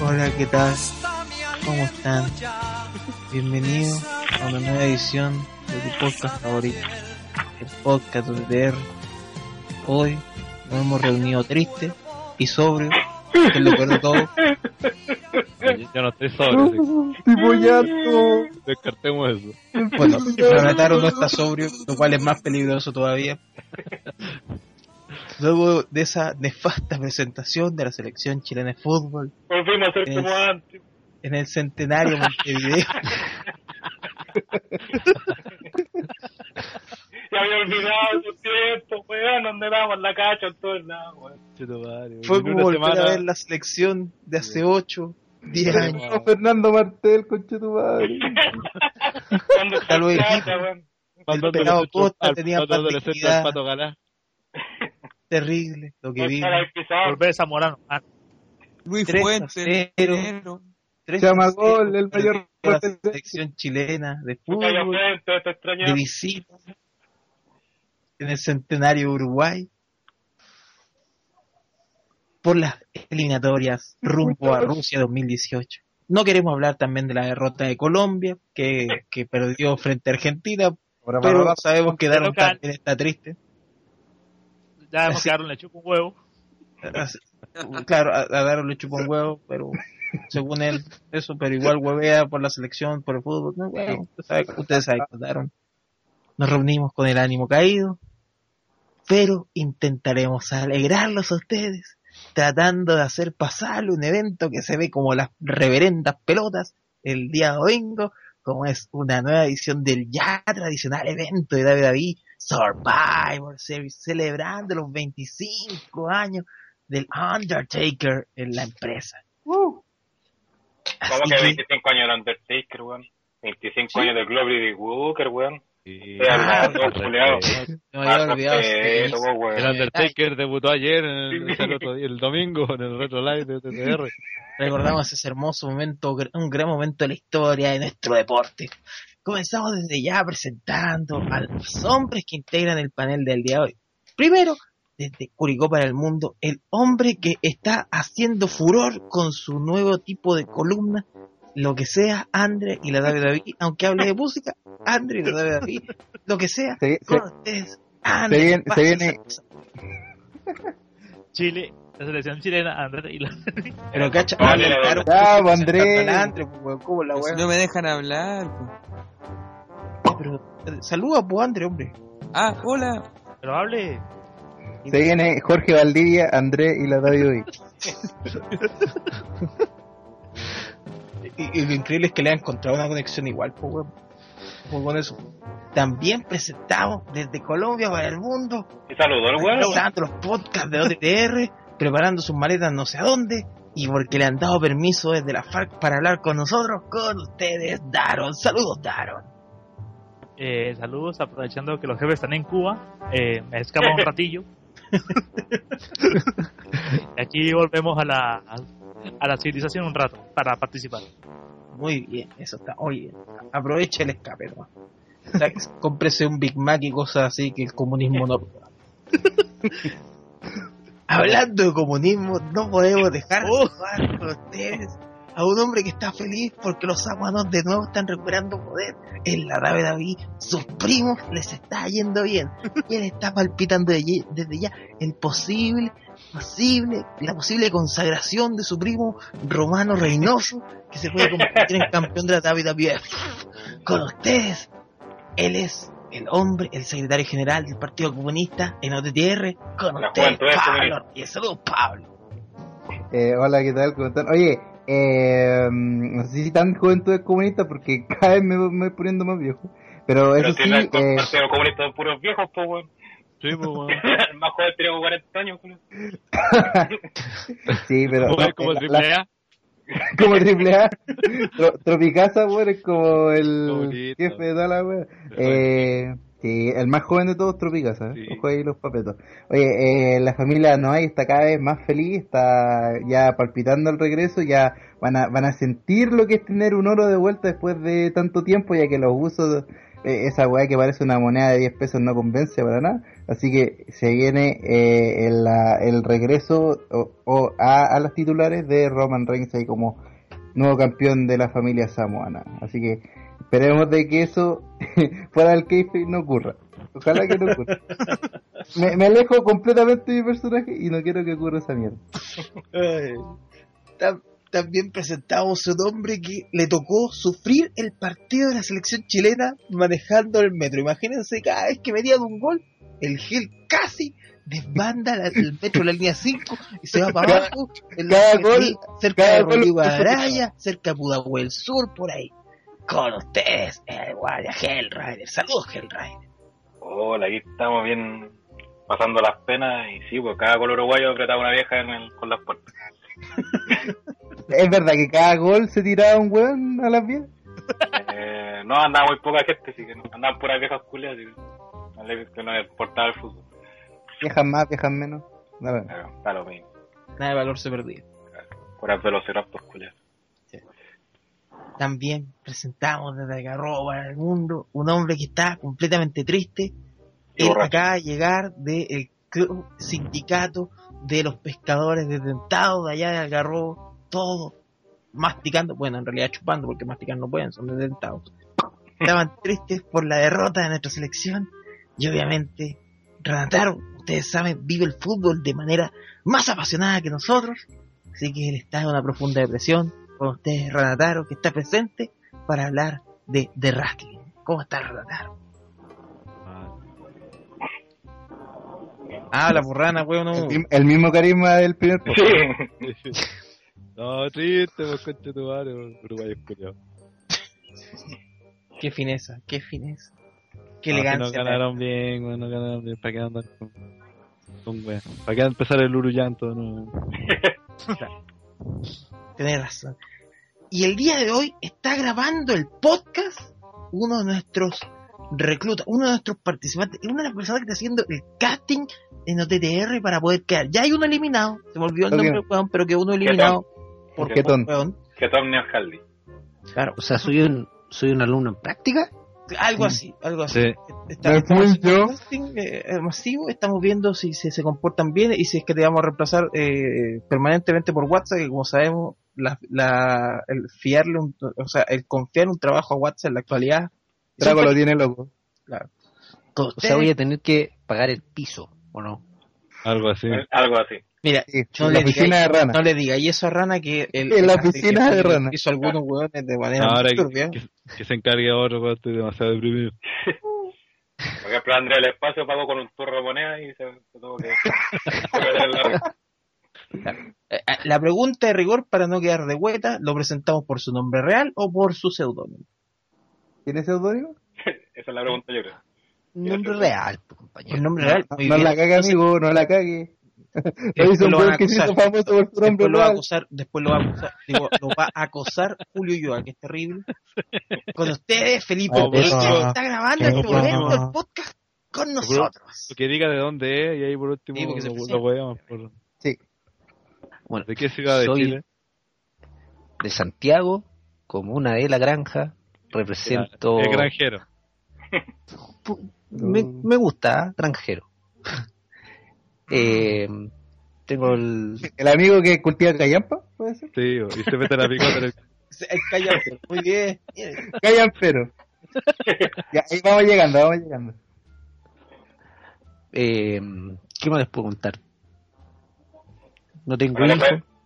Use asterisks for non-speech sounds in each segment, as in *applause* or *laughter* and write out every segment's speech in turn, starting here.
Hola, ¿qué tal? ¿Cómo están? Bienvenidos a una nueva edición de tu podcast favorito, el podcast de Hoy nos hemos reunido triste y sobrio, que lo peor de todo. Yo no estoy sobrio, así Tipo llanto. descartemos eso. Bueno, Renataro no está sobrio, lo cual es más peligroso todavía. Luego de esa nefasta presentación de la selección chilena de fútbol Volvimos a ser como antes. en el centenario Montevideo, *laughs* Ya había olvidado esos tiempos, weón, donde dábamos la cacha en todos lados, weón. Fue como volver a semana- ver la selección de hace 8, 10 años. No, *laughs* Fernando Martel, conche tu madre. *laughs* Cuando equipo. weón. Mandando pelado Costa tenía pato Terrible lo que estaba pisado. Volver Zamorano. Ah, Luis 3 a Fuentes, 0. Pinero. Tres Llama a cero, gol, el mayor perdió la selección chilena de Calla fútbol, frente, te de visita, en el centenario de Uruguay, por las eliminatorias rumbo a Rusia 2018. No queremos hablar también de la derrota de Colombia, que, que perdió frente a Argentina, Ahora pero sabemos que Daron también está triste. Ya vemos que Aaron le chupa un huevo. Claro, a, le chupa un huevo, pero según él, eso, pero igual huevea por la selección, por el fútbol. No, huevo, ustedes saben que Daron. Nos reunimos con el ánimo caído, pero intentaremos alegrarlos a ustedes, tratando de hacer pasar un evento que se ve como las reverendas pelotas el día domingo, como es una nueva edición del ya tradicional evento de David David Survivor Series, celebrando los 25 años del Undertaker en la empresa. ¿Cómo Así que que, 25 años de Undertaker, weón? 25 años de Glory Walker, weón. Sí, Ah, culiao. no me había olvidado. El Undertaker debutó ayer, en el, el otro día, el domingo, en el Retro Live de TTR. Recordamos ese hermoso momento, un gran momento de la historia de nuestro deporte. Comenzamos desde ya presentando a los hombres que integran el panel del día de hoy. Primero, desde Curicó para el Mundo, el hombre que está haciendo furor con su nuevo tipo de columna, lo que sea, Andre y la David David, aunque hable de música, Andre y la David David, lo que sea, Se, con se- ustedes, Andre. se viene- se viene-. Chile, la selección chilena, Andrés y la... *laughs* Pero cacha, Vale, claro, Ya, Andrés. pues, ¿cómo la weá? no me dejan hablar. po. Pero, eh, saluda, pues, Andre, hombre. Ah, hola. Pero hable. se viene Jorge Valdivia, André y la David hoy. *laughs* Y, y lo increíble es que le han encontrado una conexión igual, pues, weón. Pues con eso. También presentamos desde Colombia para el mundo, ¿Y saludó el weón? los podcasts de OTTR, preparando sus maletas no sé a dónde, y porque le han dado permiso desde la FARC para hablar con nosotros, con ustedes, Daron. Saludos, Daron. Eh, saludos, aprovechando que los jefes están en Cuba. Eh, me escapa un *laughs* ratillo. y *laughs* aquí volvemos a la, a la civilización un rato para participar. Muy bien, eso está. Oye, aproveche el escape, ¿no? O sea, *laughs* cómprese un Big Mac y cosas así que el comunismo no. Hablando de comunismo, no podemos dejar de saludar con ustedes a un hombre que está feliz porque los saguanos de nuevo están recuperando poder. En la nave David, sus primos les está yendo bien. Y *laughs* él está palpitando desde ya el posible, posible, la posible consagración de su primo Romano Reynoso, que se puede convertir en *laughs* campeón de la WWF. Con ustedes, él es el hombre, el secretario general del Partido Comunista en OTTR. Con La es Pablo. Y saludos, Pablo. Eh, hola, ¿qué tal? ¿Cómo están? Oye, eh, no sé si tan juventud comunista porque *laughs* cada vez me me voy poniendo más viejo. Pero Pero eso sí, tiene el eh, partido comunista de puros viejos, pues, weón. Sí, pues, weón. *laughs* El más joven tiene como 40 años, weón. *laughs* sí, pero Como, no, como la- triple la- A. *laughs* como triple A. Tro- Tropicasa, weón, es como el Bonito. jefe de toda la weón. Eh, sí, el más joven de todos, Tropicasa. Sí. Ojo ahí los papetos. Oye, eh, la familia Noay está cada vez más feliz, está ya palpitando el regreso, ya van a, van a sentir lo que es tener un oro de vuelta después de tanto tiempo, ya que los usos eh, esa weá que parece una moneda de 10 pesos no convence para nada. Así que se viene eh, el, el regreso o, o a, a los titulares de Roman Reigns ahí como nuevo campeón de la familia samoana. Así que esperemos de que eso *laughs* fuera del kayfabe no ocurra. Ojalá que no ocurra. *laughs* Me, me alejo completamente de mi personaje y no quiero que ocurra esa mierda. Tam- También presentamos un hombre que le tocó sufrir el partido de la selección chilena manejando el metro. Imagínense, cada vez que venía de un gol, el Gil casi desbanda la- el metro de la línea 5 y se va para Cada- abajo, en cada la- gol- cerca cada de Araya, cerca de Pudahuel Sur, por ahí. Con ustedes, el guardia Hellrider. Saludos, Hellrider. Hola, aquí estamos bien pasando las penas y sí, pues cada gol uruguayo apretaba una vieja en el- con las puertas. *laughs* ¿Es verdad que cada gol se tiraba un weón a las 10? Eh, no, andaba muy poca gente, así que no, andaban puras viejas culias, así que que no le importaba el fútbol. Viejas más, viejas menos. No, no. Pero está lo mismo. Nada de valor se perdió. Puras velociraptors culias. También presentamos desde Garroba al mundo un hombre que está completamente triste. Y Él borracho. acaba de llegar del club sindicato de los pescadores desdentados de allá de Algarrobo, todo masticando, bueno, en realidad chupando, porque masticar no pueden, son desdentados. Estaban tristes por la derrota de nuestra selección y obviamente Renataro, ustedes saben, vive el fútbol de manera más apasionada que nosotros, así que él está en una profunda depresión. Con ustedes, Renataro, que está presente para hablar de, de wrestling. ¿Cómo está Renataro? Habla, porrana, weón. El, No. el mismo carisma del primer. Sí. *laughs* no, triste, pues concha tu madre, Uruguay es. Qué fineza, qué fineza. Qué No, elegancia. No ganaron bien, no ganaron bien. ¿Para qué andan con, con weón? ¿Para qué empezar el urullanto? No? *laughs* Tenés razón. Y el día de hoy está grabando el podcast uno de nuestros reclutas, uno de nuestros participantes, una de las personas que está haciendo el casting en OTTR para poder quedar. Ya hay uno eliminado, se me olvidó el nombre del weón, pero que uno eliminado por Qué weón. que Tom Hardy. Claro, O sea, soy un, soy un alumno en práctica. Algo así, algo así. Sí. Está- Me estamos casting eh, eh, masivo, estamos viendo si, se se comportan bien y si es que te vamos a reemplazar eh, permanentemente por WhatsApp, que como sabemos, la, la- el fiarle, un- o sea, el confiar un trabajo a WhatsApp en la actualidad. Drago lo tiene loco. O sea, voy a tener que pagar el piso, ¿o no? Algo así. Algo así. Mira, Sí, no en le la oficina digáis- de rana. no le diga y eso a Rana que el, En la el- oficina que- de Rana. hizo algunos hueones de manera Ahora que, que se encargue otro, weón, estoy demasiado deprimido. *laughs* Por ejemplo, Andrea del Espacio pagó con un turro de moneda y se, se tuvo que... la- *laughs* Eh, eh, La pregunta de rigor para no quedar de vuelta, ¿lo presentamos por su nombre real o por su seudónimo? ¿Tiene seudónimo? *laughs* Esa es la pregunta, yo creo. Nombre real, pues, El compañero. nombre real. No, muy no bien. la cague, amigo, no la cague. Después lo van a weón que se hizo acusar. famoso por su nombre Después lo va a acusar, después lo va a acusar, digo, lo va a acosar Julio Yoa, que es terrible. Con ustedes, Felipe Oh, Pérez, pues, que está grabando este momento el podcast con nosotros. Que diga de dónde es y ahí por último Sí, porque se lo, weamos por- Bueno, ¿De qué ciudad de Chile? de Santiago, comuna de La Granja, represento... Es granjero. *laughs* Me, me gusta, ¿eh? extranjero. Eh, tengo el... El amigo que cultiva callampa, puede ser. Sí, y se mete la picota en el... El cállate, muy bien. Callampero. ya, ahí vamos llegando, vamos llegando. Eh, ¿Qué más les puedo contar? No tengo hijo.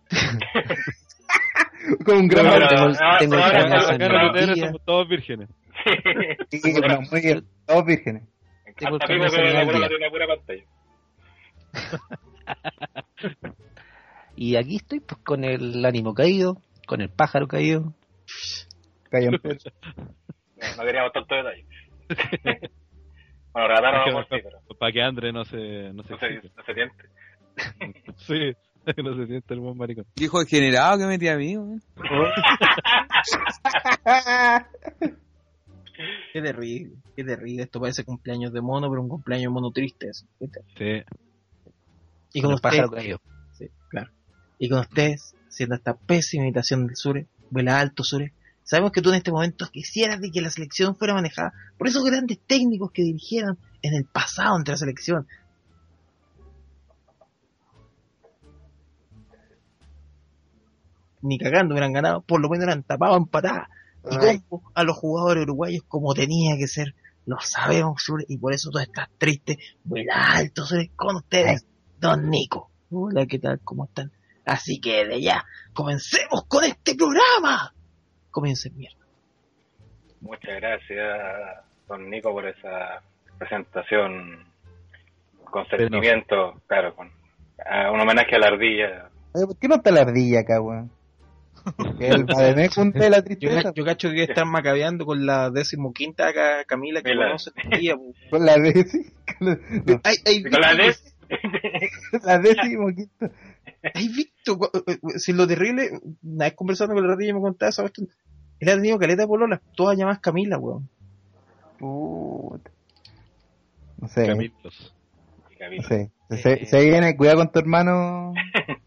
*laughs* Con un gran Pero- tengo, tengo ahora- el rodilla. somos todos vírgenes. Sí, bueno, muy bien. Todos vírgenes. Tengo el pura pantalla. Y aquí estoy pues con el ánimo caído, con el pájaro caído. Callampero. No, no queríamos tanto detalle. bueno, Rataro vamos sí, pero Para que André no se, no se no se, no tiente. *laughs* Sí, que *laughs* no se siente el buen maricón. Hijo degenerado que metí a mí, weón. *laughs* Qué terrible, qué terrible. Esto parece cumpleaños de mono, pero un cumpleaños de mono triste. eso. Sí. Y Con ustedes, sí, claro. Y con ustedes, siendo esta pésima imitación del Sure, vuela alto Sure, Sabemos que tú en este momento quisieras de que la selección fuera manejada por esos grandes técnicos que dirigieron en el pasado entre la selección. Ni cagando hubieran ganado, por lo menos eran tapados en patada. Y a los jugadores uruguayos como tenía que ser. Lo sabemos, Sure, y por eso tú estás triste. Muy alto, Sure, con ustedes, Don Nico. Hola, ¿qué tal? ¿Cómo están? Así que de ya, comencemos con este programa. Comiencen mierda. Muchas gracias, don Nico, por esa presentación con sentimiento, claro, con a un homenaje a la ardilla. Oye, ¿Por qué no está la ardilla acá, weón? *laughs* El Bademecum junta de la Yo, tristeza. yo cacho que están macabeando con la decimoquinta acá, Camila, que Mira. conoce po. Con la décima. No, ¿Hay, hay Con la de *laughs* la décima quinta. hay visto, si lo terrible, una vez conversando con la ardilla me contaba esa cuestión, él ha tenido caleta de pololas, todas llamadas Camila, weón. Puta. No sé, Camilos. no sé. Se, se viene, cuidado con tu hermano. *laughs*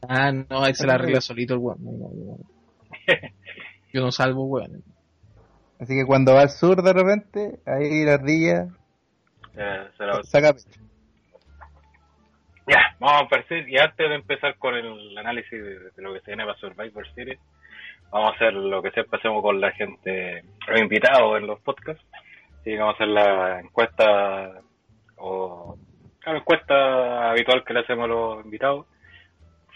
Ah, no, él se la arregla solito el weón. No, no, no. Yo no salvo, weón. Así que cuando va al sur de repente, ahí la ardilla Ya, se lo- saca pecho. Ya, vamos a partir. Y antes de empezar con el análisis de, lo que se viene para Survivor Series, vamos a hacer lo que siempre hacemos con la gente, los invitados en los podcasts. Que vamos a hacer la encuesta, o la encuesta habitual que le hacemos a los invitados.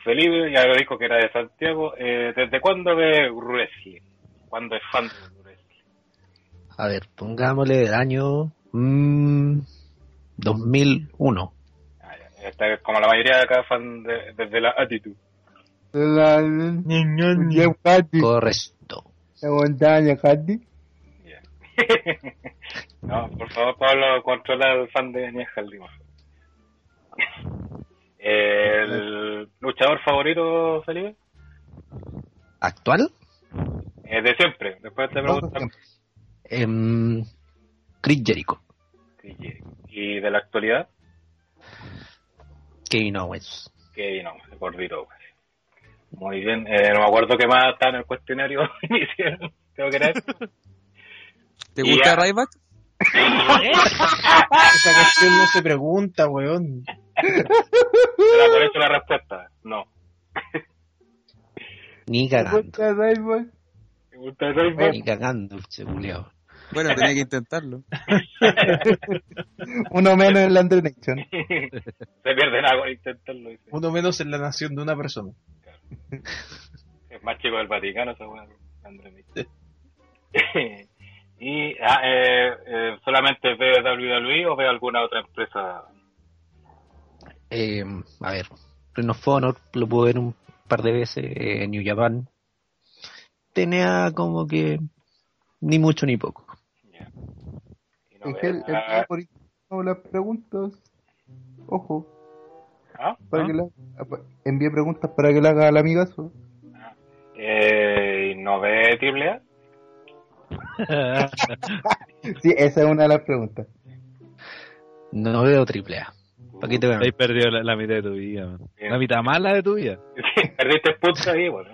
Felipe ya lo dijo que era de Santiago. Eh, ¿Desde cuándo ve wrestling? ¿Cuándo es fan de wrestling? A ver, pongámosle el año mm, 2001. Está como la mayoría de acá fan de- desde la actitud. La, Correcto. la montaña. Ya. *laughs* no, por favor, Pablo, controla al fan de Lima. *laughs* El luchador favorito, Felipe, ¿Actual? Eh, de siempre. Después te pregunto. Em, Chris Jericho. Y de la actualidad, Kevin Owens. que no, el gordito. Muy bien. Eh, no me acuerdo qué más está en el cuestionario *laughs* inicial. Tengo que leer. *laughs* ¿Te Y gusta ya. Ryback? Esa cuestión no se pregunta, weón. Era por eso la respuesta. No. Ni cagando. Puta, Rainbow. ¿Te gusta Rainbow? Ni cagando, culiao. Bueno, tenía que intentarlo. *laughs* Uno menos en la Under Nation. *laughs* Se pierde nada con intentarlo. dice. Uno menos en la nación de una persona. Es más chico del Vaticano, Miguel. *laughs* y, ah, eh, eh, ¿solamente ve WWE o ve alguna otra empresa? Em, a ver, Ring of Honor lo puedo ver un par de veces. eh, New Japan. Tenía como que ni mucho ni poco. No Es el, el por las preguntas. Ojo, ¿Ah? para ¿Ah? que la, envíe preguntas para que la haga al amigazo. Eh, ¿y ¿No ve Triple A? *laughs* Sí, esa es una de las preguntas. No veo triple A. ¿Para qué te Ahí veo? perdió la, la mitad de tu vida, man. La mitad mala de tu vida. *laughs* Perdiste puntos ahí, bueno.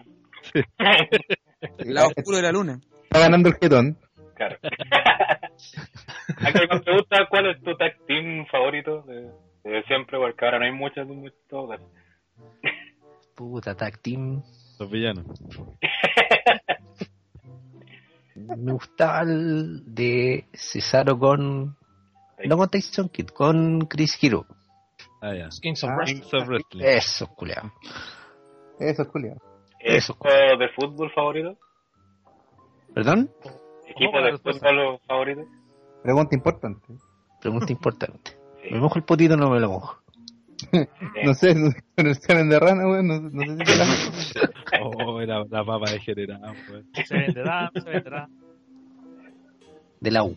*laughs* El lado oscuro de la luna. Está ganando el jetón. claro. Acá me pregunta cuál es tu tag team favorito de, de siempre, porque ahora no hay muchos, muchos todos. Puta, tag team. Los villanos. Me gustaba el de Cesaro con. No con Tyson Kidd, con Chris Hero. Ah, ya. Kings of Ah. Wrestling. Kings of Wrestling. Eso, culiao. Eso es culiado. Eso. ¿Equipo de fútbol favorito? ¿Perdón? ¿Equipo ¿Cómo la de respuesta? fútbol favorito? Pregunta importante. Pregunta importante. Sí. ¿Me mojo el potito o no me lo mojo? No sé, no sé, con el semen de rana, weón, no, no sé si te la... Oh, la, la papa degenerada, pues. Se venderá, se venderá. De la U.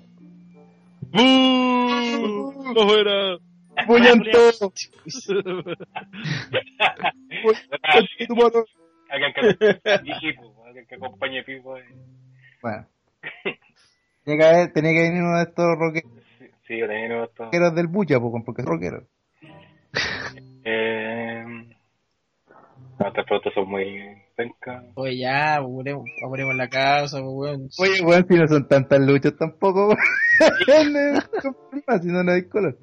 ¡No fuera! ¡Puñento! Tu mano! Alguien que Pipo, alguien que acompañe Pipo. eh. Bueno. Tenía que, haber- tenía que venir uno de estos rockeros Sí, sí, yo tenía esto. del Bucha, po, porque es rockero. Eh, Estas preguntas son muy pencas. Oye, ya, apuremos, la pues, weón. Oye, weón, si no son tantas luchas tampoco, weón. *laughs* si no, no hay color.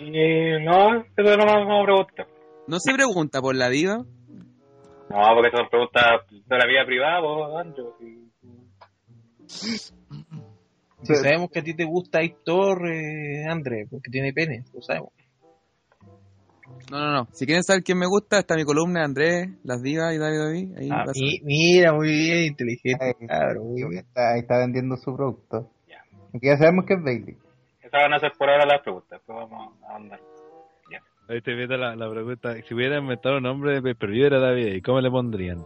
Y no, eso no me vamos a preguntar. No se pregunta por la diva. No, porque son preguntas de la vida privada, vos, Andrew. y- Si sabemos que a ti te gusta Héctor, eh, André, porque tiene pene, lo sabemos. No, no, no. Si quieren saber quién me gusta, está mi columna de Andrés, las divas y David David. Ahí Ah, mi- mira, muy bien, inteligente, muy Ahí bien. está, ahí está vendiendo su producto. Ya. Aunque ya sabemos que es Bailey. Esas van a ser por ahora las preguntas, después vamos a andar. Ahí te viene la, la pregunta. Si hubiera inventado un nombre de pay-per-view era David, ¿y cómo le pondrían?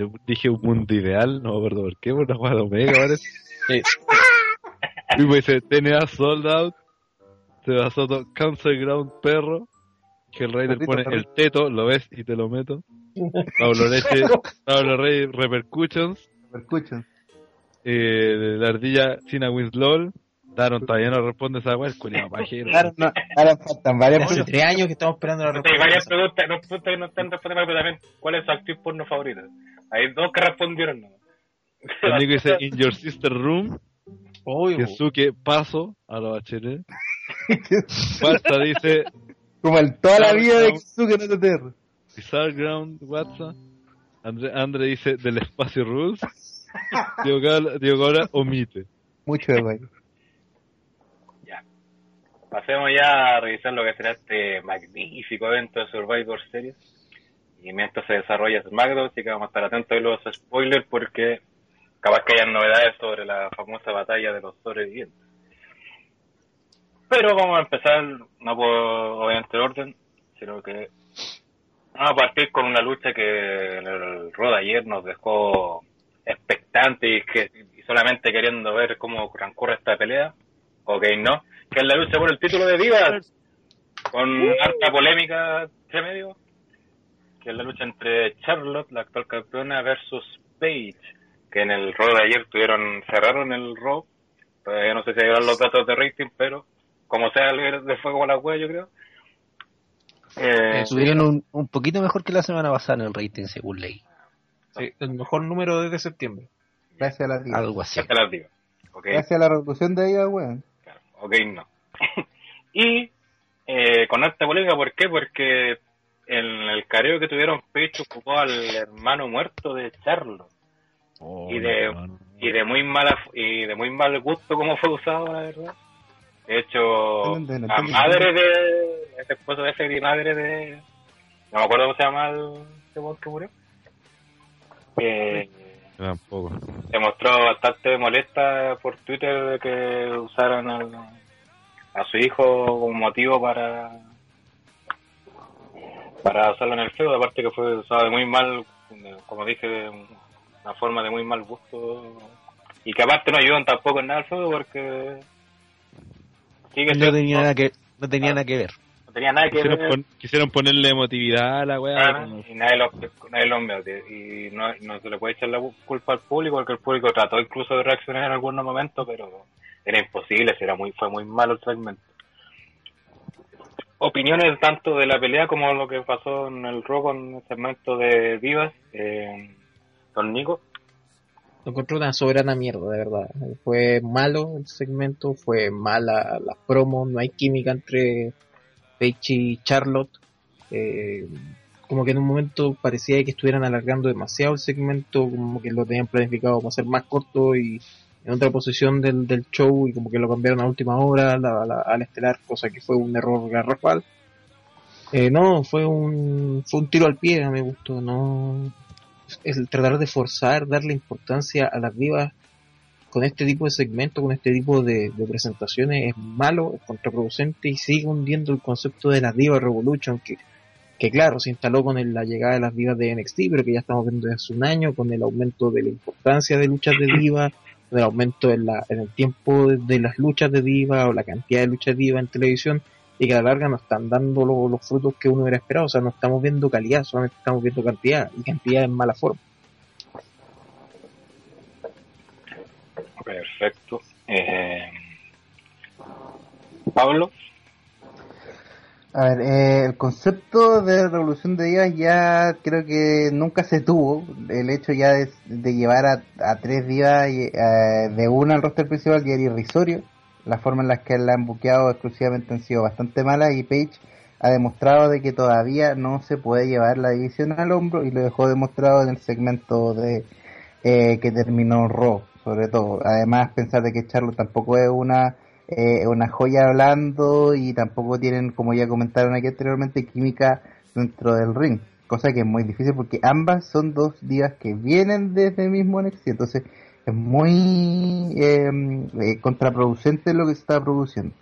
Yo dije un mundo ideal, no me acuerdo por qué, por una jugada omega, parece. Sí. Y pues dice, TNA Sold Out, se basó todo Council Ground Perro, que el Raider pone perrito. el teto, lo ves y te lo meto. Pablo *laughs* Leche, Pablo Rey Repercussions, Escuchen. eh, la ardilla China Winslow, Daron todavía no responde esa weá, el culiao pajero. Ahora, no, ahora faltan varias Hace tres años que estamos esperando la Hay respuesta. varias preguntas, no, preguntas que no están respondiendo, pero también, ¿cuál es su actriz porno favorita? Hay dos que respondieron, ¿no? El *laughs* Nico dice, In Your Sister Room, Uy, Kesuke Paso, a los HN. Basta dice, Como el toda la vida de no te terra. Bizarre Ground WhatsApp. Andre, Andre dice, del espacio Rules. Diego Gala omite. Mucho de baile. *laughs* Ya. Pasemos ya a revisar lo que será este magnífico evento de Survivor Series. Y mientras se desarrolla SmackDown, así que vamos a estar atentos a los spoilers porque capaz que hayan novedades sobre la famosa batalla de los sobrevivientes. Pero vamos a empezar, no por obviamente orden, sino que vamos a partir con una lucha que en el Raw ayer nos dejó expectante y, que, solamente queriendo ver cómo transcurre esta pelea. Ok, no. Que es la lucha por el título de Divas. Con harta polémica entre medio. Que es la lucha entre Charlotte, la actual campeona, versus Paige. Que en el Raw de ayer tuvieron, cerraron el Raw. Todavía no sé si llegaron los datos de rating, pero como sea, le le fue como la wea, yo creo. Eh, Estuvieron un, un poquito mejor que la semana pasada en el rating, según ley. Sí, el mejor número desde septiembre. Gracias a la tía. Algo así. ya te las digo. Ok. Gracias a la revolución de ella, weón. Claro, ok, no. *laughs* y eh, con alta polémica, ¿por qué? Porque en el careo que tuvieron Paige ocupó al hermano muerto de Charlo Y de- y de muy mala y de muy mal gusto como fue usado, la verdad. De hecho, la madre de este esposo de ese y madre de no me acuerdo cómo se llama el ese que murió. Eh, Tampoco. se mostró bastante molesta por Twitter de que usaran al- a su hijo como motivo para para usarlo en el feudo, aparte que fue usado de muy mal, como dije, de una forma de muy mal gusto y que aparte no ayudan tampoco en nada al feudo porque sigue No siendo- tenía nada que, no tenía nada que ver. no tenía nada que Quisieron, ver pon- quisieron ponerle emotividad a la weá. Claro, como- y nadie lo, nadie. Y no, no se le puede echar la culpa al público, porque el público trató incluso de reaccionar en algunos momentos, pero era imposible, era muy, fue muy malo el segmento. Opiniones tanto de la pelea como lo que pasó en el Raw con el segmento de Divas, eh, Nico. Lo encontré una soberana mierda, de verdad. Fue malo el segmento, fue mala la promo, no hay química entre Paige y Charlotte. Eh, como que en un momento parecía que estuvieran alargando demasiado el segmento, como que lo tenían planificado para ser más corto y en otra posición del, del show y como que lo cambiaron a última hora al estelar, cosa que fue un error garrafal. Eh, no, fue un, fue un tiro al pie, a mi gusto, no, el tratar de forzar, darle importancia a las divas con este tipo de segmentos, con este tipo de, de presentaciones es malo, es contraproducente y sigue hundiendo el concepto de las divas Revolution que, que claro, se instaló con el- la llegada de las divas de NXT, pero que ya estamos viendo desde hace un año con el aumento de la importancia de luchas de divas, el aumento en, la, en el tiempo de, las luchas de divas o la cantidad de luchas de divas en televisión y que a la larga no están dando lo- los frutos que uno hubiera esperado, o sea, no estamos viendo calidad, solamente estamos viendo cantidad y cantidad en mala forma. Perfecto. Eh, Pablo. A ver, eh, el concepto de revolución de días ya creo que nunca se tuvo. El hecho ya de, llevar a, a tres días eh, de una al roster principal ya era irrisorio. La forma en la que la han buqueado exclusivamente han sido bastante malas y Page ha demostrado de que todavía no se puede llevar la división al hombro y lo dejó demostrado en el segmento de eh, que terminó Raw, sobre todo. Además, pensar de que Charlo tampoco es una eh, una joya hablando y tampoco tienen, como ya comentaron aquí anteriormente, química dentro del ring. Cosa que es muy difícil porque ambas son dos días que vienen desde el mismo NXT. Entonces es muy eh, eh, contraproducente lo que se está produciendo.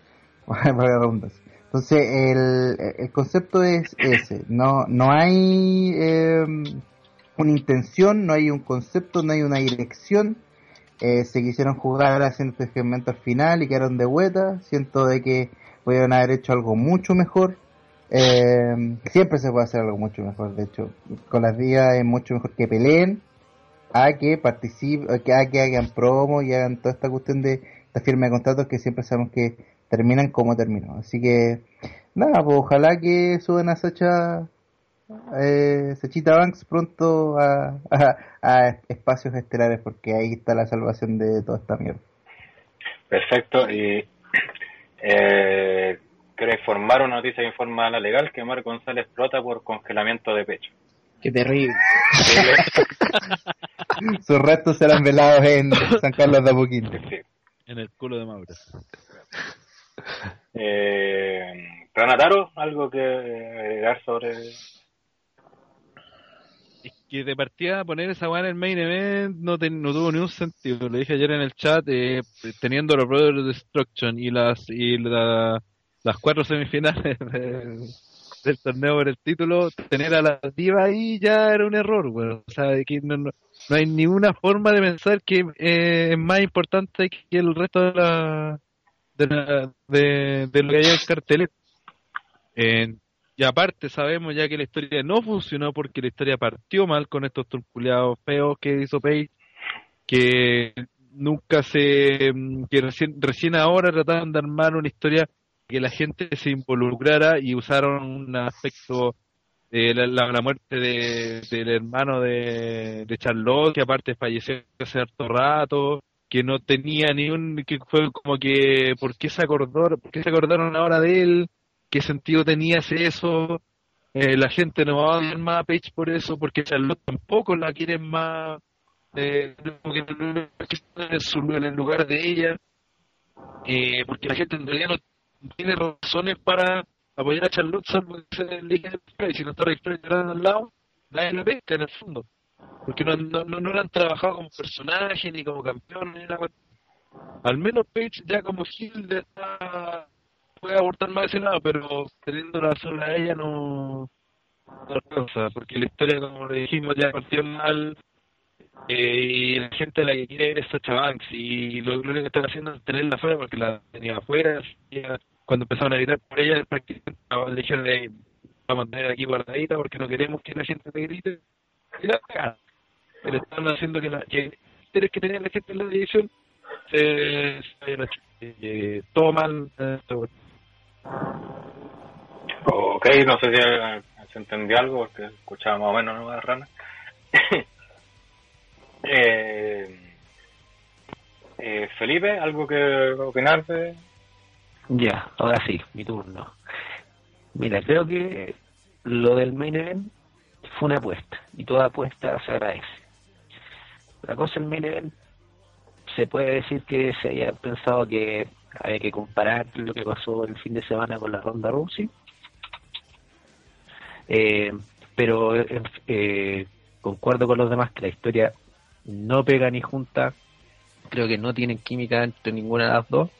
*laughs* La redundancia. Entonces el, el concepto es ese. No, no hay eh, una intención, no hay un concepto, no hay una dirección eh, se quisieron jugar haciendo este segmento al final y quedaron de vuelta. Siento de que pudieron haber hecho algo mucho mejor. Eh, siempre se puede hacer algo mucho mejor, de hecho. Con las días es mucho mejor que peleen, a que participen, a que, hagan promo y hagan toda esta cuestión de esta firma de contratos que siempre sabemos que terminan como terminó. Así que, nada, pues ojalá que suban a Sacha eh, Sachita Banks pronto a, a, a espacios estelares porque ahí está la salvación de toda esta mierda. Perfecto. Y eh, informar una noticia que informa a la legal que Mar González explota por congelamiento de pecho. Qué terrible. *laughs* Sus restos serán velados en San Carlos de Apoquindo. Sí. En el culo de Mauro. Eh, Ranataro, algo que agregar sobre que de partida poner esa weá en el main event no, ten- no tuvo ni un sentido. Lo dije ayer en el chat, eh, teniendo los Brothers Destruction y las y la- las cuatro semifinales *laughs* del, torneo por el título, tener a la diva ahí ya era un error, weón. O sea, que no, no, no hay ninguna forma de pensar que eh, es más importante que el resto de la de, la- de, lo que hay en el cartel. Y aparte sabemos ya que la historia no funcionó porque la historia partió mal con estos turculeados feos que hizo Page, que nunca se, mm, que recién, recién ahora trataban de armar una historia que la gente se involucrara y usaron un aspecto de la, la- la muerte de, del hermano de, de Charlotte, que aparte falleció hace harto rato, que no tenía ni un, que fue como que, ¿por qué se acordó, por qué se acordaron ahora de él? ¿Qué sentido tenía ese eso? Eh, la gente no va a odiar más a Paige por eso, porque Charlotte tampoco la quieren más, eh, en, el lugar de ella, eh, porque la gente en realidad no tiene razones para apoyar a Charlotte, salvo que se elige y si no está registrado al lado, nadie la pesca en el fondo, porque no, no, no, no la han trabajado como personaje, ni como campeón, ni nada. Al menos Paige ya como Hill ya está puede abortar más ese lado, pero teniéndola sola a ella no, no alcanza, porque la historia, como le dijimos, ya partió mal, eh, y la gente a la que quiere ver es Sacha Banks, y lo, único que están haciendo es tenerla afuera, porque la tenía afuera, cuando empezaron a gritar por ella, prácticamente le dijeron, "Ey, vamos a tener aquí guardadita, porque no queremos que la gente te grite, y la pero están haciendo que la que interés que tenía la gente en la división se, se la ch- eh, Ok, no sé si eh, se entendió algo porque escuchaba más o menos ¿no? la rana. *coughs* eh, eh, Felipe, ¿algo que opinar de...? Ya, ahora sí, mi turno. Mira, creo que lo del main event fue una apuesta y toda apuesta se agradece. La cosa del main event se puede decir que se haya pensado que había que comparar lo que pasó el fin de semana con la ronda Rousey. Eh, pero eh, concuerdo con los demás que la historia no pega ni junta. Creo que no tienen química entre ninguna de las dos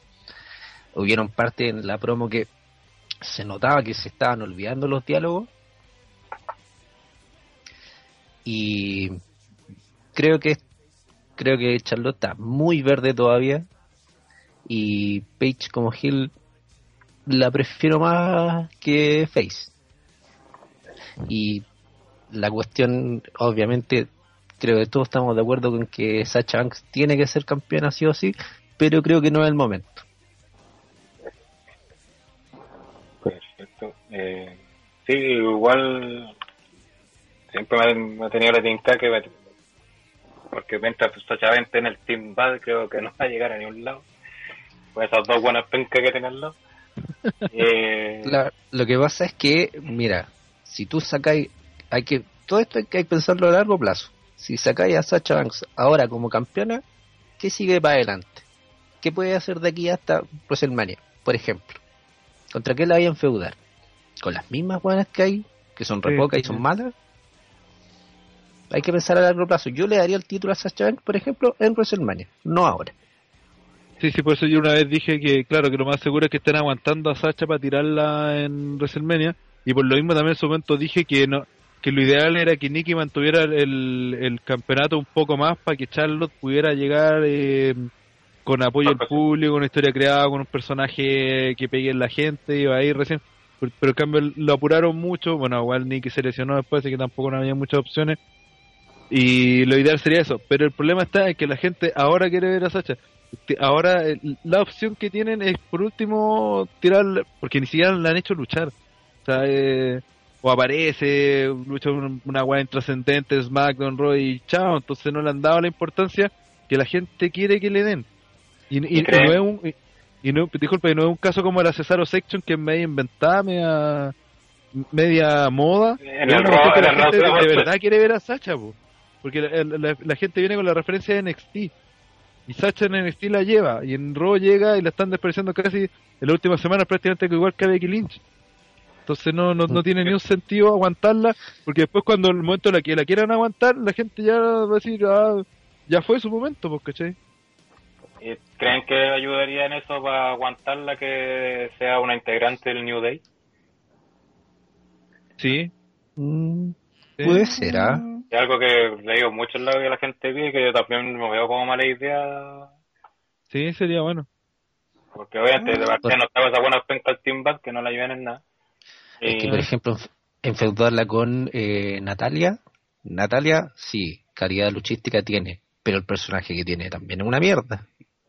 hubieron parte en la promo que se notaba que se estaban olvidando los diálogos y creo que creo que Charlotte está muy verde todavía y Paige como Hill la prefiero más que Face y la cuestión obviamente creo que todos estamos de acuerdo con que Sacha Banks tiene que ser campeona sí o sí pero creo que no es el momento Perfecto. Eh, sí, igual siempre me, ha- tenido la tinta que porque mientras Sacha Vente en el Team Bad creo que no va a llegar a ningún lado. Esas dos buenas pencas que lado. *laughs* Eh, La- lo que pasa es que, mira, si tú sacáis, hay que, todo esto hay que pensarlo a largo plazo. Si sacáis a Sacha Banks ahora como campeona, ¿qué sigue para adelante? ¿Qué puede hacer de aquí hasta WrestleMania, por ejemplo? ¿Contra qué la vayan a feudar? ¿Con las mismas buenas que hay, que son re Sí, y sí. son malas? Hay que pensar a largo plazo. Yo le daría el título a Sacha Banks, por ejemplo, en WrestleMania, no ahora. Sí, sí, por eso yo una vez dije que, claro, que lo más seguro es que estén aguantando a Sacha para tirarla en WrestleMania. Y por lo mismo también en su momento dije que no que lo ideal era que Nikki mantuviera el, el campeonato un poco más para que Charlotte pudiera llegar eh, con apoyo del público, con una historia creada, con un personaje que pegue en la gente, iba ahí recién. Pero, pero en cambio lo apuraron mucho. Bueno, igual Nikki se lesionó después, así que tampoco no había muchas opciones. Y lo ideal sería eso. Pero el problema está en que la gente ahora quiere ver a Sacha. Ahora eh, la opción que tienen es por último tirar, porque ni siquiera la han hecho luchar. O sea, eh, o aparece, lucha una, weá intrascendente, SmackDown, Raw y chao. Entonces no le han dado la importancia que la gente quiere que le den. Y, y- y creen? no es un, y, y no, disculpa, y no es un caso como la Cesaro Section que es media inventada, media, media moda. En el en la el gente de, verdad quiere ver a Sacha, po. porque la, la- la gente viene con la referencia de NXT. Y Sacha en NXT la lleva, y en Raw llega y la están despreciando casi en las últimas semanas prácticamente igual que a Becky Lynch. Entonces no, no, no tiene ni un sentido aguantarla, porque después cuando el momento en la que la quieran aguantar, la gente ya va a decir, ah, ya fue su momento, pues, ¿cachai? ¿y ¿Creen que ayudaría en eso para aguantarla que sea una integrante del New Day? Sí. Mm, puede ser, ¿ah? Es algo que le digo mucho en lado que la gente pide, que yo también me veo como mala idea, Sí, sería bueno. porque obviamente de partida no estaba esa buena penca al Team Bad que no la ayudan en nada. Es que, Y- por ejemplo, enf- enfeudarla con eh, Natalia, Natalia, sí, calidad luchística tiene, pero el personaje que tiene también es una mierda.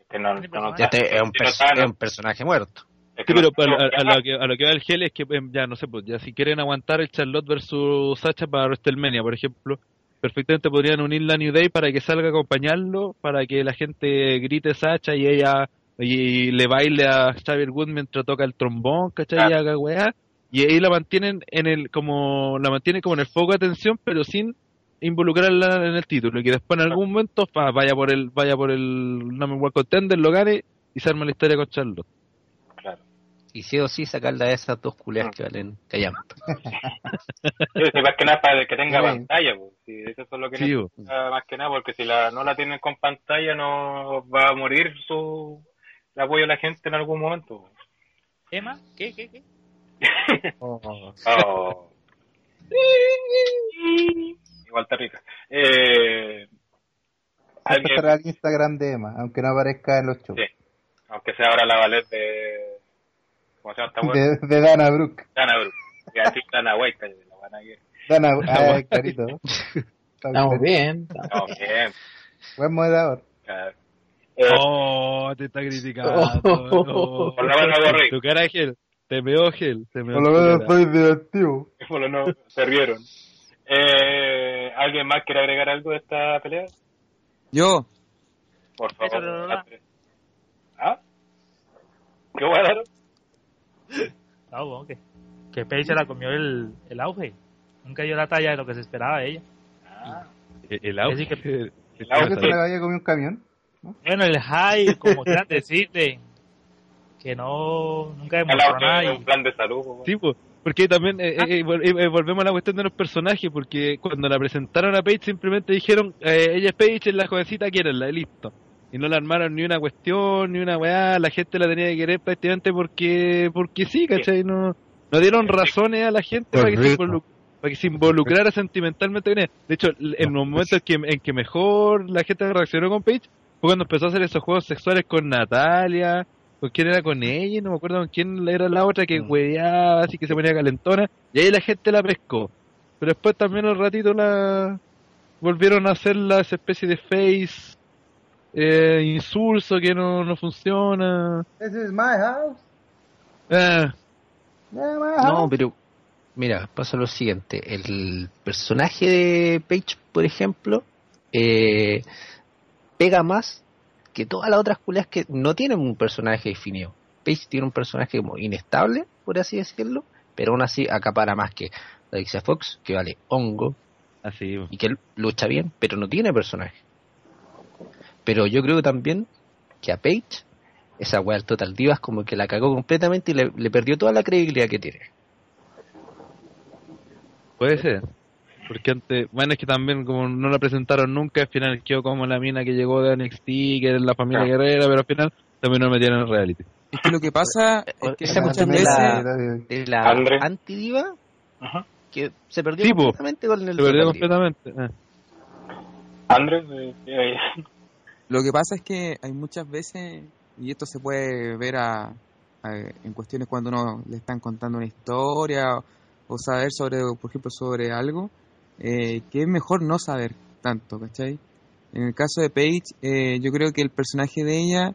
que no- no- es, un si no pers- saben, es un personaje muerto. Es que Sí, no pero a, saben- a- a lo que, a lo que va el gel es que em, ya no sé, pues ya si quieren aguantar el Charlotte versus Sacha para WrestleMania, por ejemplo, perfectamente podrían unir la New Day para que salga a acompañarlo, para que la gente grite Sacha y ella y, le baile a Xavier Wood mientras toca el trombón, ¿cachai? Y Claro. haga weá. Y ahí la mantienen en el como la mantienen como en el foco de atención, pero sin involucrarla en el título y que después en algún momento pa, vaya por el vaya por el number one contender, lo gane y se arma la historia con Charlotte. Y sí o sí sacarla de esas dos culeas que valen callampa. *laughs* Sí, sí, más que nada para que tenga Sí. pantalla, pues. Sí, eso es lo que Sí, necesita más que nada, porque si la, no la tienen con pantalla no va a morir su el apoyo de la gente en algún momento. ¿Emma? ¿Qué? ¿Qué? ¿Qué? *laughs* Oh. Oh. Igual está rica. Eh, Siempre alguien, estará el Instagram de Emma, aunque no aparezca en los shows. Sí. aunque sea ahora la ballet de. ¿Cómo se llama esta? De, de Dana Brooke. Dana Brooke. Voy a decir Dana White, la van a ir. Dana, ah, clarito. *laughs* Estamos bien. No, bien. Buen moderador. claro. Eh, Oh, te está criticando. *laughs* Oh. Por la mano borré. Tu cara, Gel. Te meó Gel. Te meó Por lo menos estoy divertido. *laughs* Por lo no, se rieron. Eh, ¿Alguien más quiere agregar algo de esta pelea? Yo, Por favor. ¿Ah? ¿Qué bueno? No, bueno, que, que Paige se la comió el, el auge. Nunca dio la talla de lo que se esperaba de ella. Ah, El, el auge. Que- el- El ¿Por auge se le había comido un camión? Bueno, el high, como quieran decirle, que no, nunca demostró nada. es un plan de salud. pues, Sí, pues, porque también eh, eh, vol- eh, volvemos a la cuestión de los personajes, porque cuando la presentaron a Paige simplemente dijeron, eh, ella es Paige, es la jovencita, quierenla, listo. Y no le armaron ni una cuestión, ni una weá, la gente la tenía que querer prácticamente porque porque sí, ¿cachai? No, no dieron razones a la gente para que, se para que se involucrara sentimentalmente con ella. De hecho, en los momentos en que, en que mejor la gente reaccionó con Paige fue cuando empezó a hacer esos juegos sexuales con Natalia, con quién era con ella, no me acuerdo con quién era la otra que Mm. hueveaba, así que se ponía calentona, y ahí la gente la pescó. Pero después también al ratito la volvieron a hacer la esa especie de face eh, insulso que no, no funciona. This is my house. Ah, Yeah, my No, pero Mira, pasa lo siguiente. El personaje de Page, por ejemplo, eh, pega más que todas las otras culias que no tienen un personaje definido. Page tiene un personaje como inestable, por así decirlo, pero aún así acapara más que Alicia Fox, que vale hongo Así, y que lucha bien, pero no tiene personaje. Pero yo creo también que a Page, esa weá del Total Divas como que la cagó completamente y le, le perdió toda la credibilidad que tiene. puede ser. Porque antes, bueno, es que también como no la presentaron nunca, al final quedó como la mina que llegó de NXT, que era la familia Claro. guerrera, pero al final también no metieron en reality. Es que lo que pasa es que Esa cuestión de la, de la antidiva que se perdió Sí, po. completamente con el Se perdió completamente. eh. Andrés, eh, eh, Lo que pasa es que hay muchas veces, y esto se puede ver en cuestiones cuando uno le están contando una historia o, saber sobre, por ejemplo, sobre algo, eh, que es mejor no saber tanto, ¿cachai? En el caso de Paige, eh, yo creo que el personaje de ella,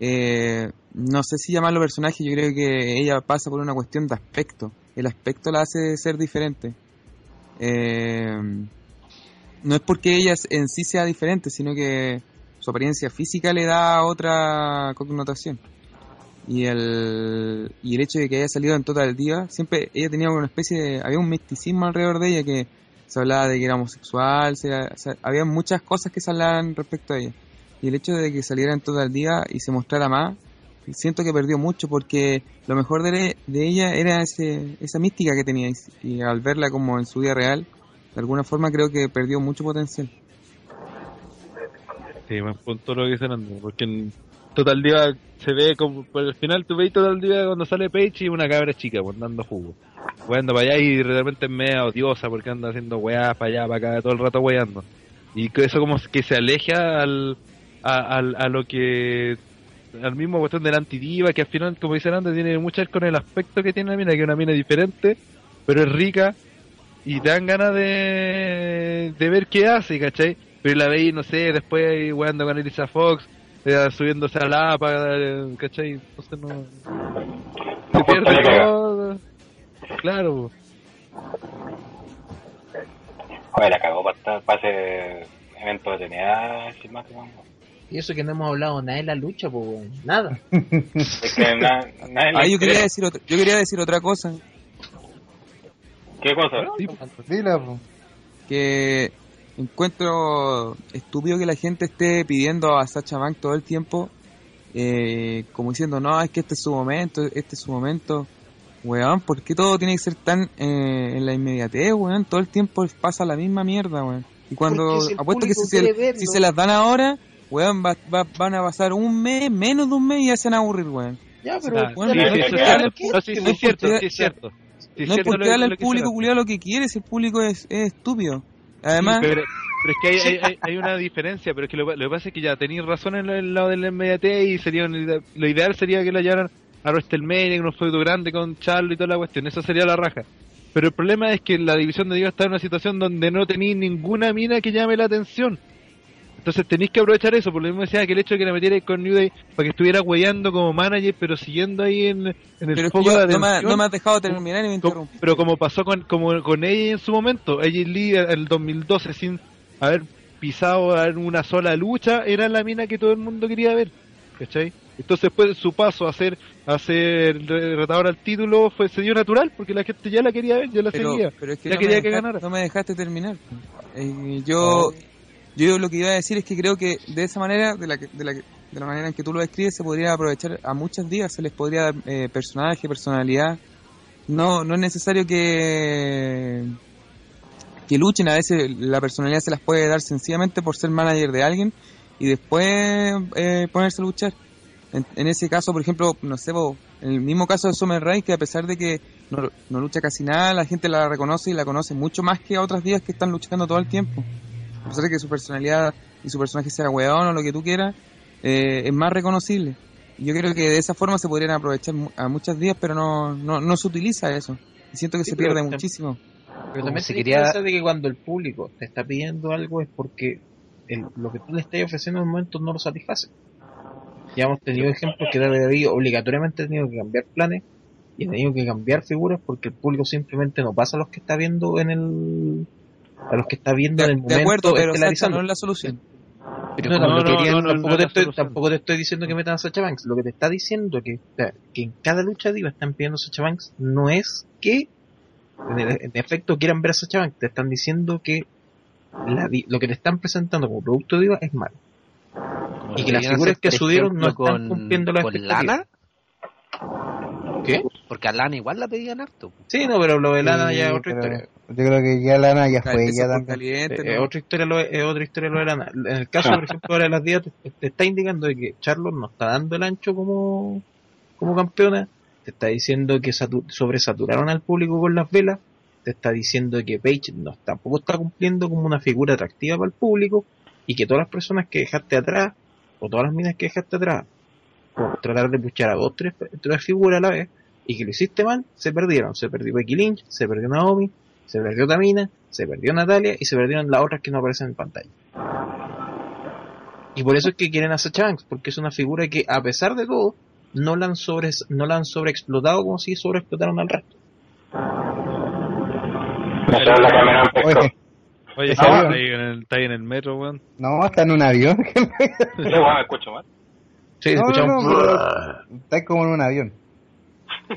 eh, no sé si llamarlo personaje, yo creo que ella pasa por una cuestión de aspecto. El aspecto la hace ser diferente. No es porque ella en sí sea diferente, sino que su apariencia física le da otra connotación. Y el, y el hecho de que haya salido en Total Diva, siempre ella tenía una especie de. Había un misticismo alrededor de ella que se hablaba de que era homosexual, había muchas cosas que se hablaban respecto a ella. Y el hecho de que saliera en Total Diva y se mostrara más, siento que perdió mucho porque lo mejor de, de ella era ese, esa mística que tenía. Y, y al verla como en su vida real, de alguna forma creo que perdió mucho potencial. Sí, buen punto lo que dicen Andrés, porque en Total Diva se ve como, por el final tú veis Total Diva cuando sale Page y una cabra chica, pues dando jugo. Weando para allá y de repente es media odiosa porque anda haciendo weá para allá, para acá, todo el rato weando. Y eso como que se aleja al, a, a lo que, al mismo cuestión de la antidiva, que al final, como dicen antes, tiene mucho ver con el aspecto que tiene la mina, que es una mina diferente, pero es rica, y te dan ganas de, de ver qué hace, ¿cachai? Pero la veis, no sé, después jugando con Elisa Fox, eh, subiéndose a la APA, eh, ¿cachai? Entonces no... Se No pierde todo. Claro, Joder, la cagó para, estar- para ese evento de TNA, sin más que más. Y eso que no hemos hablado nada de la lucha, pues, weón. nada. Es que na- *laughs* le Ah, yo quería decir otra, yo quería decir otra cosa, ¿Qué cosa? sí, Dila, po. que encuentro estúpido que la gente esté pidiendo a Sacha Bank todo el tiempo, eh, como diciendo, no, es que este es su momento, este es su momento. Weón, ¿por qué todo tiene que ser tan eh, en la inmediatez, weón? Todo el tiempo pasa la misma mierda, weón. Y cuando si apuesto que si se, verlo. si se las dan ahora, weón, va- va- van a pasar un mes, menos de un mes y ya se van a aburrir, weón. Ya, pero. Sí, no sí, es. No, sí, sí, no es es cierto, sí, es cierto. Sí, no es cierto porque darle al público culiado lo que quiere, si el público es, es estúpido. Además, Sí, pero, pero es que hay, hay, *laughs* hay- hay una diferencia, pero es que lo, lo que pasa es que ya tenéis razón en el lado del MDT y sería lo ideal sería que la llevaran a WrestleMania, con un feudo grande con Charlo y toda la cuestión, eso sería la raja. Pero el problema es que la división de Dios está en una situación donde no tenéis ninguna mina que llame la atención. Entonces tenéis que aprovechar eso, por lo mismo decía que el hecho de que la metierais con New Day para que estuviera huellando como manager, pero siguiendo ahí en, en el pero foco yo- de no, me, atención. no me has dejado terminar y me interrumpí. pero como pasó con, como con ella en su momento, ella Lee en el 2012 sin haber pisado en una sola lucha, era la mina que todo el mundo quería ver, ¿cachai? Entonces pues su paso a ser, a ser re- retador al título fue, se dio natural, porque la gente ya la quería ver, ya la pero, seguía. pero es que Ya no, quería que ganara. no me dejaste terminar. Eh, yo, yo lo que iba a decir es que creo que de esa manera, de la, de la, de la manera en que tú lo describes, se podría aprovechar a muchas días, se les podría dar eh, personaje, personalidad. No, no es necesario que que luchen, a veces la personalidad se las puede dar sencillamente por ser manager de alguien y después eh, ponerse a luchar. En, en ese caso, por ejemplo, no sé, en el mismo caso de Summer Rae, que a pesar de que no, no lucha casi nada, la gente la reconoce y la conoce mucho más que a otras días que están luchando todo el tiempo. A pesar de que su personalidad y su personaje sea weón o lo que tú quieras, eh, es más reconocible. Y Yo creo que de esa forma se podrían aprovechar a muchos días, pero no, no, no se utiliza eso. Y siento que Sí, se pierde muchísimo. Pero también se quería- de que cuando el público te está pidiendo algo es porque el- lo que tú le estás ofreciendo en el momento no lo satisface. Ya hemos tenido ejemplos que obligatoriamente ha tenido que cambiar planes y han tenido que cambiar figuras porque el público simplemente no pasa a los que está viendo en el a los que está viendo en el De momento acuerdo, pero Sacha no es la solución. Pero No, querían, tampoco, te es la estoy, solución. tampoco te estoy diciendo que metan a Sacha Banks. Lo que te está diciendo que, que en cada lucha diva están pidiendo a Sacha Banks no es que en, el- en efecto quieran ver a Sacha Banks. Te están diciendo que la lo que te están presentando como producto diva es malo. Como Y que las figuras que subieron no están cumpliendo con expectativas. Lana, ¿Qué? porque a Lana igual la pedían harto. Sí, no, pero lo de Lana Sí, ya es otra pero historia. Yo creo que ya Lana ya Claro, fue, ya también. caliente, Eh, ¿no? otra historia lo es otra historia lo de Lana. En el caso, por ejemplo, ahora de las días te, te está indicando de que Charlotte no está dando el ancho como, como campeona, te está diciendo que satu- sobresaturaron al público con las velas, te está diciendo que Paige no, tampoco está cumpliendo como una figura atractiva para el público y que todas las personas que dejaste atrás, o todas las minas que dejaste atrás, por tratar de puchar a dos, tres, tres figuras a la vez, y que lo hiciste mal, se perdieron. Se perdió Becky Lynch, se perdió Naomi, se perdió Tamina, se perdió Natalia y se perdieron las otras que no aparecen en pantalla. Y por eso es que quieren a Sacha Banks, porque es una figura que a pesar de todo, no la han sobre, no la han sobreexplotado como si sobreexplotaron al resto. Oye, está ahí en el, está ahí en el metro, weón. no, está en un avión. Sí, bueno, me escucho mal. Sí, No, escuchamos. no, no, está como en un avión.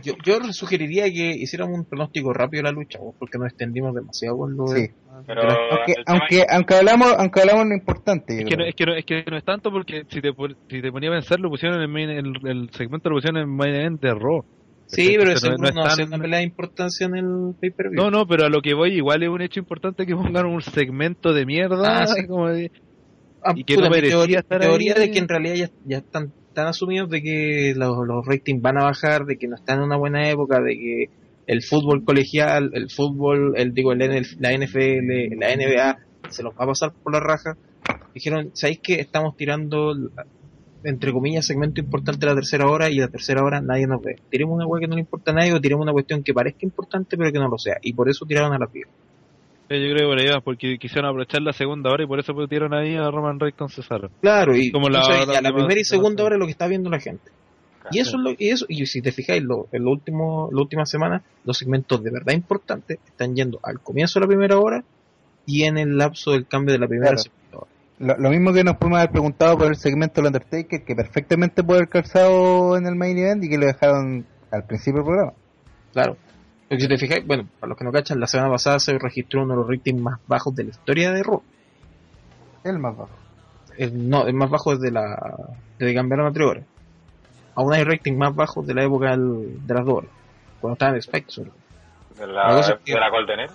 Yo, yo sugeriría que hiciéramos un pronóstico rápido de la lucha, vos, porque nos extendimos demasiado con lo de- Sí. Pero Aunque, el tema aunque, aunque hablamos, aunque hablamos lo importante. Es que, no, es, que no, es que no es tanto porque si te, si te ponía a pensar, lo pusieron en el, main- el, el segmento lo pusieron en main event de Raw. Sí, pero eso no- no no, es tan- una pelea de importancia en el pay-per-view. No, no, pero a lo que voy, igual es un hecho importante que pongan un segmento de mierda. Ah, sí. como de- Ah, y que puta, no merecía teoría, estar teoría ahí. de que en realidad ya, ya están tan asumidos de que los, los ratings van a bajar, de que no están en una buena época, de que el fútbol colegial, el fútbol, el digo el NL la NFL, la NBA se los va a pasar por la raja. Dijeron, ¿sabéis que estamos tirando entre comillas segmento importante de la tercera hora y la tercera hora nadie nos ve? Tiremos una hueá que no le importa a nadie o tiremos una cuestión que parezca importante pero que no lo sea. Y por eso tiraron a la piba. Eh, Yo creo que por ahí va, porque quisieron aprovechar la segunda hora y por eso pusieron ahí a Roman Reigns con Cesaro. Claro, y Como la- entonces, la ya la última- primera y segunda hora es lo que está viendo la gente. Y eso es lo y eso y si te fijáis lo, en lo último la última semana los segmentos de verdad importantes están yendo al comienzo de la primera hora y en el lapso del cambio de la primera a la Claro. segunda hora. Lo, lo mismo que nos pudimos haber preguntado por el segmento del Undertaker, que perfectamente puede haber calzado en el main event y que lo dejaron al principio del programa. Claro. Porque si te fijáis, bueno, para los que no cachan, la semana pasada se registró uno de los ratings más bajos de la historia de Raw. El más bajo. El, no, el más bajo desde la desde que cambiaron a tres horas. Aún hay rating más bajos de la época del- de las dos horas. Cuando estaban en Spike, todo. de La la, que- de la Golden Era.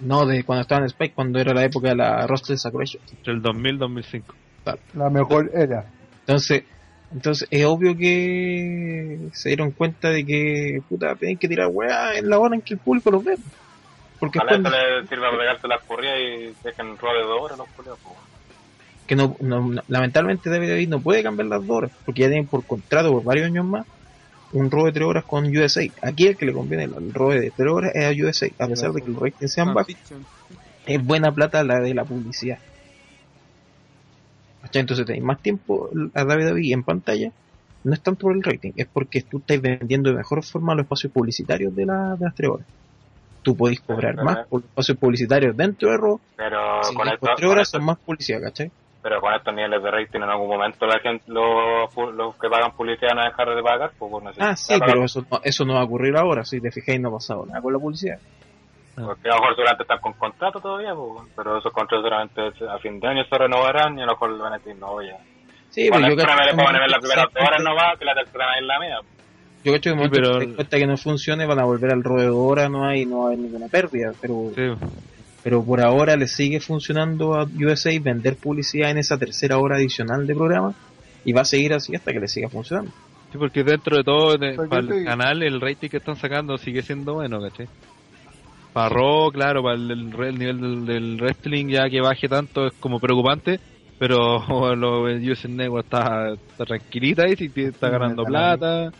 No, de cuando estaban en Spike, cuando era la época de la roster Saturation. Entre el 2000 y 2005. La mejor era. Entonces, entonces es obvio que se dieron cuenta de que puta tienen que tirar weá en la hora en que el público los ve. Porque Ojalá esto le sirva para pegarse las corridas y dejen de dos horas los culiados. que no, no- no- lamentablemente WWE no puede cambiar las dos horas, porque ya tienen por contrato por varios años más un robo de tres horas con USA. Aquí el que le conviene el robo de tres horas es a USA, a pesar de que los ratings sean bajos, es buena plata la de la publicidad. ¿Cachai? Entonces tenéis más tiempo a WWE en pantalla, no es tanto por el rating, es porque tú estás vendiendo de mejor forma los espacios publicitarios de, la- de las tres horas. Tú podéis cobrar más por los espacios publicitarios dentro de Raw, Pero si con las esto, con horas son más publicidad, ¿cachai? pero con estos niveles de rating en algún momento la gente, los, los que pagan publicidad van a dejar de pagar. Pues, no sé. Ah, sí, pero eso no, eso no va a ocurrir ahora, si te fijáis no ha pasado nada con la publicidad. Porque a lo mejor seguramente están con contrato todavía, pues, pero esos contratos seguramente a fin de año se renovarán y a lo mejor le van a decir, no, ya. Sí, Bueno, pero yo pero me le cacho- pueden ver las primeras dos horas nomás, que la tercera es la mía. Yo cacho que en el momento pero- que cuenta que no funcione van a volver al roedor, no hay, no hay ninguna pérdida, pero, Sí. pero por ahora le sigue funcionando a USA vender publicidad en esa tercera hora adicional de programa y va a seguir así hasta que le siga funcionando. Sí, porque dentro de todo, de- Pues yo para el canal, el rating que están sacando sigue siendo bueno, ¿cachai? Para Raw, claro, para el, el el nivel del, del wrestling ya que baje tanto es como preocupante, pero *laughs* lo, el US Network está, está tranquilita ahí, si está ganando plata,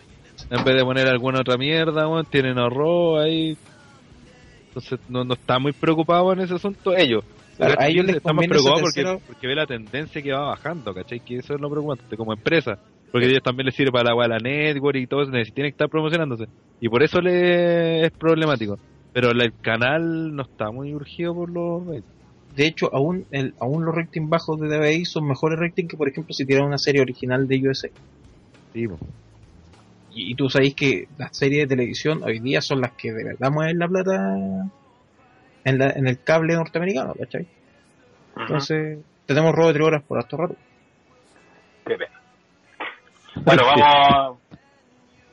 en vez de poner alguna otra mierda, tienen a Raw ahí, entonces no, no está muy preocupado en ese asunto ellos. Claro, a ellos les está más conviene esa preocupado porque, porque ve la tendencia que va bajando, ¿cachai? Que eso es lo preocupante como empresa. Porque a ellos también les sirve para la, la network y todo eso, tienen que estar promocionándose. Y por eso le es problemático. Pero el canal no está muy urgido por los... De hecho, aún, el, aún los ratings bajos de DBI son mejores ratings que, por ejemplo, si tiran una serie original de USA. Sí. Y, y tú sabéis que las series de televisión hoy día son las que de verdad mueven la plata en, la, en el cable norteamericano, ¿cachai? Entonces, tenemos robo de tres horas por harto rato. Qué pena. Bueno, vamos.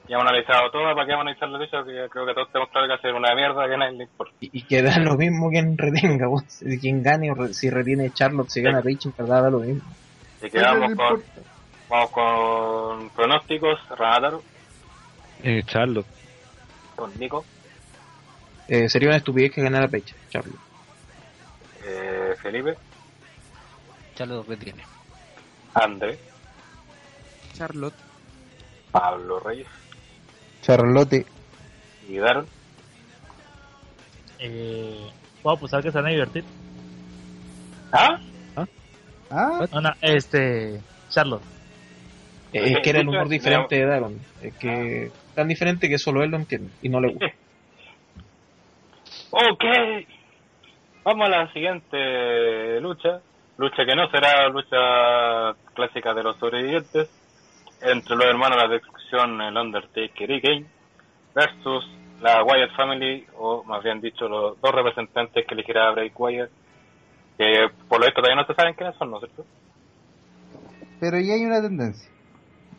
Ya hemos analizado todo, ¿para qué vamos a analizar la lucha? Que creo que todos tenemos claro que hacer una mierda que nadie le importa. Y, y que da lo mismo quien retenga. Si quien gane o re- si retiene Charlotte, si gana Rich, en verdad da lo mismo. Así que vamos con, vamos con pronósticos, Ranataro, Eh, Charlotte. con Nico, Eh, sería una estupidez que ganara Page, Charlotte. eh, Felipe, Charlotte retiene. André, Charlotte. Pablo Reyes Charlotte. y Daron. Eh, ¿Puedo apostar que se van a divertir? ¿Ah? Ah, No, no, este. Charlotte. Eh, es que era el humor diferente de Daron. Es que tan diferente que solo él lo entiende y no le gusta. *laughs* Ok. Vamos a la siguiente lucha. Lucha que no será lucha clásica de los sobrevivientes. Entre los hermanos de la el Undertaker y Kane. Versus la Wyatt Family, o más bien dicho, los dos representantes que elegirá Bray Wyatt. Que por lo visto todavía no se saben quiénes son, ¿no es cierto? pero ya hay una tendencia.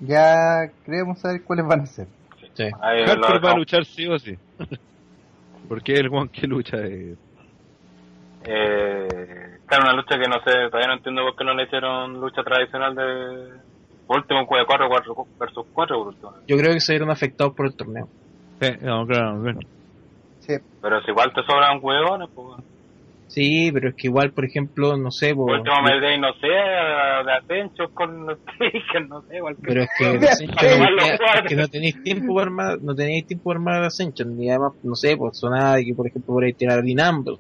Ya creemos saber cuáles van a ser. Sí. Va a luchar sí o sí. *laughs* Porque el one que lucha es... Eh, claro, una lucha que no sé, todavía no entiendo por qué no le hicieron lucha tradicional de. Por último, un 4 4 versus 4 por último. Yo creo que se vieron afectados por el torneo. Sí, no, claro, bueno. Sí. Pero si igual te sobran huevones, pues. Sí, pero es que igual, por ejemplo, no sé, Por po- último me deis, no sé, de Ascension con *laughs* los Taker, no sé, igual que. pero es que, *laughs* que- es que no tenéis tiempo para armar, no tenéis tiempo para armar Ascension, ni además, no sé, pues sonaba de que por ejemplo podéis tirar a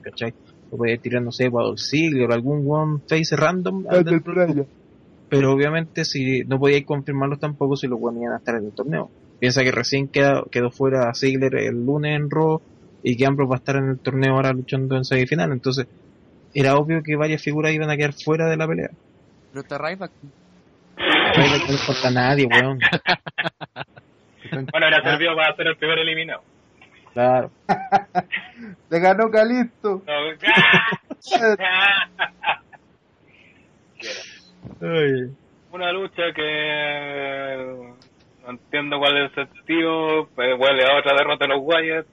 ¿cachai? O podéis tirar, no sé, para Dolph Ziggler o algún one face random al del. Pero obviamente si no podíais confirmarlos tampoco si los buenos iban a estar en el torneo. Piensa que recién quedó, quedó fuera Ziggler el lunes en Raw y que Ambrose va a estar en el torneo ahora luchando en semifinal, entonces era obvio que varias figuras iban a quedar fuera de la pelea. Pero está Ryback. No importa a nadie, weón. *laughs* Bueno, era servido para ser el primer eliminado. Claro. *laughs* Se ganó Calisto. No, *laughs* Una lucha que no entiendo cuál es el sentido, pues huele a otra derrota de los Wyatt.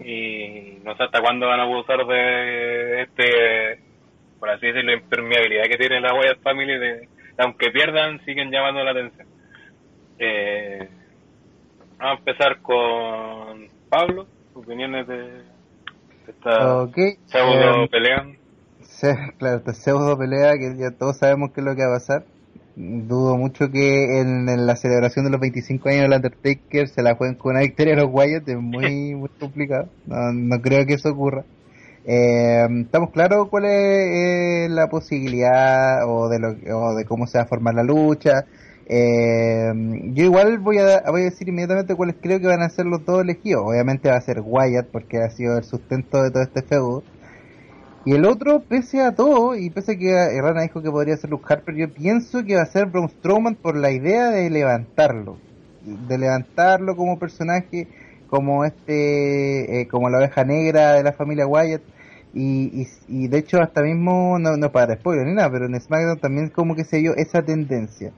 y no sé hasta cuándo van a abusar de este, por así decirlo, impermeabilidad que tiene la Wyatt Family, de, aunque pierdan, siguen llamando la atención. Eh, vamos a empezar con Pablo, opiniones de, de esta Ok. pseudo eh, pelea. Claro, esta pseudo pelea que ya todos sabemos qué es lo que va a pasar. Dudo mucho que en, en la celebración de los 25 años del Undertaker se la jueguen con una victoria a los Wyatt, es muy, *laughs* muy complicado. No, no creo que eso ocurra. Eh, ¿Estamos claros cuál es eh, la posibilidad o de, lo, o de cómo se va a formar la lucha? Eh, yo igual voy a, voy a decir inmediatamente cuáles creo que van a ser los dos elegidos. Obviamente va a ser Wyatt porque ha sido el sustento de todo este feudo. Y el otro, pese a todo, y pese a que Rana dijo que podría ser Luke Harper, yo pienso que va a ser Braun Strowman por la idea de levantarlo. De levantarlo como personaje, como este, eh, como la oveja negra de la familia Wyatt. Y, y, de hecho hasta mismo, no, no para spoiler ni nada, pero en SmackDown también como que se vio esa tendencia.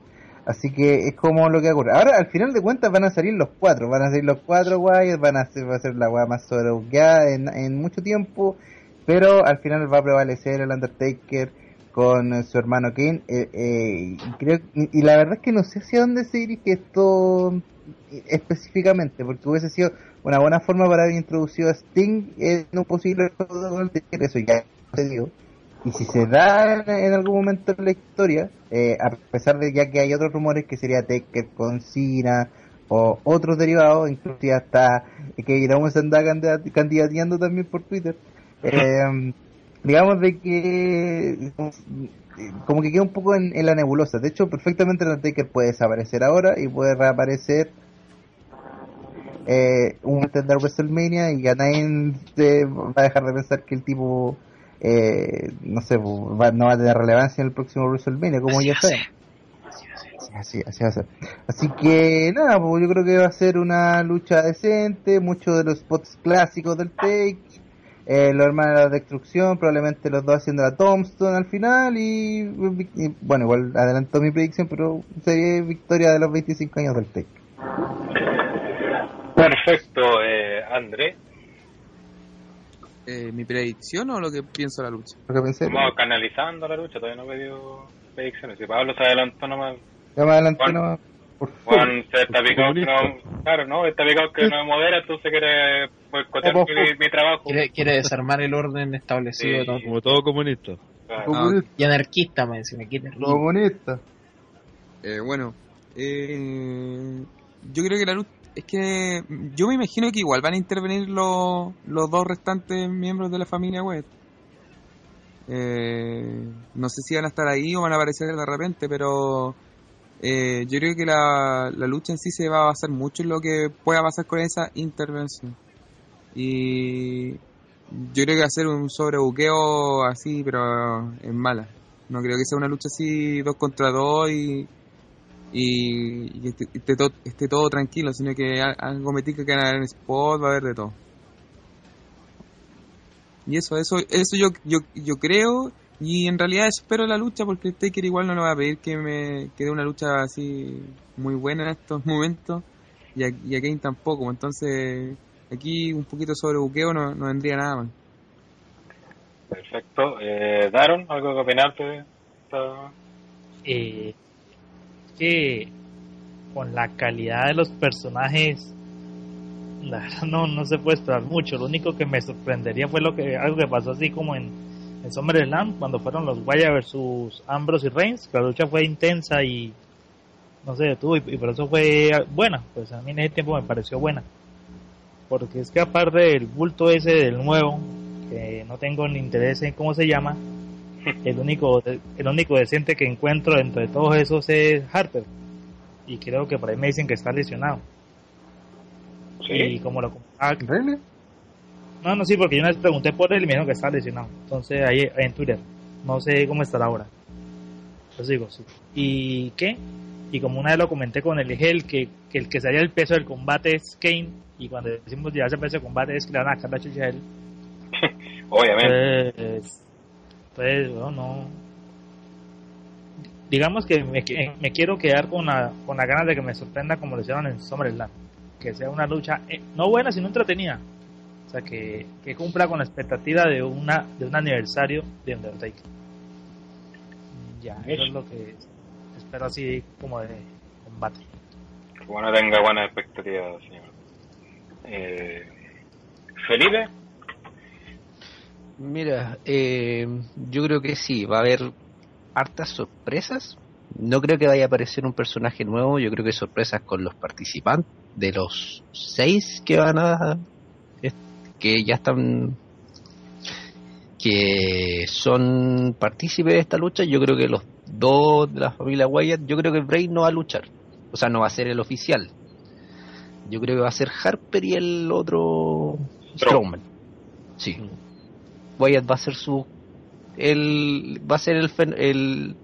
Así que es como lo que ocurre. Ahora, al final de cuentas, van a salir los cuatro. Van a salir los cuatro Wyatt, van a ser, va a ser la más sobrebuqueada en mucho tiempo. Pero al final va a prevalecer el Undertaker con eh, su hermano Kane. Eh, eh, y, creo, y, la verdad es que no sé hacia dónde se dirige esto específicamente, porque hubiese sido una buena forma para haber introducido a Sting en un posible. Eso ya se dio. Y si se da en algún momento en la historia, eh, a pesar de ya que hay otros rumores que sería Taker con Cena o otros derivados, inclusive hasta que Owens anda candidat- candidateando también por Twitter. Eh, *laughs* digamos de que como que queda un poco en, en la nebulosa. De hecho, perfectamente Undertaker puede desaparecer ahora y puede reaparecer eh, un tender WrestleMania y a nadie se va a dejar de pensar que el tipo eh, no sé va- no va a tener relevancia en el próximo WrestleMania como Así ya sé ser. así, así va a ser así que nada pues yo creo que va a ser una lucha decente muchos de los spots clásicos del take eh, los hermanos de la destrucción probablemente los dos haciendo la Tombstone al final y, y, bueno igual adelantó mi predicción pero sería victoria de los 25 años del take Perfecto, eh, André. Eh, ¿Mi predicción o lo que pienso de la lucha? lo que pensé Estamos canalizando la lucha, todavía no me dio predicciones. Si Pablo se adelantó nomás, Ya más adelante Juan. Por *laughs* se está picado que no, claro, no, está picado que no me modera, entonces quiere boicotear mi, mi trabajo. Quiere, quiere desarmar el orden establecido. Sí. todo. Como todo comunista. Claro. Comunista, Y anarquista, me. Quiere comunista. Eh, bueno, eh, yo creo que la lucha es que yo me imagino que igual van a intervenir los, los dos restantes miembros de la familia West. Eh, no sé si van a estar ahí o van a aparecer de repente, pero eh, yo creo que la, la lucha en sí se va a basar mucho en lo que pueda pasar con esa intervención. Y yo creo que ser un sobrebuqueo así, pero en mala. No creo que sea una lucha así dos contra dos y, y, esté, todo, esté todo tranquilo, sino que algo me que van a en spot, va a haber de todo. Y eso, eso, eso yo, yo, yo creo y en realidad espero la lucha porque el Taker igual no le va a pedir que me que dé una lucha así muy buena en estos *laughs* momentos y a, y a Kane tampoco, entonces aquí un poquito sobre buqueo no, no vendría nada mal. Perfecto. Eh, Daron, ¿algo que de esta? eh, que con la calidad de los personajes no, no se puede esperar mucho lo único que me sorprendería fue lo que algo que pasó así como en, en SummerSlam cuando fueron los Wyatt versus Ambrose y Reigns que la lucha fue intensa y no se detuvo y, y por eso fue buena pues a mí en ese tiempo me pareció buena porque es que aparte del bulto ese del nuevo que no tengo ni interés en cómo se llama *laughs* el único el único decente que encuentro dentro de todos esos es Harper y creo que por ahí me dicen que está lesionado y Sí. como lo ¿Really? No no sí porque yo una vez pregunté por él y me dijeron que está lesionado entonces ahí, ahí en Twitter no sé cómo estará ahora pues digo sí y qué y como una vez lo comenté con el Egel que, que el que se halla el peso del combate es Kane y cuando decimos llevarse el peso del combate es que le van a sacar la chucha a él *laughs* Obviamente. pues, pues bueno, no. Digamos que me, me quiero quedar con la, con la ganas de que me sorprenda como lo hicieron en SummerSlam. Que sea una lucha eh, no buena, sino entretenida. O sea, que, que cumpla con la expectativa de una de un aniversario de Undertaker. Ya, eso es lo que espero así como de combate. Que bueno tenga buenas expectativas, señor. Eh, Felipe, Mira, eh, yo creo que sí, va a haber hartas sorpresas. No creo que vaya a aparecer un personaje nuevo, yo creo que sorpresas con los participantes, de los seis que van a... que ya están... que son partícipes de esta lucha, yo creo que los dos de la familia Wyatt, yo creo que Bray no va a luchar, o sea, no va a ser el oficial. Yo creo que va a ser Harper y el otro Strowman. Sí. Wyatt va a ser su el va a ser el el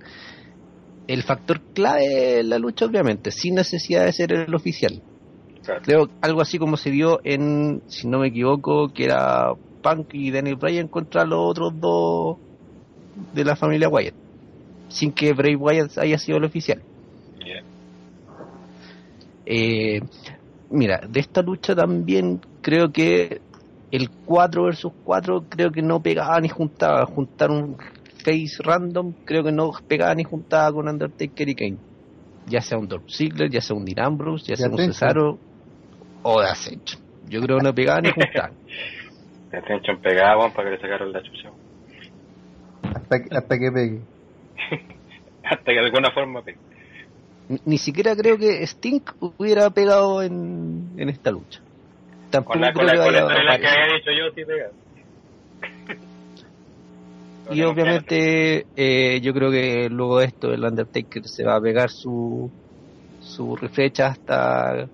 el factor clave en la lucha obviamente sin necesidad de ser el oficial Claro. creo algo así como se vio en si no me equivoco que era Punk y Daniel Bryan contra los otros dos de la familia Wyatt sin que Bray Wyatt haya sido el oficial Yeah. eh, mira, de esta lucha también creo que el 4 versus 4 creo que no pegaba ni juntaba. Juntar un face random creo que no pegaba ni juntaba con Undertaker y Kane. Ya sea un Dolph Ziggler, ya sea un Dean Ambrose, ya sea un. Cesaro o de Ascension. Yo creo que no pegaba ni juntaba. *laughs* Te atención pegada, weón, para que le sacaron la chucha. Hasta que, hasta que pegue. *laughs* Hasta que de alguna forma pegue. Ni, ni siquiera creo que Sting hubiera pegado en, en esta lucha. Tampoco Con la, con creo la, que con la que había dicho yo, sí pega. *laughs* y obviamente eh, yo creo que luego de esto el Undertaker se va a pegar su su reflecha hasta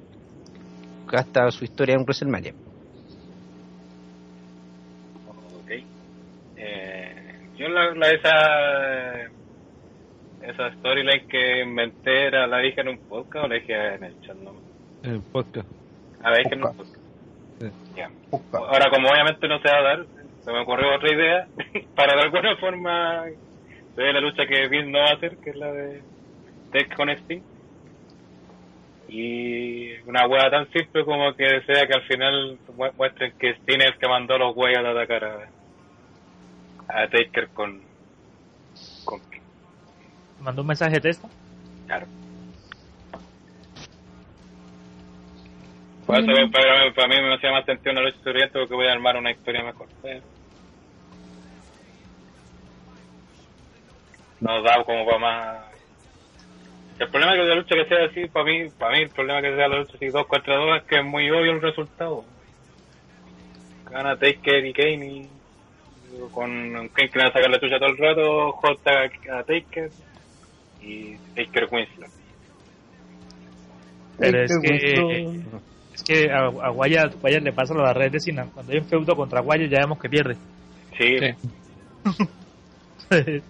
hasta su historia en WrestleMania. Ok. Eh, yo la, la esa esa storyline que inventé era la dije en un podcast o la dije en el chat no En el podcast. a la dije en un Podcast. Sí. Puca. ahora como obviamente no se va a dar se me ocurrió otra idea *laughs* para de alguna forma ve la lucha que Vince no va a hacer que es la de Tech con Sting y una hueá tan simple como que sea que al final mu- muestren que Sting es el que mandó a los huellas a atacar a, a Taker con con Mandó un mensaje de texto. Claro. Eso, para, para mí me hacía más sentido una lucha porque voy a armar una historia mejor. Pero Nos da como para más... El problema es que la lucha que sea así, para mí, para mí el problema que sea la lucha así dos contra dos es que es muy obvio el resultado. Gana Taker y Kane y con Kane que le va a sacar la tuya todo el rato, J a Taker y Taker Winslow. Pero es que, es que a, a Guaya, Guaya le pasa la red de Cina. Cuando hay un feudo contra Guaya ya vemos que pierde. Sí, Sí. *laughs*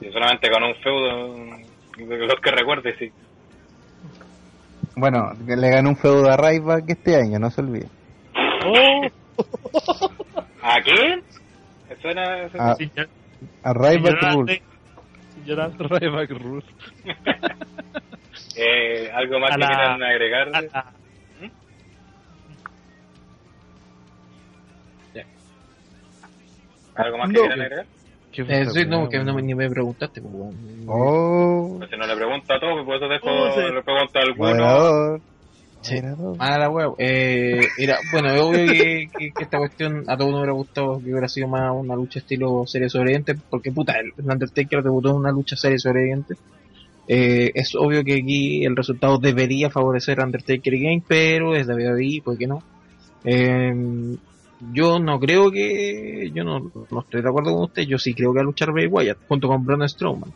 sí, solamente con un feudo, *laughs* los que recuerde, sí. Bueno, le ganó un feudo a Ryback este año, no se olvide. ¡Oh! ¿A quién? ¿Me suena? Ah, Sin, llor- A Ryback sí. Sin llorar. Ryback Rules. *laughs* eh, ¿Algo más A que la- quieran agregar? A ¿Algo más que quieran agregar? ¿Qué Eh, sí, no, que no, ni me preguntaste. pues. Oh, si no le pregunto a todos, pues eso dejo, Oh, sí. le pregunto a alguno. Sí. Mala la huevo. Eh, era, bueno, es obvio que, que- que esta cuestión a todos nos hubiera gustado que hubiera sido más una lucha estilo serie sobreviviente, porque puta, el Undertaker debutó en una lucha serie sobreviviente. Eh, es obvio que aquí el resultado debería favorecer a Undertaker y Game, pero es WWE, ¿por qué no? Eh, yo no creo que, yo no, no estoy de acuerdo con usted, yo sí creo que va a luchar Bray Wyatt junto con Braun Strowman.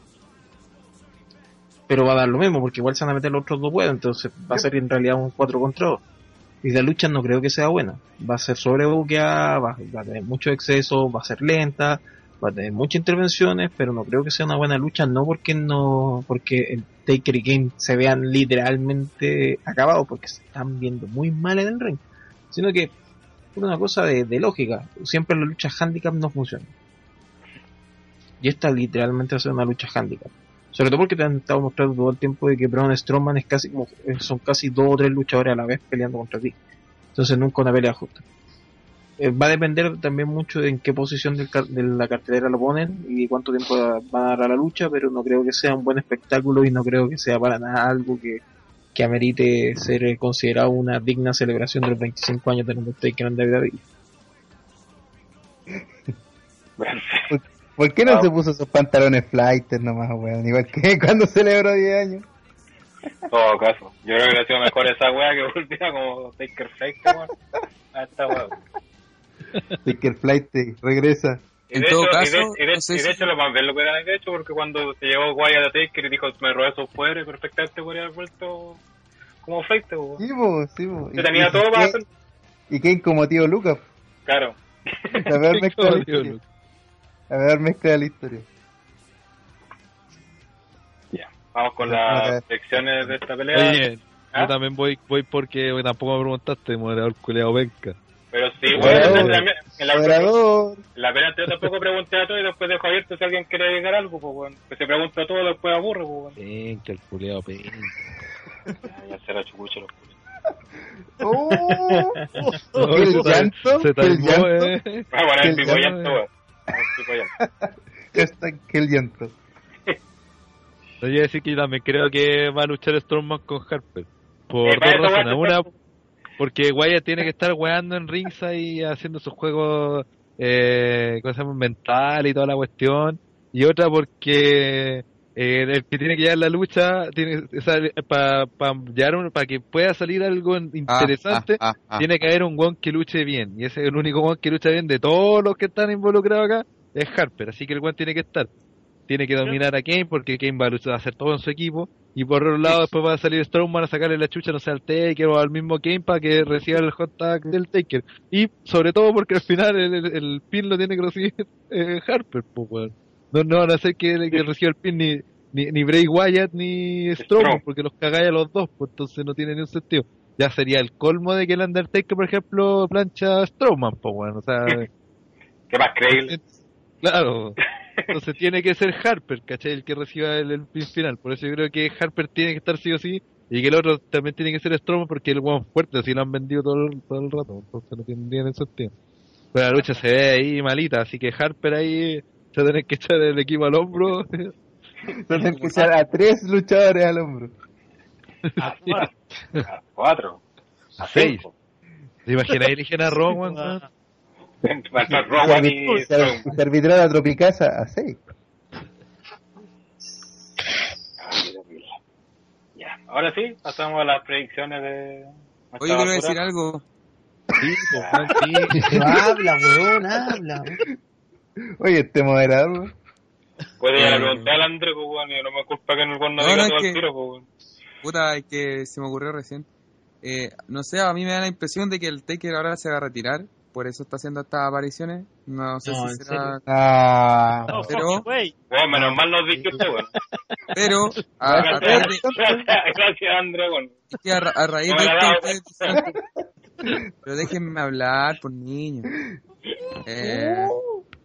Pero va a dar lo mismo, porque igual se van a meter los otros dos huevos, entonces va a ser en realidad un 4 contra 2. Y la lucha no creo que sea buena. Va a ser sobrebuqueada, va, va a tener mucho exceso, va a ser lenta, va a tener muchas intervenciones, pero no creo que sea una buena lucha, no porque no, porque el Taker y Game se vean literalmente acabados, porque se están viendo muy mal en el ring, sino que por una cosa de, lógica, siempre las luchas handicap no funcionan. Y esta literalmente va a ser una lucha handicap. Sobre todo porque te han estado mostrando todo el tiempo de que Braun Strowman es casi como, eh, son casi dos o tres luchadores a la vez peleando contra ti. Entonces nunca una pelea justa. Eh, va a depender también mucho de en qué posición del de la cartelera lo ponen y cuánto tiempo va a dar a la lucha, pero no creo que sea un buen espectáculo y no creo que sea para nada algo que, que amerite ser considerado una digna celebración de los 25 años de Undertaker en WWE. ¿Por qué no se puso esos pantalones flight nomás, weón? Igual que *laughs* cuando celebró 10 años. Todo caso, yo creo que hubiera sido mejor esa wea que volviera como Taker Flight, weón. A esta wea. Taker Flight eh, regresa. Y En de todo hecho, caso, y de, y de- no sé y de si- hecho lo más bien lo que hubieran hecho porque cuando se llevó Guaya a Taker y dijo me robé sus poderes perfectamente podría haber vuelto como Flight. Sí, po, sí, po. Se tenía todo para hacer. Y Kane como tío Lucas. Claro. La peor *laughs* mezcla de la historia. Luke. La peor mezcla de la historia. Ya. Vamos con las secciones de esta pelea. Oye, ¿Ah? yo también voy, voy porque tampoco me preguntaste, moderador culeado penca. Pero sí, en la, en la, Moderador. la pelea anterior tampoco pregunté a todo y después dejo abierto si alguien quiere agregar algo, pues weón. Que se pregunta todo después aburre, pues weón. Penca, el culeado penca. Ya, será chucucho los. Oh, *laughs* ¿Qué el llanto? Se ¿Qué el talmó, llanto? eh. Ah, bueno, el pico llanto, weón. *laughs* Hashtag que el llanto. Yo iba a decir que yo también creo que va a luchar Strongman con Harper. Por Eh, dos razones. Una, porque Wyatt tiene que estar weando en ringside y haciendo sus juegos eh, ¿cómo se llama? mental y toda la cuestión. Y otra porque eh, el que tiene que llevar la lucha tiene para para que pueda salir algo Ah, interesante ah, ah, ah. tiene que haber un guan que luche bien y ese es el único guan que lucha bien de todos los que están involucrados acá es Harper, así que el weón tiene que estar. Tiene que dominar a Kane porque Kane va a hacer todo en su equipo. Y por otro lado, después va a salir Strowman a sacarle la chucha, no sé, al Taker o al mismo Kane para que reciba el hot tag del Taker. Y sobre todo porque al final el, el- el pin lo tiene que recibir *laughs* eh, Harper, pues, weón. No, no van a hacer que, que reciba el pin ni, ni, ni Bray Wyatt ni Strowman, porque los cagáis a los dos, pues entonces no tiene ningún sentido. Ya sería el colmo de que el Undertaker, por ejemplo, plancha a Strowman, pues, weón. O sea, *laughs* ¿Qué más creíble? *laughs* Claro. Entonces tiene que ser Harper, ¿cachai? El que reciba el, el pin final. Por eso yo creo que Harper tiene que estar sí o sí. Y que el otro también tiene que ser Strowman porque el weón fuerte, así lo han vendido todo el, todo el rato. Entonces no tiene ni sentido. Pero la lucha se ve ahí malita, así que Harper ahí se tiene que echar el equipo al hombro. *laughs* Entonces que echar a tres luchadores al hombro. A cuatro. A cuatro. A seis. ¿Te imaginas eligen a Rowan? Weón? Va a estar Rowan y Y Strowman. se arbitrar a Tropicasa a seis. Ay, Dios mío. Ya, ahora sí, pasamos a las predicciones de. Oye, quiero decir algo. Sí, *laughs* pues, sí. Habla, weón, habla. Oye, este moderador. Puede ir a Eh. preguntar al André, pues, weón, y no me culpa que en el weón no diga no, todo que- tiro, pues, weón. Puta, es que se me ocurrió recién. Eh, no sé, a mí me da la impresión de que el Taker ahora se va a retirar. Por eso está haciendo estas apariciones. No sé No, si ¿en será. Ah, No, Pero- fuck, güey. Menos mal nos dijiste usted, weón. Pero *laughs* a, a raíz de, Gracias, André, es que a, ra- a raíz No de esto. ustedes dicen- Pero déjenme hablar, por niños. Eh,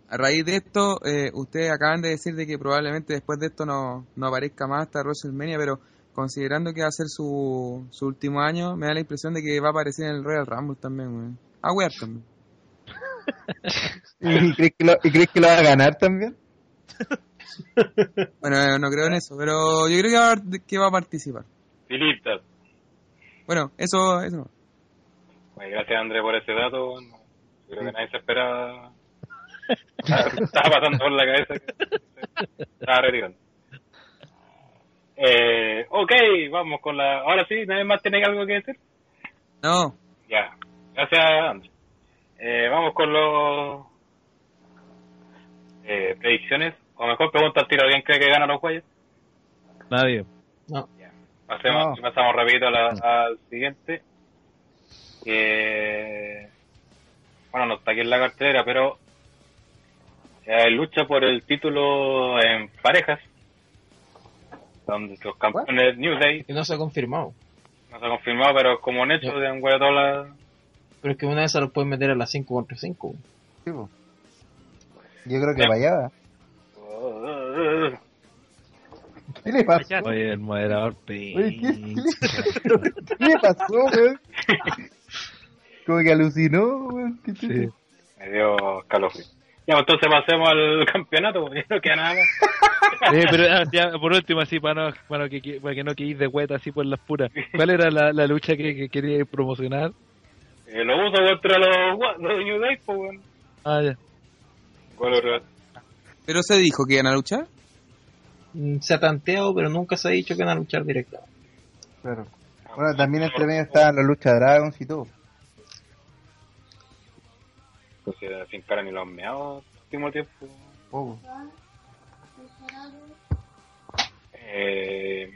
a raíz de esto, eh, ustedes acaban de decir de que probablemente después de esto no, no aparezca más hasta WrestleMania, pero considerando que va a ser su, su último año, me da la impresión de que va a aparecer en el Royal Rumble también, weón. A wear también. ¿Y crees, que lo, ¿Y crees que lo va a ganar también? Bueno, eh, no creo en eso, pero yo creo que va a, que va a participar. Filita. Bueno, eso, eso no. Bueno, gracias, André, por ese dato. Creo que nadie se esperaba. Estaba pasando por la cabeza que estaba retirando. Eh, ok, vamos con la. Ahora sí, ¿nadie más tiene algo que decir? No, Ya, gracias, André. Eh, vamos con los. Eh, predicciones. O mejor pregunta al tiro: ¿Alguien cree que gana los Guayas? Nadie. Pasemos, No. pasamos rapidito a la- al siguiente. Que, bueno, no está aquí en la cartera, pero eh, lucha por el título en parejas. Donde los campeones New Day, Que no se ha confirmado. no se ha confirmado, pero como un hecho de un toda la... Pero es que una de esas lo pueden meter a las 5 contra 5. Sí, po. Yo creo que para allá va. ¿Qué le pasó? Oye, el moderador, Oye, ¿qué, qué le, ¿qué le pasó, weón? Como que alucinó, weón. ¿Qué Sí. Me dio escalofrío. Ya, pues entonces pasemos al *laughs* campeonato, porque no queda nada más. Sí, pero ah, ya, por último, así, para, no, para, que, que- para que no quedéis de hueta así por las puras. ¿Cuál era la, la lucha que, que quería promocionar? Eh, lo uso contra los, los New Day, pues, bueno. Ah, ya. ¿Cuál otro? pero se dijo que iban a luchar. Mm, Se ha tanteado, pero nunca se ha dicho que van a luchar directamente. Claro. Bueno, también entre medio estaban la lucha Dragons y todo. Pues eh, sin cara ni los meados último tiempo. Poco. Eh,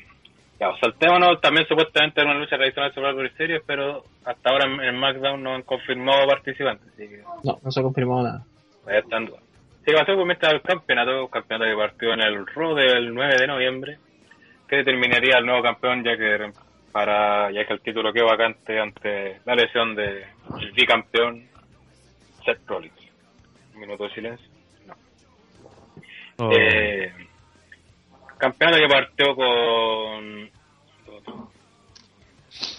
ya, saltémonos. También supuestamente era una lucha tradicional sobre Survivor Series, pero hasta ahora en, SmackDown no han confirmado participantes. Así que No, no se ha confirmado nada. duda. Así que pasó por mientras el campeonato, un campeonato que partió en el Raw del 9 de noviembre, que determinaría al nuevo campeón, ya que para ya que el título quedó vacante ante la lesión de el bicampeón Seth Rollins. Un minuto de silencio. No. Oh. Eh, campeonato que partió con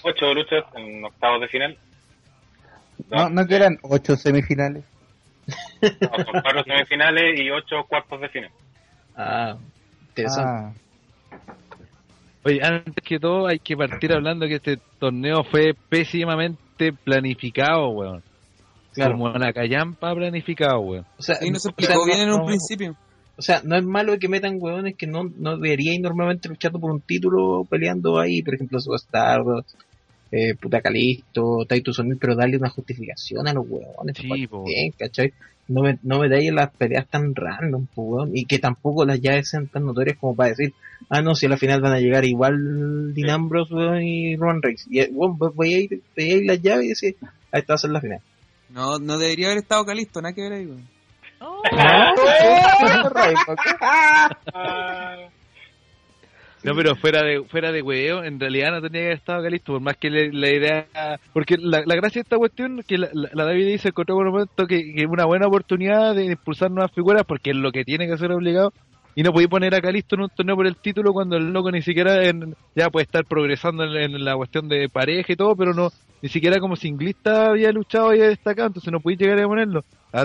ocho luchas en octavos de final. No, no que eran ocho semifinales. No, son cuatro semifinales y ocho cuartos de final. Ah, interesante. Ah, Oye, antes que todo hay que partir hablando que este torneo fue pésimamente planificado, weón. claro. Como la callampa planificado, weón. O sea, Y no se explicó bien en no- un principio. O sea, no es malo que metan hueones que no, no deberían normalmente luchando por un título peleando ahí, por ejemplo, Superstar, eh, puta Calisto, Titus O'Neil, pero darle una justificación a los huevones. Sí, bien, ¿cachai? No me, no me dais las peleas tan random, pues, weón, y que tampoco las llaves sean tan notorias como para decir, ah, no, si a la final van a llegar igual Dean Ambrose, y Roman Reigns. Y, eh, weón, voy a ir, voy a ir las llaves y decir, ahí está va a ser la final. No, no debería haber estado Calisto, nada que ver ahí, *laughs* No, pero fuera de fuera de huevo, en realidad no tenía que haber estado Calisto, por más que le- la idea... Porque la, la gracia de esta cuestión, que la, David dice encontró por un momento que que una buena oportunidad de impulsar nuevas figuras, porque es lo que tiene que hacer obligado, y no podía poner a Calisto en un torneo por el título cuando el loco ni siquiera en- ya puede estar progresando en la cuestión de pareja y todo, pero no ni siquiera como singlista había luchado y había destacado, entonces no podía llegar a ponerlo. A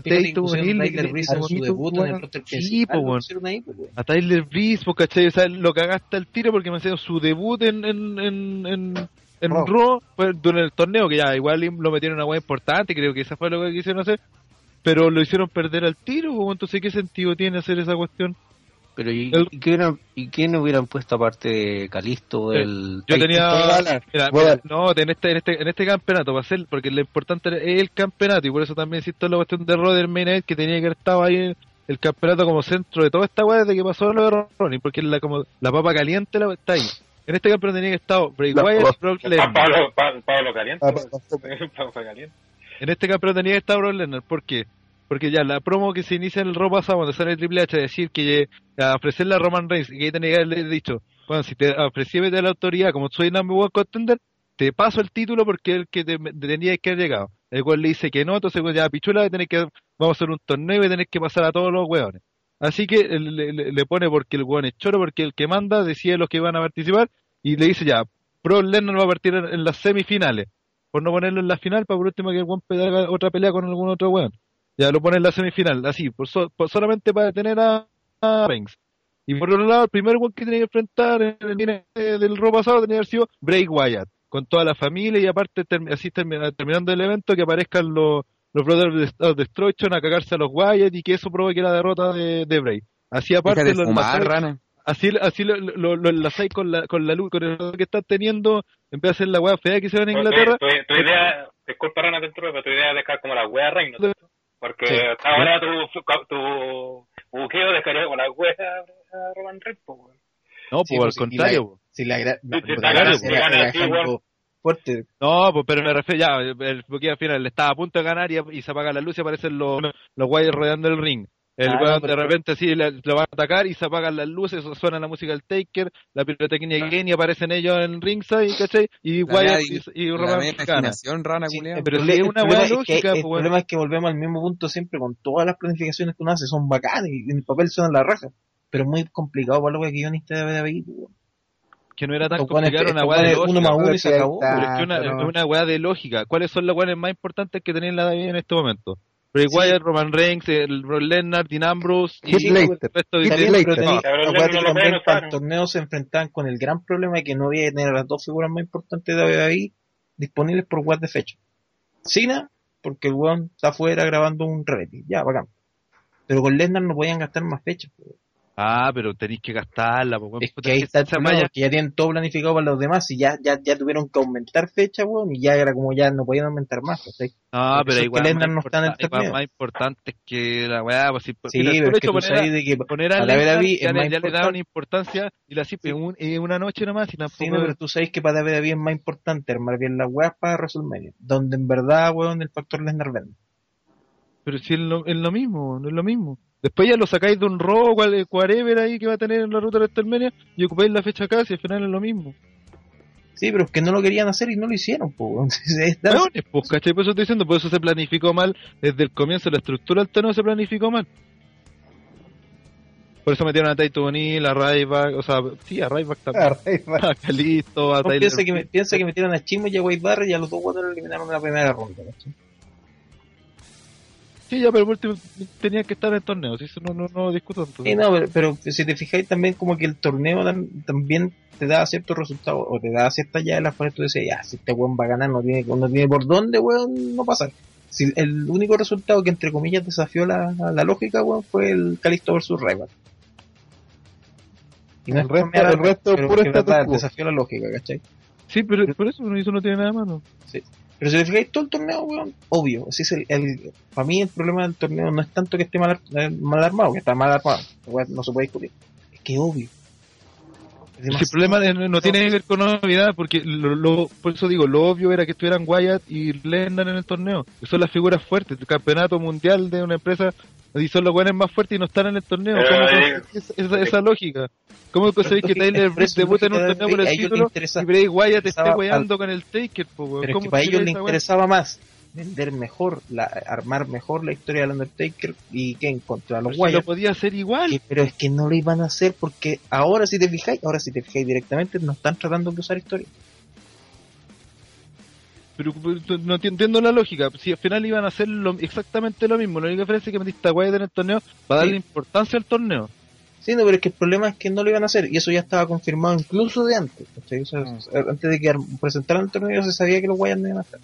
O'Neil, a Tyler le- Breeze pues, pues, a pues, ¿cachai? O sea, lo cagaste al tiro porque me hacía su debut en, en, en, en, en Raw. Raw, fue durante el torneo, que ya igual lo metieron en una hueá importante, creo que esa fue lo que quisieron hacer, pero lo hicieron perder al tiro, pues, entonces ¿qué sentido tiene hacer esa cuestión? Pero ¿y, El- y qué hubieran, ¿y quién hubieran puesto aparte de Calisto? Eh, El, Yo tenía... Mira, no, en este, en este, en este campeonato, va a ser, porque lo importante es el campeonato, y por eso también insisto en la cuestión de Raw del Main que tenía que haber estado ahí el, el campeonato como centro de toda esta weá desde que pasó lo de Rollins, porque la, como, la papa caliente la, está ahí. En este campeonato tenía que estar Bray Wyatt y Brock Pa- Lesnar. Pablo, Pa- Pablo Caliente. Ah, *laughs* Pablo Caliente. En este campeonato tenía que estar Brock Lesnar. ¿Por qué? Porque ya la promo que se inicia en el Raw pasado, cuando sale Triple H a decir que eh, a ofrecerle a Roman Reigns, y que tenía que haberle dicho, bueno, si te ofrecí de la autoridad como soy number one contender, te paso el título porque es el que te, te que haber llegado. El cual le dice que no, entonces ya pichula a tener que, vamos a hacer un torneo y a tener que pasar a todos los hueones. Así que le, pone porque el hueón es choro, porque el que manda decide los que van a participar, y le dice ya, Brock Lesnar va a partir en, las semifinales por no ponerlo en la final, para por último que el pe- haga otra pelea con algún otro weón. Ya lo pone en la semifinal, así, por, so- por- solamente para detener a, a Reigns. Y por otro lado, el primer weón que tenía que enfrentar en el del robo pasado tenía que haber sido Bray Wyatt, con toda la familia y aparte, termi- así termi- terminando el evento, que aparezcan los, los Brothers of Destruction a cagarse a los Wyatt y que eso provoque la derrota de, de Bray. Así aparte, de lo fumar, enlazáis- rana. así, así lo, lo, lo enlazáis con la, con la luz, con el que estás teniendo, en vez de hacer la weá fea que se ve en Inglaterra. Tu, tu, tu idea, disculpa Rana, te entro, pero tu idea es dejar como la wea reina. Porque Sí. hasta ahora tu, tu buqueo dejaría como la wea a Roman Reigns. No, pues Sí, al pues, contrario. Si la, fuerte. No, pues, pero me refiero ya, el buqueo al final le estaba a punto de ganar y, y se apaga la luz y aparecen los, los guayos rodeando el ring. El Ah, weón no, de repente así le- lo va a atacar y se apagan las luces, suena la música del Taker, la pirotecnia de Kenny, aparecen ellos en ringside, ¿cachai? Y Wyatt y, y imaginación, rana, Sí, pero el si es una el buena problema es que- lógica, El pues, bueno. problema es que volvemos al mismo punto siempre con todas las planificaciones que uno hace, son bacanas y en el papel suenan la raja. Pero es muy complicado para los guionistas de WWE. pues, que no era tan complicado, una weá de lógica. más uno y se pero acabó. que Pero es que una, weá de lógica. ¿Cuáles son los weones más importantes que tiene la David en este momento? Bray Sí. Wyatt, Roman Reigns, el Brock Lesnar, Dean Ambrose y el Slater. resto de También, para el torneo se enfrentaban con el gran problema de que no había tener las dos figuras más importantes de WWE disponibles por web de fecha. Cena, porque el weón está afuera grabando un reality, ya, bacán. Pero con Lesnar no podían gastar más fechas. pues. Ah, pero tenéis que gastarla, pues. Es que ahí que está el esa malla- porque ya tienen todo planificado para los demás y ya, ya, ya tuvieron que aumentar fecha, weón, y ya era como ya no podían aumentar más, ¿cachai? No, Por pero igual que más, no está igual más importante que la weá, pues si Sí, pero es que tú poner a- de que poner a Lesnar WWE ya, le, ya le da importante. una importancia y la en, un- en una noche nomás y tampoco Sí, no, pero tú sabes que para WWE es más importante armar bien las weas para WrestleMania, donde en verdad, weón, el factor Lesnar vende. Pero si es lo, es lo mismo, no es lo mismo. Después ya lo sacáis de un robo, cual, whatever ahí que va a tener en la ruta de WrestleMania y ocupáis la fecha acá, si al final es lo mismo. Sí, pero es que no lo querían hacer y no lo hicieron, pues, *laughs* pues, ¿cachai? Por eso estoy diciendo, por eso se planificó mal, desde el comienzo la estructura del torneo se planificó mal. Por eso metieron a Taito O'Neill, a Ryback, o sea, sí, a Ryback *laughs* también, Arriba. a *laughs* Calisto, a No, Tyler piensa, que me, piensa que metieron a Chimo y a Wade Barrett y a los dos weones lo eliminaron en la primera ronda, ¿cachai? Sí, ya, pero por último tenían que estar en el torneo, si eso no, no, no discuto. entonces. Sí, no, pero, pero si te fijáis también como que el torneo tam- también te da ciertos resultados o te da ciertas llaves las cuales tú dices, ya, si este weón va a ganar, no tiene, no tiene por dónde, weón, no pasar. Si el único resultado que entre comillas desafió la, la lógica, weón, fue el Calisto versus Ryback. Y El es resto- el resto quo. desafió la lógica, ¿cachai? Sí, pero por eso eso no tiene nada de malo. Pero si te fijáis, todo el torneo, weón, obvio. Así es el, el, para mí el problema del torneo no es tanto que esté mal, eh, mal armado, que está mal armado. weón, No se puede discutir. Es que obvio. Es el problema de- no, no tiene que ver con novedad, porque lo, lo- por eso digo, lo obvio era que estuvieran Wyatt y Lennon en el torneo, que son las figuras fuertes, el campeonato mundial de una empresa, y son los buenos más fuertes y no están en el torneo. Pero ¿Cómo esa, lógica? ¿Cómo conseguís que Tyler eso debute en un torneo por el título interesa- y Bray Wyatt esté interesaba weando con el Taker? Po, weón? Pero es ¿Cómo que para ellos les interesaba más vender mejor, la, armar mejor la historia del Undertaker y que contra los Si lo Wyatt. podía hacer igual. Que- pero es que no lo iban a hacer porque ahora si te fijáis, ahora si te fijáis directamente, no están tratando de usar historia. Pero, pero no enti- entiendo la lógica. Si al final iban a hacer lo- exactamente lo mismo, la única diferencia es que metiste a Wyatt en el torneo para darle Sí. importancia al torneo. Sí, no, pero es que el problema es que no lo iban a hacer y eso ya estaba confirmado incluso de antes. O sea, Antes de que ar- presentaran el torneo ya se sabía que los Wyatt no iban a estar.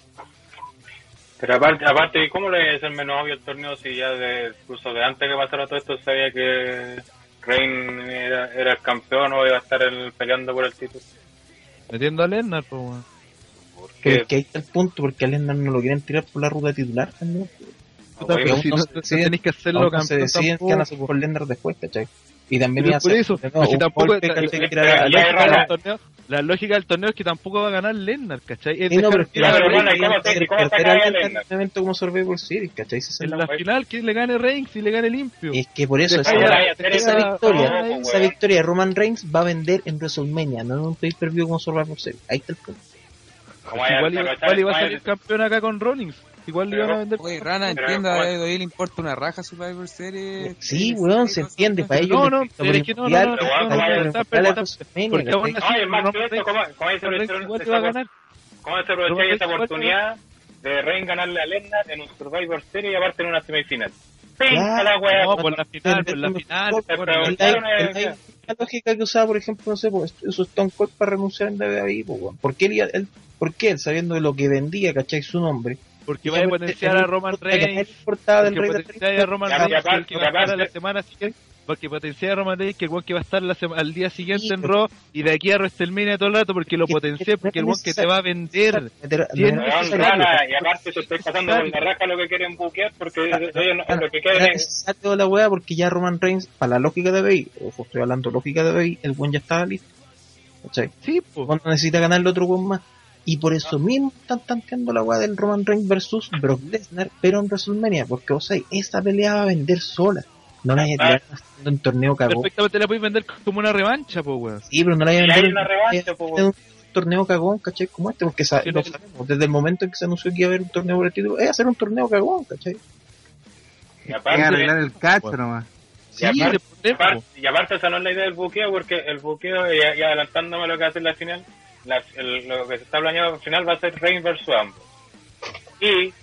Pero aparte, aparte, ¿cómo le es el menos obvio el torneo si ya de, incluso de antes que pasara todo esto sabía que Reign era, era el campeón o iba a estar el- peleando por el título? Metiendo a Lennar, pues, Pero Que es que ahí está el punto porque a Lesnar no lo quieren tirar por la ruta titular también. Si no no, se que hacerlo se deciden van a por después, ¿cachai? Y también iba a por ser, eso, no, si tampoco la- la- la- torneo, la lógica del torneo es que tampoco va a ganar Lennar, ¿cachai? Es Sí, no, pero ¿y se- y se evento como Survivor Series, ¿cachai? El- en la final que le gane Reigns y le gane limpio. Es que por eso, esa, victoria, no, esa victoria de Roman Reigns va a vender en WrestleMania, no en un pay-per-view como Survivor Series. Ahí está el punto. ¿Cómo vaya- igual, iba, igual iba a ¿cómo salir campeón acá con Rollins. Igual le iban a vender. Oye, Rana, entienda, a WWE le importa una raja Survivor Series. Sí, weón, se entiende, para ellos. No, no, pero por es que no, no, ¿cómo, se va a ganar. ¿Cómo se aprovechó Roman esa Reigns igual te va a oportunidad de Reign ganarle a Lesnar en un Survivor Series y aparte en una semifinal? La! No, por la final, por la final. la, lógica que usaba, por ejemplo, no sé, pues, eso Stone Cold para renunciar en WWE, pues, weón. ¿Por qué él, iba- él- por qué él, sabiendo de lo que vendía, ¿cachai? Su nombre, porque vaya a potenciar a Roman Reigns. Porque potenciar a Roman Reigns, que el que va a estar la semana siguiente. Porque potenciar a Roman Reigns, que el que va a estar la sema- al día siguiente Sí, en Raw y de aquí a WrestleMania todo el rato, porque lo potencié, porque el no one que te va a vender. No y aparte se estoy pasando con la raja lo que quieren buquear porque no- lo que quieren es... la weá porque ya Roman Reigns, para la lógica de WWE, o estoy hablando lógica de WWE, el buen ya estaba listo. ¿Cachai? Sí, pues. Cuando necesita ganarle otro buen más. Y por eso mismo están tanteando la weá del Roman Reigns versus Brock Lesnar, pero en WrestleMania, porque o sea, esta pelea va a vender sola. No la la van haciendo en torneo cagón. Perfectamente la podéis vender como una revancha, pues, weón. Sí, pero no la van a hay vender una revancha, po, en un torneo cagón, ¿cachai? Como este, porque sa- Sí, lo no. sabemos. Desde el momento en que se anunció que iba a haber un torneo por el título, es hacer un torneo cagón, ¿cachai? Y aparte, arreglar el cacho nomás. Sí, Y aparte- aparte- y aparte esa no es la idea del buqueo porque el buqueo, y, y adelantándome lo que a hacer la final, la- el- lo que se está planeando al final va a ser Reign versus ambos. Y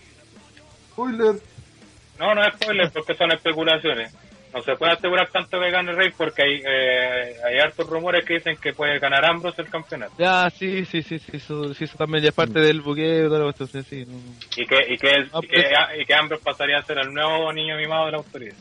No, no es spoiler porque son especulaciones. No se puede asegurar tanto que gane Rey porque hay, eh, hay hartos rumores que dicen que puede ganar Ambrose el campeonato. Ya, sí, sí, sí, sí, eso, sí, eso también ya es parte del buqueo, la cuestión, sí, sí, no. Y que, y que, el- Ah, y que, y que Ambrose pasaría a ser el nuevo niño mimado de la autoridad.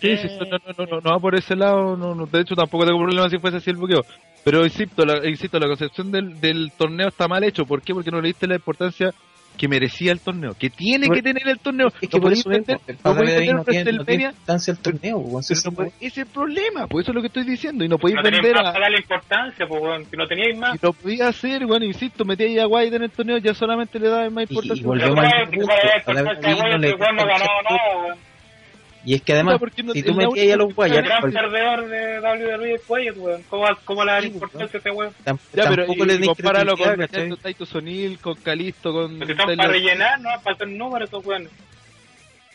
Sí, sí, eso no, no, no, no, no va por ese lado, no, no, de hecho tampoco tengo problema si fuese así el buqueo. Pero insisto, la, insisto, la concepción del, del torneo está mal hecho. ¿Por qué? Porque no le diste la importancia que merecía el torneo, que tiene Por- que tener el torneo. Es que no por eso el no podéis vender no tiene, no tiene WrestleMania, importancia el torneo, weón. pero no puede- ese es el problema, pues eso es lo que estoy diciendo, y no podéis vender más a, darle importancia, pues, no teníais más. y lo podía hacer, bueno, insisto, metíais a White en el torneo, ya solamente le daba más Y- y importancia. volvemos al punto, la no le ganó nada. Y es que además, no- si tú metías a los última- El gran perdedor de WWE es Wyatt, weón. ¿Cómo, cómo le da Sí, importancia a ese weón? Ya, pero tampoco le compáralo con credibilidad, ¿cachai? con Calisto, con Porque Tyler- para rellenar, ¿no? Para hacer números esos weones.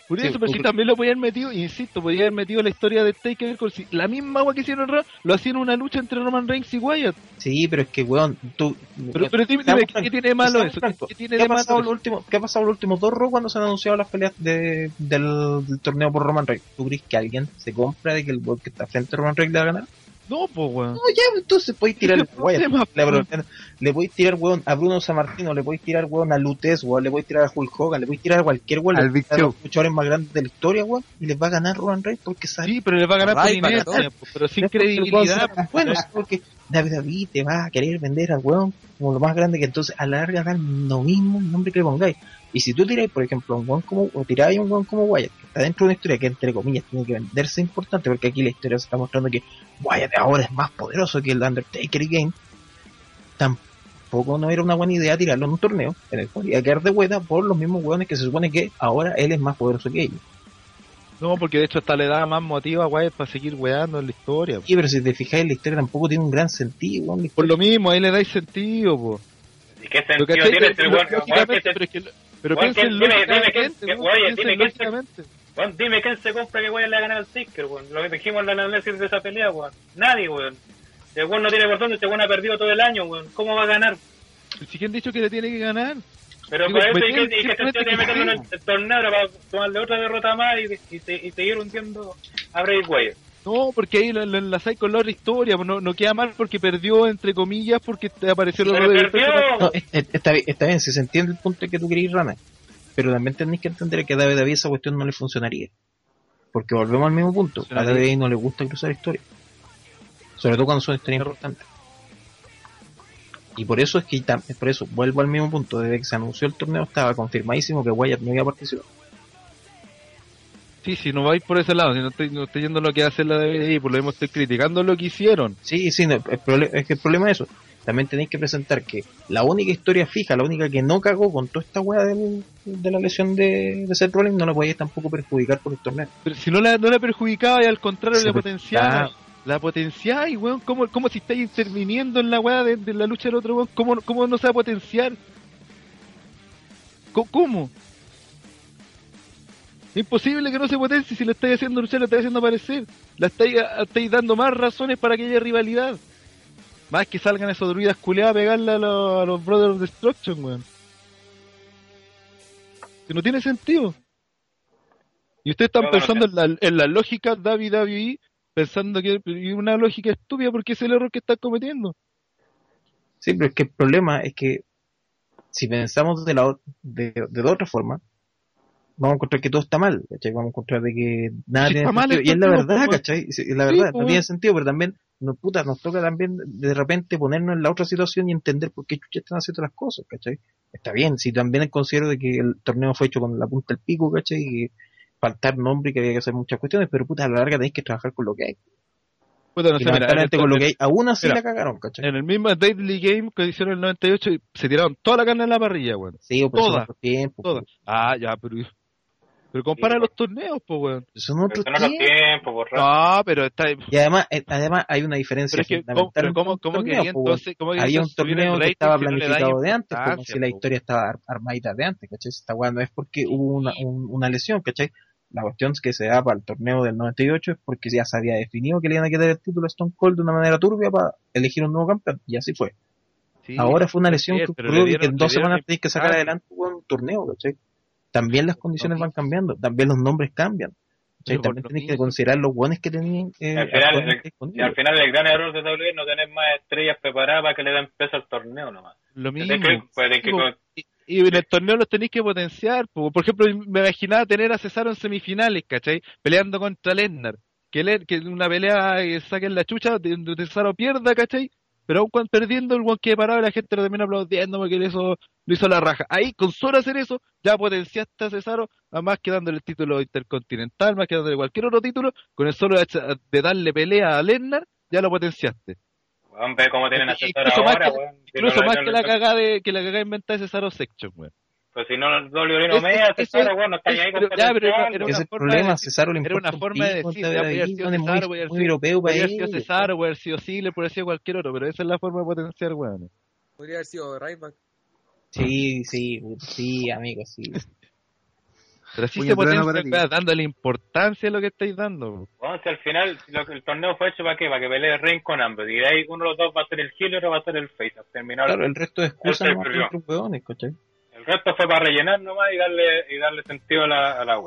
Por Sí, eso, pero si porque- también lo podían metido, insisto, podían haber metido la historia de Taker con si la misma agua que hicieron Raw, lo hacían en una lucha entre Roman Reigns y Wyatt. Sí, pero es que, weón, tú... Pero, pero dime, dime, ¿qué, tiene de malo eso? ¿Qué, qué ¿Qué tiene ha de malo pasado eso? los últimos, ¿Qué ha pasado los últimos dos Raw cuando se han anunciado las peleas de, del, del torneo por Roman Reigns? ¿Tú crees que alguien se compra de que el que está frente a Roman Reigns le va a ganar? No, pues, weón. No, ya, entonces podéis tirar *laughs* weón, le, le podéis tirar weón a Bruno Sammartino, le podéis tirar weón a Lutes, weón, le podéis tirar a Hulk Hogan, le podéis tirar a cualquier weón, Al a los luchadores más grandes de la historia, weón, y les va a ganar Roman Reigns porque sabe Sí, pero le va a ganar por inercia, pero sin credibilidad. Bueno, porque David David te va a querer vender al weón como lo más grande que entonces a la larga dan lo mismo el nombre que le pongáis. Y si tú tiráis, por ejemplo, un weón como, o tiráis un weón como Wyatt, está dentro de una historia que entre comillas tiene que venderse importante, porque aquí la historia se está mostrando que Wyatt ahora es más poderoso que el Undertaker y Game, tampoco no era una buena idea tirarlo en un torneo en el cual iba a quedar de vuelta por los mismos weones que se supone que ahora él es más poderoso que ellos. No, porque de hecho hasta le da más motivo a Wyatt para seguir weando en la historia. Y pero si te fijáis, la historia tampoco tiene un gran sentido, Por lo mismo, ahí le dais sentido, po. ¿Y qué Pero, sentido ¿cachai? tiene este Pero, que es que- pero piensen que- lógicamente, que- weón, piensen dime que-. Weón, quién se compra que Wyatt le va a ganar al Taker, weón. Lo que dijimos en la análisis de esa pelea, weón. Nadie, weón. El weón no tiene por dónde, este weón ha perdido todo el año, weón. ¿Cómo va a ganar? Si quién ha dicho que le tiene que ganar? Pero Digo, por eso, pues, ¿y qué, y qué simplemente sentido tiene que meterlo en el, el torneo para tomarle otra derrota más y, y, te- y seguir hundiendo a Bray Wyatt? No, porque ahí lo, lo enlazáis con la otra historia, pues no, no queda mal porque perdió, entre comillas, porque te apareció el otro de- perdió. No, es- es- está, bien, está bien, si se entiende el punto que tú querías, Rana. Pero también tenéis que entender que a David David esa cuestión no le funcionaría. Porque volvemos al mismo punto. A. David no le gusta cruzar historias. Sobre todo cuando son historias importantes. Y por eso es que, por eso, vuelvo al mismo punto. Desde que se anunció el torneo estaba confirmadísimo que Wyatt no iba a participar. Sí, si no vais por ese lado, si no estoy, no estoy yendo lo que hace la DVD, por lo mismo estoy criticando lo que hicieron. Sí, sí, no, es que el problema es eso. También tenéis que presentar que la única historia fija, la única que no cagó con toda esta weá de la lesión de, de Seth Rollins, no la podéis tampoco perjudicar por el torneo. Pero si no la, no la perjudicaba y al contrario la potenciaba. La potenciaba y weón, ¿cómo, cómo si estáis interviniendo en la weá de, de la lucha del otro weón? ¿Cómo, ¿Cómo no se va a potenciar? ¿Cómo? Imposible que no se potencie si la estáis haciendo luchar, la estáis haciendo aparecer. La estáis, estáis dando más razones para que haya rivalidad. Más que salgan esos druidas culeados a pegarle a, los- a los Brothers of Destruction, weón. Que no tiene sentido. Y ustedes están No, no, pensando en la, en la lógica WWE, pensando que es una lógica estúpida porque es el error que están cometiendo. Sí, pero es que el problema es que si pensamos de la de, de otra forma, vamos a encontrar que todo está mal, ¿cachai? Vamos a encontrar de que nada Sí, tiene mal sentido. Y es la verdad. Sí, Es la Sí, verdad, po, no tiene weón. sentido, pero también nos, puta, nos toca también de repente ponernos en la otra situación y entender por qué chucha están haciendo las cosas, ¿cachai? Está bien, si también considero de que el torneo fue hecho con la punta del pico, ¿cachai? Y faltar nombre y que había que hacer muchas cuestiones, pero puta, a la larga tenéis que trabajar con lo que hay. Puta, no sé, mira, el, con lo que hay, aún así mira, la cagaron, ¿cachai? en el mismo Deadly Game que hicieron en el 98, se tiraron toda la carne en la parrilla, weón. Sí, o son toda, otros tiempos, Toda. Ah, ya, pero. Pero compara Sí, los torneos, pues, weón. son otros Pero no los tiempos. tiempos, por rato. No, pero está. Y además, eh, además hay una diferencia Pero es que, ¿cómo, fundamental ¿cómo, un cómo torneo, quería po, entonces? ¿cómo quería había un torneo que estaba no planificado de antes, como si la historia estaba ar- armadita de antes, ¿cachai? Esta weá no es porque hubo una, un- una lesión, ¿cachai? La cuestión es que se da para el torneo del 98 es porque ya se había definido que le iban a quitar el título a Stone Cold de una manera turbia para elegir un nuevo campeón, y así fue. Sí, Ahora fue una lesión que ocurrió le y que en dos semanas tenéis que sacar adelante un torneo, ¿cachai? También las condiciones van cambiando, también los nombres cambian. por También tenéis que considerar los buenos que tenían eh, Al final, Y disponibles. al final el gran error de WWE es no tener más estrellas preparadas para que le den peso al torneo nomás. Lo mismo. Que, pues, que- y, y en el torneo los tenéis que potenciar. po. Por ejemplo, me imaginaba tener a Cesaro en semifinales, ¿cachai? Peleando contra Lesnar. Que, le, que en una pelea que saquen la chucha, de- de Cesaro pierda, ¿cachai? Pero aun cuando perdiendo, el guan que parado y la gente lo termina aplaudiendo porque hizo, lo hizo la raja. Ahí, con solo hacer eso, ya potenciaste a Cesaro, a más que dándole el título intercontinental, más que dándole cualquier otro título, con el solo de darle pelea a Lesnar, ya lo potenciaste. Weón, ve cómo tienen Incluso asesor más ahora, que- weón. Si Incluso no más que la cagada de, que la cagada inventada de Cesaro Section, weón. Pues si no, WWE no me eso- asesora, weón, no está ahí con pero- ya, pero era- era Ese problema, decir- Cesaro le Era una un forma de decir, ya puede haber sido Cesaro, puede haber sido- Cesaro, puede haber sido Ziggler, puede haber sido cualquier otro, pero esa es la forma de potenciar, weón. Podría haber sido Ryback. Sí, sí, sí, amigo, sí. Pero así Puño se potencia, dándole importancia a lo que estáis dando. Weón, si al final lo que el torneo fue hecho para qué, para que pelee Reign con Amber. Y de ahí uno de los dos va a ser el heel y otro va a ser el face. Terminado Claro, el resto de excusas Él no prefirió. Resto fue para rellenar nomás y darle, y darle sentido a la, a la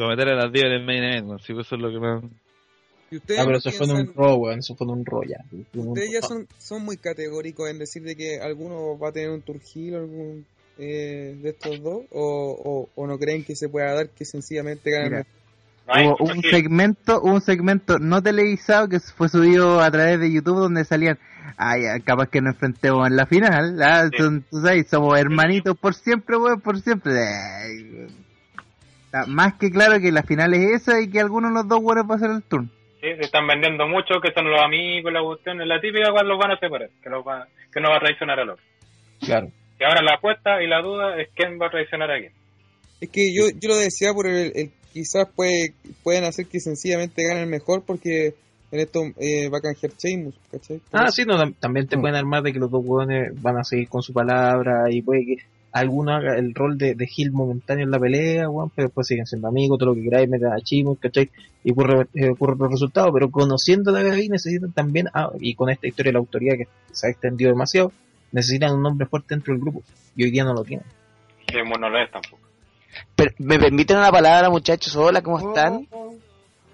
va a meter a las 10 en el main event, weón, si eso es lo que más... Y ustedes, Ah, pero no eso fue en un Raw, weón, eso fue en un ya. Un ustedes ya son, son muy categóricos en decir de que alguno va a tener un Turgil algún eh, de estos dos o, o, o no creen que se pueda dar que sencillamente ganen Mira, No Hubo un aquí- segmento, hubo un segmento no televisado que fue subido a través de YouTube donde salían, ay, ah, capaz que nos enfrentemos en la final, ah, Sí. tú, tú sabes, somos hermanitos por siempre, weón, por siempre. Ay, weón. Está más que claro que la final es esa y que alguno de los dos weones va a hacer el turno. Sí, se están vendiendo mucho que son los amigos, la cuestión, es la típica cuando los van a separar, que, los va, que no va a traicionar al otro. Claro. Y ahora la apuesta y la duda es quién va a traicionar a quién. Es que yo, yo lo decía por el, el- quizás puede, pueden hacer que sencillamente gane el mejor porque en esto eh, va a canjear Sheamus, ¿cachai? Ah, sí, no, tam- también te pueden armar de que los dos hueones van a seguir con su palabra y puede que alguno haga el rol de, de Gil momentáneo en la pelea, weón, pero después siguen siendo amigos, todo lo que queráis, metan a Chimo, ¿cachai? Y ocurre, eh, ocurre otro resultado, pero conociendo a Gaby necesitan también, ah, y con esta historia de la autoría que se ha extendido demasiado, necesitan un nombre fuerte dentro del grupo, y hoy día no lo tienen. Que no lo es tampoco. Pero, ¿Me permiten una palabra, muchachos? Hola, ¿cómo están?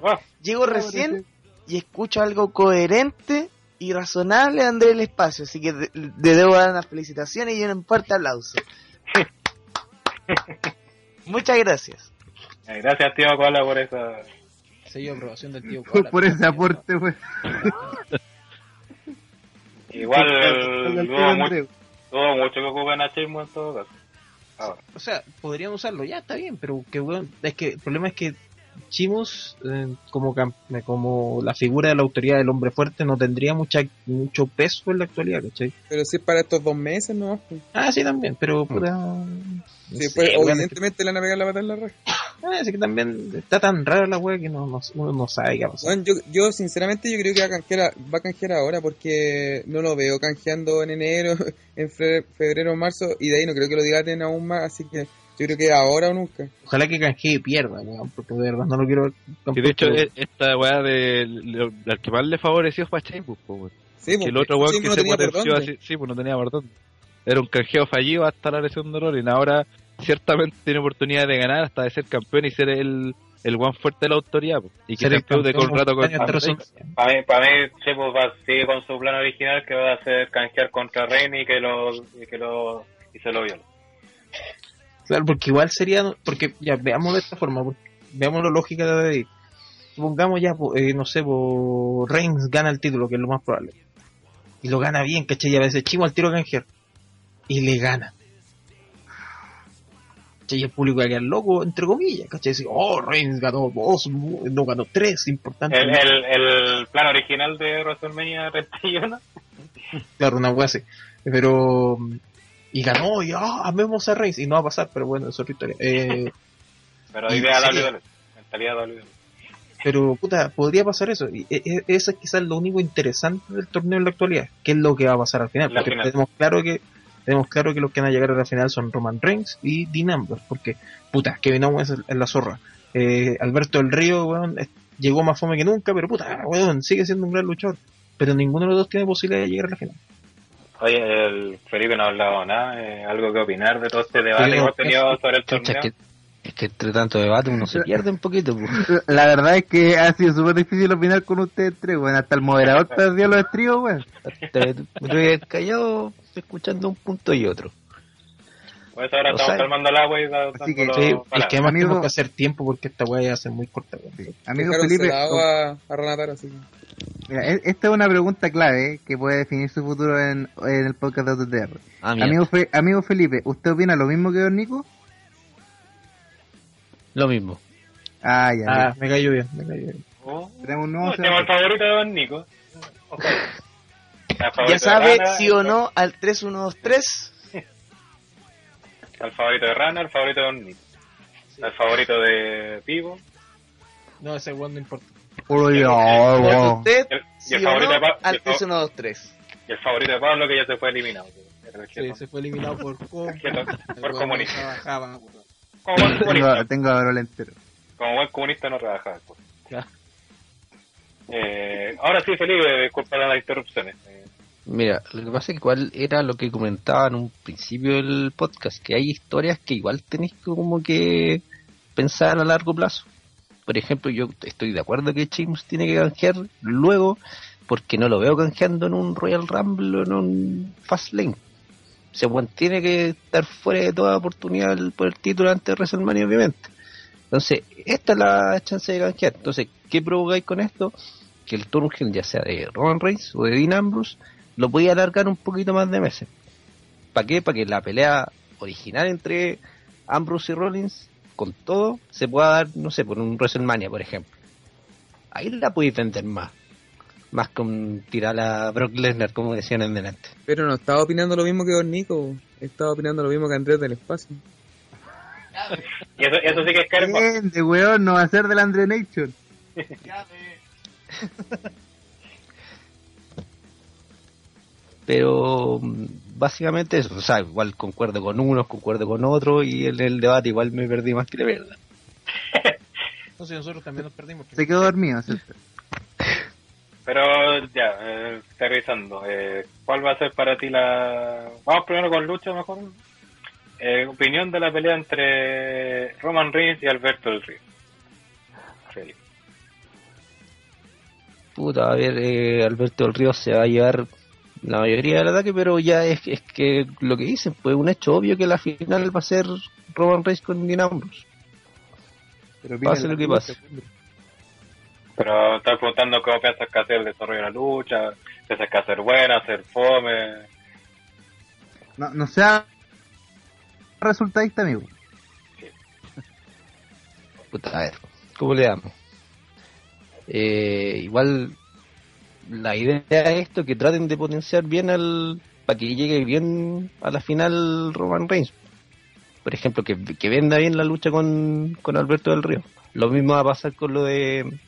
Ah, Llego recién y escucho algo coherente y razonable de Andrés el Espacio, así que de- le debo dar unas felicitaciones y un fuerte aplauso. *laughs* Muchas gracias. gracias, tío Cola, por esa. Sello de aprobación del tío *laughs* Por, por ese aporte, weón. Igual *laughs* dudo mucho, mucho que ocupen a Chismo en todo caso. Ahora, O sea, podrían usarlo, ya está bien, pero que weón, es que el problema es que Chimus, eh, como, eh, como la figura de la autoridad del hombre fuerte, no tendría mucha mucho peso en la actualidad, ¿cachai? Pero si es para estos dos meses, ¿no? Ah, sí, también, pero puta. Sí, no sé, pues, evidentemente le van a pegar la pata en la red. que, ah, es que también está tan rara la wea que no, no, uno no sabe qué va a pasar. Bueno, yo, yo sinceramente yo creo que va a, canjear va a canjear ahora porque no lo veo canjeando en enero, *laughs* en fe- febrero o marzo y de ahí no creo que lo dilaten aún más, así que yo creo que ahora o nunca. Ojalá que canjee y pierda, weón, porque de verdad no lo quiero ver. Y de hecho, tampoco. e- esta weá de al que más le favoreció fue a po, weón. Sí, Que pues, el otro weón que no se potenció así, sí, pues no tenía por dónde. Era un canjeo fallido hasta la lesión de Rollins. Ahora ciertamente tiene oportunidad de ganar hasta de ser campeón y ser el, el one fuerte de la autoridad. po. Y que Ser se el feude campeón con rato con. WrestleMania. para mí, para mí Chipos va sigue con su plan original que va a hacer canjear contra Reigns y que lo y que lo y se lo viola. Claro, porque igual sería, porque ya veámoslo de esta forma, veamos la lógica de ahí. Supongamos ya, po, eh, no sé, po, Reigns gana el título, que es lo más probable. Y lo gana bien, ¿cachai? Y a veces chimo al tiro canjear. Y le gana. ¿Cachai? Y el público va a quedar loco, entre comillas, ¿cachai? Dice, oh, Reigns ganó dos, no ganó tres, importante. El, el, el plan original de WrestleMania 31 Claro, una wea así. Pero. Y ganó, y ah, amemos a Reigns. Y no va a pasar, pero bueno, es otra historia. Eh, *laughs* pero idea. WWE, mentalidad WWE. Pero, puta, podría pasar eso. Y e- e- eso es quizás lo único interesante del torneo en la actualidad. ¿Qué es lo que va a pasar al final? La Porque final. tenemos claro que tenemos claro que los que van a llegar a la final son Roman Reigns y Dean Ambrose. Porque, puta, Kevin Owens es, es la zorra. Eh, Alberto del Río, weón, es- llegó más fome que nunca, pero puta, weón, sigue siendo un gran luchador. Pero ninguno de los dos tiene posibilidad de llegar a la final. Oye, el Felipe no ha hablado nada, eh, algo que opinar de todo este debate Sí, que hemos tenido es- sobre el torneo. es que, es que entre tanto debate uno se pierde un poquito. pues. La verdad es que ha sido súper difícil opinar con ustedes tres, weón. Hasta el moderador *laughs* perdió los estribos, Me tuve callado escuchando un punto y otro. Pues ahora o estamos sea, calmando el agua y da- así que- Sí, es que además Amigo- tenemos que hacer tiempo porque esta weá ya va a ser muy corta. weón. Amigo Felipe, celado a, a Renatar, así mira, e- esta es una pregunta clave eh, que puede definir su futuro en, en el podcast de OTTR. Ah, Amigo, Fe- amigo Felipe, ¿usted opina lo mismo que Don Nico? lo mismo. Ah, ya. Ah, me cayó bien, me cayó bien. Oh, Tenemos un nuevo tenemos el favorito de Don Nico. *laughs* Ya sabe sí o no al 3123. El favorito de Rana, el favorito de Don Nico. El favorito de Pivo. No, ese weón no importa. Uy, oh, wow. usted Y el, y sí el o favorito no de Pa- y al el, fa- 3123. y el favorito de Pablo que ya se fue eliminado. El Sí, se fue eliminado por com- el por comunista. no trabajaba. Como buen Tengo, comunista. tengo a entero. Como buen comunista no trabajaba. pues. Eh, ahora sí, Felipe, disculpa las interrupciones. Eh, Mira, lo que pasa es que igual era lo que comentaba en un principio del podcast, que hay historias que igual tenéis como que pensar a largo plazo. Por ejemplo, yo estoy de acuerdo que James tiene que canjear luego, porque no lo veo canjeando en un Royal Rumble o en un Fast Lane. Se tiene que estar fuera de toda oportunidad por el título antes de WrestleMania, obviamente. Entonces, esta es la chance de canjear. Entonces, ¿qué provocáis con esto? Que el turn heel, ya sea de Roman Reigns o de Dean Ambrose, lo podía alargar un poquito más de meses. ¿Para qué? Para que la pelea original entre Ambrose y Rollins, con todo, se pueda dar, no sé, por un WrestleMania, por ejemplo. Ahí la podéis vender más. Más con tirar a Brock Lesnar, como decían en delante. Pero no estaba opinando lo mismo que Don Nico. Estaba opinando lo mismo que Andrés del Espacio. Y eso, eso sí que es karma. Gente, weón, no va a ser del Andre Nation. *laughs* Pero mm, básicamente eso, o sea, igual concuerdo con unos, concuerdo con otros y en el debate igual me perdí más que la verdad. Entonces *laughs* nosotros también nos perdimos. Se quedó dormido. ¿cierto? Pero ya, eh, estoy revisando. Eh, ¿Cuál va a ser para ti la... Vamos primero con lucha mejor. Eh, opinión de la pelea entre Roman Reigns y Alberto del Río. Puta, a ver, eh, Alberto del Río se va a llevar la mayoría del ataque, pero ya es, es que lo que dicen, pues un hecho obvio que la final va a ser Roman Reigns con Dean Ambrose. Pero Pase lo que pase. lucha, Pero estoy preguntando cómo piensas que hacer el desarrollo de la lucha. ¿Piensas que hacer buena, hacer fome? No, no sea resultadista, amigo. Puta, a ver, ¿cómo le damos? Eh, igual la idea es esto, que traten de potenciar bien al... para que llegue bien a la final Roman Reigns. Por ejemplo, que, que venda bien la lucha con, con Alberto del Río. Lo mismo va a pasar con lo de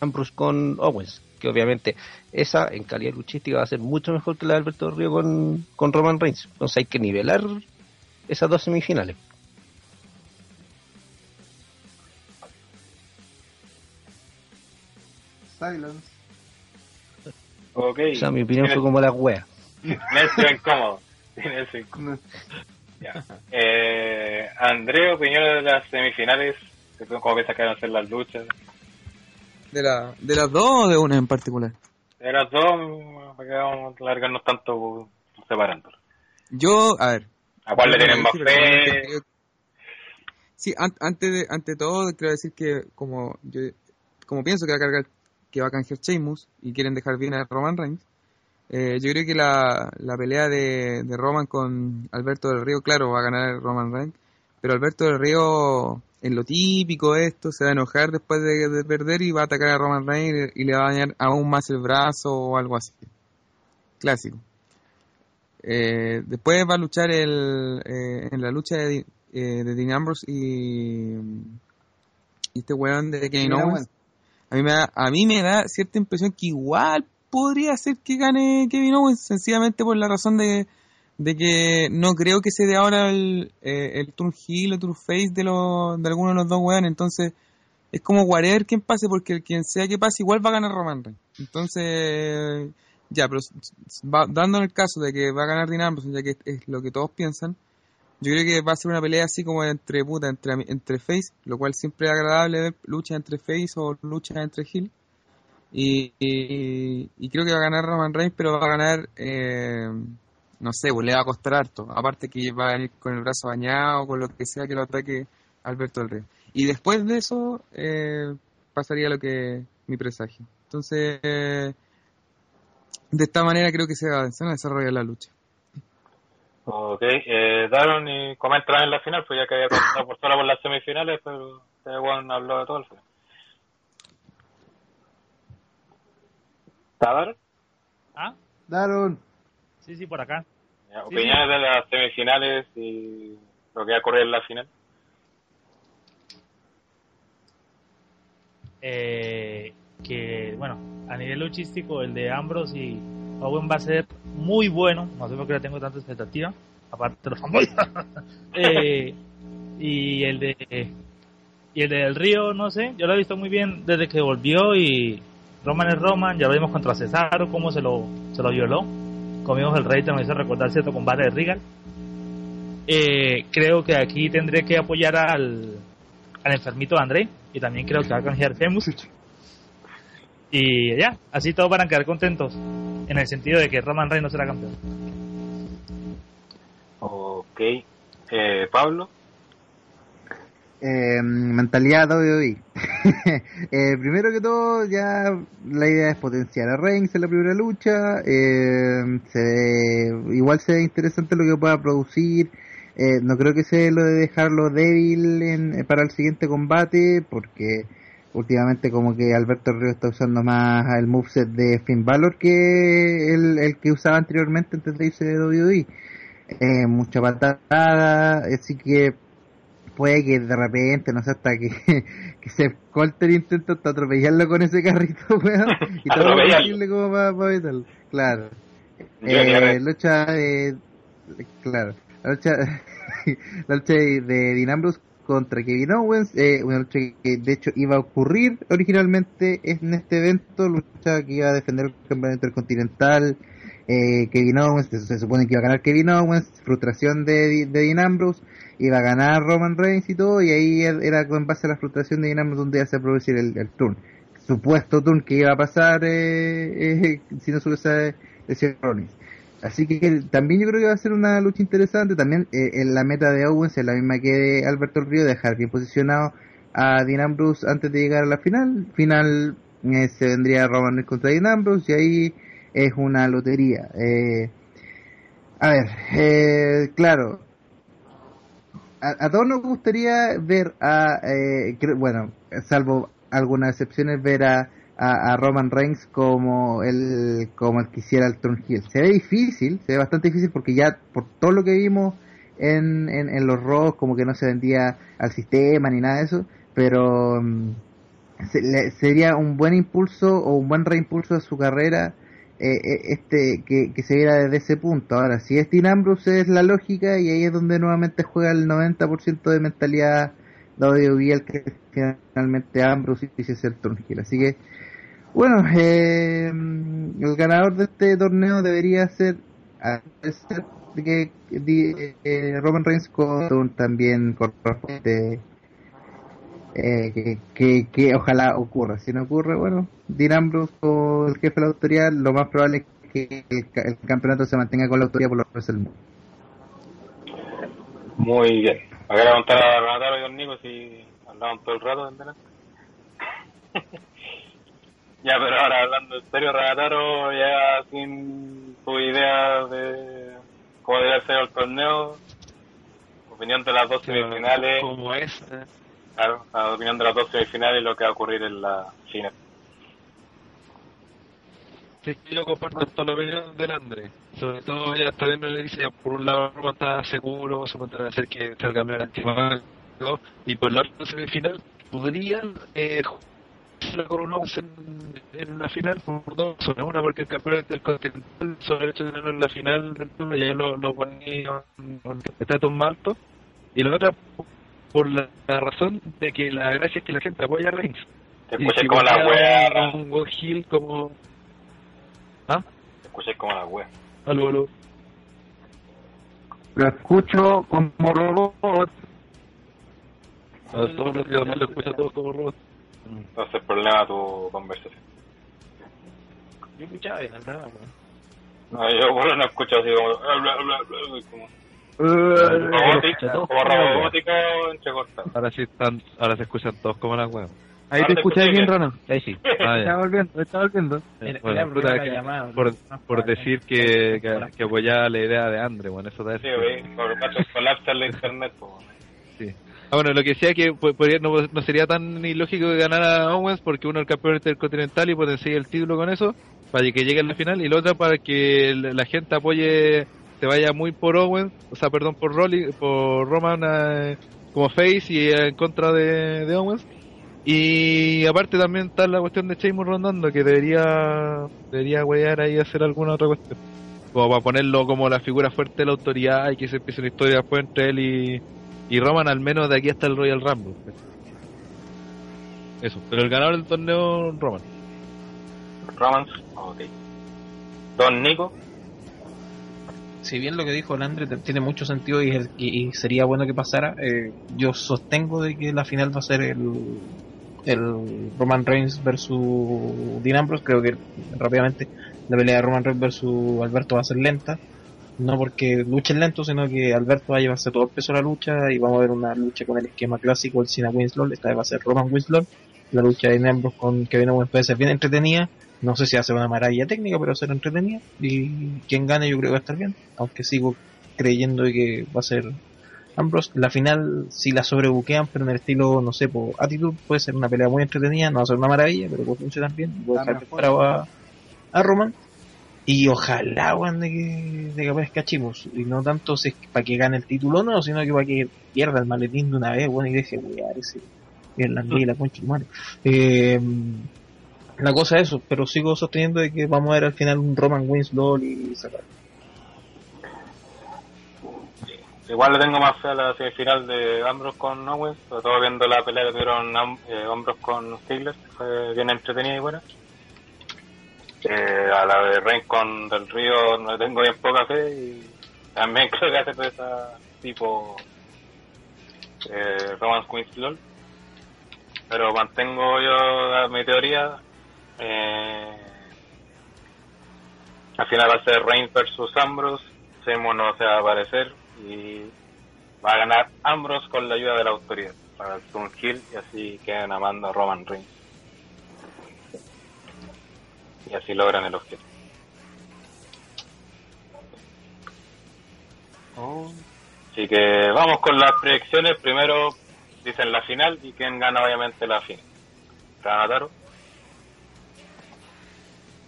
Ambrose con Owens, que obviamente esa en calidad luchística va a ser mucho mejor que la de Alberto del Río con, con Roman Reigns. Entonces hay que nivelar esas dos semifinales. Silence. Ok. O sea, mi opinión fue como la wea. Silencio incómodo. Silencio incómodo. Ya. Eh, André, opiniones de las semifinales. ¿Cómo piensas que van a ser las luchas? ¿De, la, ¿De las dos o de una en particular? De las dos, para que vamos a largarnos tanto separándolas. Yo, a ver. ¿A cuál le tienen más fe? Sí, an- antes de, ante todo, quiero decir que como yo, como pienso que va a cargar, que va a canjear Sheamus y quieren dejar bien a Roman Reigns, eh, yo creo que la, la pelea de, de Roman con Alberto del Río, claro, va a ganar Roman Reigns, pero Alberto del Río, en lo típico de esto, se va a enojar después de, de perder y va a atacar a Roman Reigns y le va a dañar aún más el brazo o algo así. Clásico. Eh, después va a luchar el, eh, en la lucha de, eh, de Dean Ambrose y, y este weón de Kevin Owens. A mí, me da, a mí me da cierta impresión que igual podría ser que gane Kevin Owens, sencillamente por la razón de, de que no creo que se dé ahora el, eh, el turn heel o turn face de, los de alguno de los dos weones. Entonces, es como whatever quien pase, porque quien sea que pase igual va a ganar Roman Reigns. Entonces, ya, pero va, el caso de que va a ganar Ambrose, ya que es lo que todos piensan, yo creo que va a ser una pelea así como entre puta, entre, entre face, lo cual siempre es agradable ver lucha entre face o lucha entre heel. Y, y, creo que va a ganar Roman Reigns, pero va a ganar, eh, no sé, pues le va a costar harto. Aparte que va a venir con el brazo bañado, con lo que sea que lo ataque Alberto del Rey. Y después de eso, eh, pasaría lo que mi presagio. Entonces, de esta manera creo que se va a desarrollar la lucha. Ok, eh, Daron y comentan en la final, pues ya que había comentado por solo por las semifinales, pero este Juan habló de todo el final. ¿Está Daron? ¿Ah? Daron. Sí, sí, por acá. Ya, Sí, Opiniones de las semifinales y lo que va a ocurrir en la final. Eh, que, bueno, a nivel luchístico, el de Ambrose y Owen va a ser muy bueno. No sé por qué le tengo tanta expectativa. Aparte de los fanboys. *laughs* Eh, y el de. Y el de Del Río, no sé. Yo lo he visto muy bien desde que volvió y. Roman es Roman. Ya lo vimos contra Cesaro, cómo se lo, se lo violó. Comimos el rey, te me hizo recordar cierto combate de Regal. Eh, creo que aquí tendré que apoyar al, al enfermito André y también creo que va a canjear Femus. Y ya, así todos van a quedar contentos en el sentido de que Roman Reigns no será campeón. Ok. Eh, Pablo. Eh, mentalidad WWE. *laughs* eh, primero que todo, ya la idea es potenciar a Reigns en la primera lucha. Eh, se, igual se ve interesante lo que pueda producir. Eh, no creo que sea lo de dejarlo débil en, eh, para el siguiente combate, porque últimamente como que Alberto Río está usando más el moveset de Finn Balor que el, el que usaba anteriormente antes de irse de WWE. Eh, mucha patada, así que puede que de repente, no sé, hasta que, *laughs* que se corte el intento hasta atropellarlo con ese carrito, *laughs* weón, y todo posible como para, para evitarlo. Claro. Eh, lucha de, claro, la lucha, *laughs* la lucha de, de Dean Ambrose contra Kevin Owens, eh, una lucha que de hecho iba a ocurrir originalmente en este evento, lucha que iba a defender el campeonato intercontinental, eh, Kevin Owens, se, supone que iba a ganar Kevin Owens, frustración de, de Dean Ambrose, iba a ganar Roman Reigns y todo, y ahí era con base a la frustración de Dean Ambrose donde iba a producir el, el turn. Supuesto turn que iba a pasar eh, eh, *laughs* si no se hubiese decía Rollins. Así que también yo creo que va a ser una lucha interesante. También eh, en la meta de Owens es la misma que de Alberto Río, dejar bien posicionado a Dean Ambrose antes de llegar a la final. Final eh, se vendría Roman contra Dean Ambrose y ahí es una lotería. Eh, a ver, eh, claro, a, todos nos gustaría ver a, bueno, salvo algunas excepciones, ver a, a, Roman Reigns como el, como el que hiciera el Turn Heel. Se ve difícil, se ve bastante difícil porque ya por todo lo que vimos en, en, en los Raws, como que no se vendía al sistema ni nada de eso, pero mm, se- le- sería un buen impulso o un buen reimpulso a su carrera eh, eh, este que, que se viera desde ese punto. Ahora, si es Dean Ambrose es la lógica y ahí es donde nuevamente juega el 90% de mentalidad de el que finalmente Ambrose hiciese el turn heel. Así que, bueno, eh, el ganador de este torneo debería ser, a ser que, que, eh, Roman Reigns con también corresponde eh, que, que, ojalá ocurra. Si no ocurre, bueno, Dean Ambrose o el jefe de la autoridad, lo más probable es que el, ca- el campeonato se mantenga con la autoridad por los del mundo. Muy bien. A a contar a Renataro y Don Nico si hablaban todo el rato. Ya, pero ahora hablando en serio, Renataro, ya sin tu idea de cómo debe ser el torneo, opinión de las dos semifinales, Como es. eh. claro, la opinión de las dos semifinales y lo que va a ocurrir en la final. Sí, yo comparto toda la opinión del André. Sobre todo, ya está viendo le dice, por un lado, Roman está seguro, se puede hacer que sea el campeón antiguo, y por la otra semifinal, podrían eh, un Owens en, en la final por dos razones. Una, porque el campeón del continental, sobre el hecho de tenerlo en la final del turno, ya lo, lo ponía con estatus más alto. Y la otra, por la, la razón de que la gracia es que la gente apoya a Reigns. Te escuché como la wea, un Will Hill como. ¿Ah? te escuché como la wea. Aló, aló. Lo escucho como robot. A todos los días lo escucha todo como robot. Entonces, el problema tu conversación. Yo escuchaba bien, nada, No, yo por no escucho así como... bla, bla, bla, bla, como weón. robótico, como robótico entrecortado. Ahora sí están, ahora se escuchan todos como la weón. Ahí Ah, te te escuchas escuché bien. Rana. Ahí sí. *laughs* Ah, Está volviendo, está volviendo. Eh, Era- bueno, era puta, que- llamada, por, ¿no? por decir que, que, que apoyaba la idea de Andre, bueno, eso da Sí, güey, por colapsa la *laughs* internet, pues. Sí. Ah, bueno, lo que decía que no, sería tan ilógico que ganara Owens porque uno es el campeón intercontinental y potencia el título con eso para que llegue a la final y la otra para que la gente apoye, se vaya muy por Owens, o sea, perdón, por Rolly, por Roman eh, como face y en contra de, Owens. Y aparte también está la cuestión de Sheamus rondando que debería debería huear ahí hacer alguna otra cuestión. Como para ponerlo como la figura fuerte de la autoridad y que se empiece una historia después entre él y, y Roman al menos de aquí hasta el Royal Rumble. Eso, pero el ganador del torneo Roman. Romance, ok. Don Nico, si bien lo que dijo Landry tiene mucho sentido y, es- y- y sería bueno que pasara, eh, yo sostengo de que la final va a ser el, el Roman Reigns versus Dean Ambrose. Creo que rápidamente la pelea de Roman Reigns versus Alberto va a ser lenta. No porque luchen lento, sino que Alberto va a llevarse todo el peso de la lucha y vamos a ver una lucha con el esquema clásico del Cena Winslow. Esta vez va a ser Roman Winslow. La lucha de Ambrose con Kevin Owens puede ser bien entretenida. No sé si hace una maravilla técnica, pero va a ser entretenida. Y quien gane yo creo que va a estar bien. Aunque sigo creyendo que va a ser Ambrose. La final, si la sobrebuquean, pero en el estilo, no sé, por Attitude, puede ser una pelea muy entretenida. No va a ser una maravilla, pero puede funcionar bien. Puede La dejar a, a Roman. Y ojalá, weón, de que, de que aparezca Chivos. Y no tanto si es para que gane el título, no, sino que para que pierda el maletín de una vez, weón, y deje wear ese irlandés y la concha de su madre. Eh, la cosa es eso, pero sigo sosteniendo de que vamos a ver al final un Roman Winslow y sacar. Igual le tengo más fe a la semifinal de Ambrose con Owens, sobre todo viendo la pelea que tuvieron eh, Ambrose con Ziggler, que fue bien entretenida y buena. Eh, a la de Reigns con Del Río no tengo bien poca fe y también *laughs* creo que hace esa tipo eh, Roman Winslow. Pero mantengo yo mi teoría. Eh, al final va a ser Reigns versus Ambrose. Seymour no se va a aparecer y va a ganar Ambrose con la ayuda de la autoridad para el Hill y así quedan amando a Roman Reigns. Y así logran el objetivo. Así que vamos con las predicciones. Primero dicen la final y quién gana obviamente la final. Ranataro.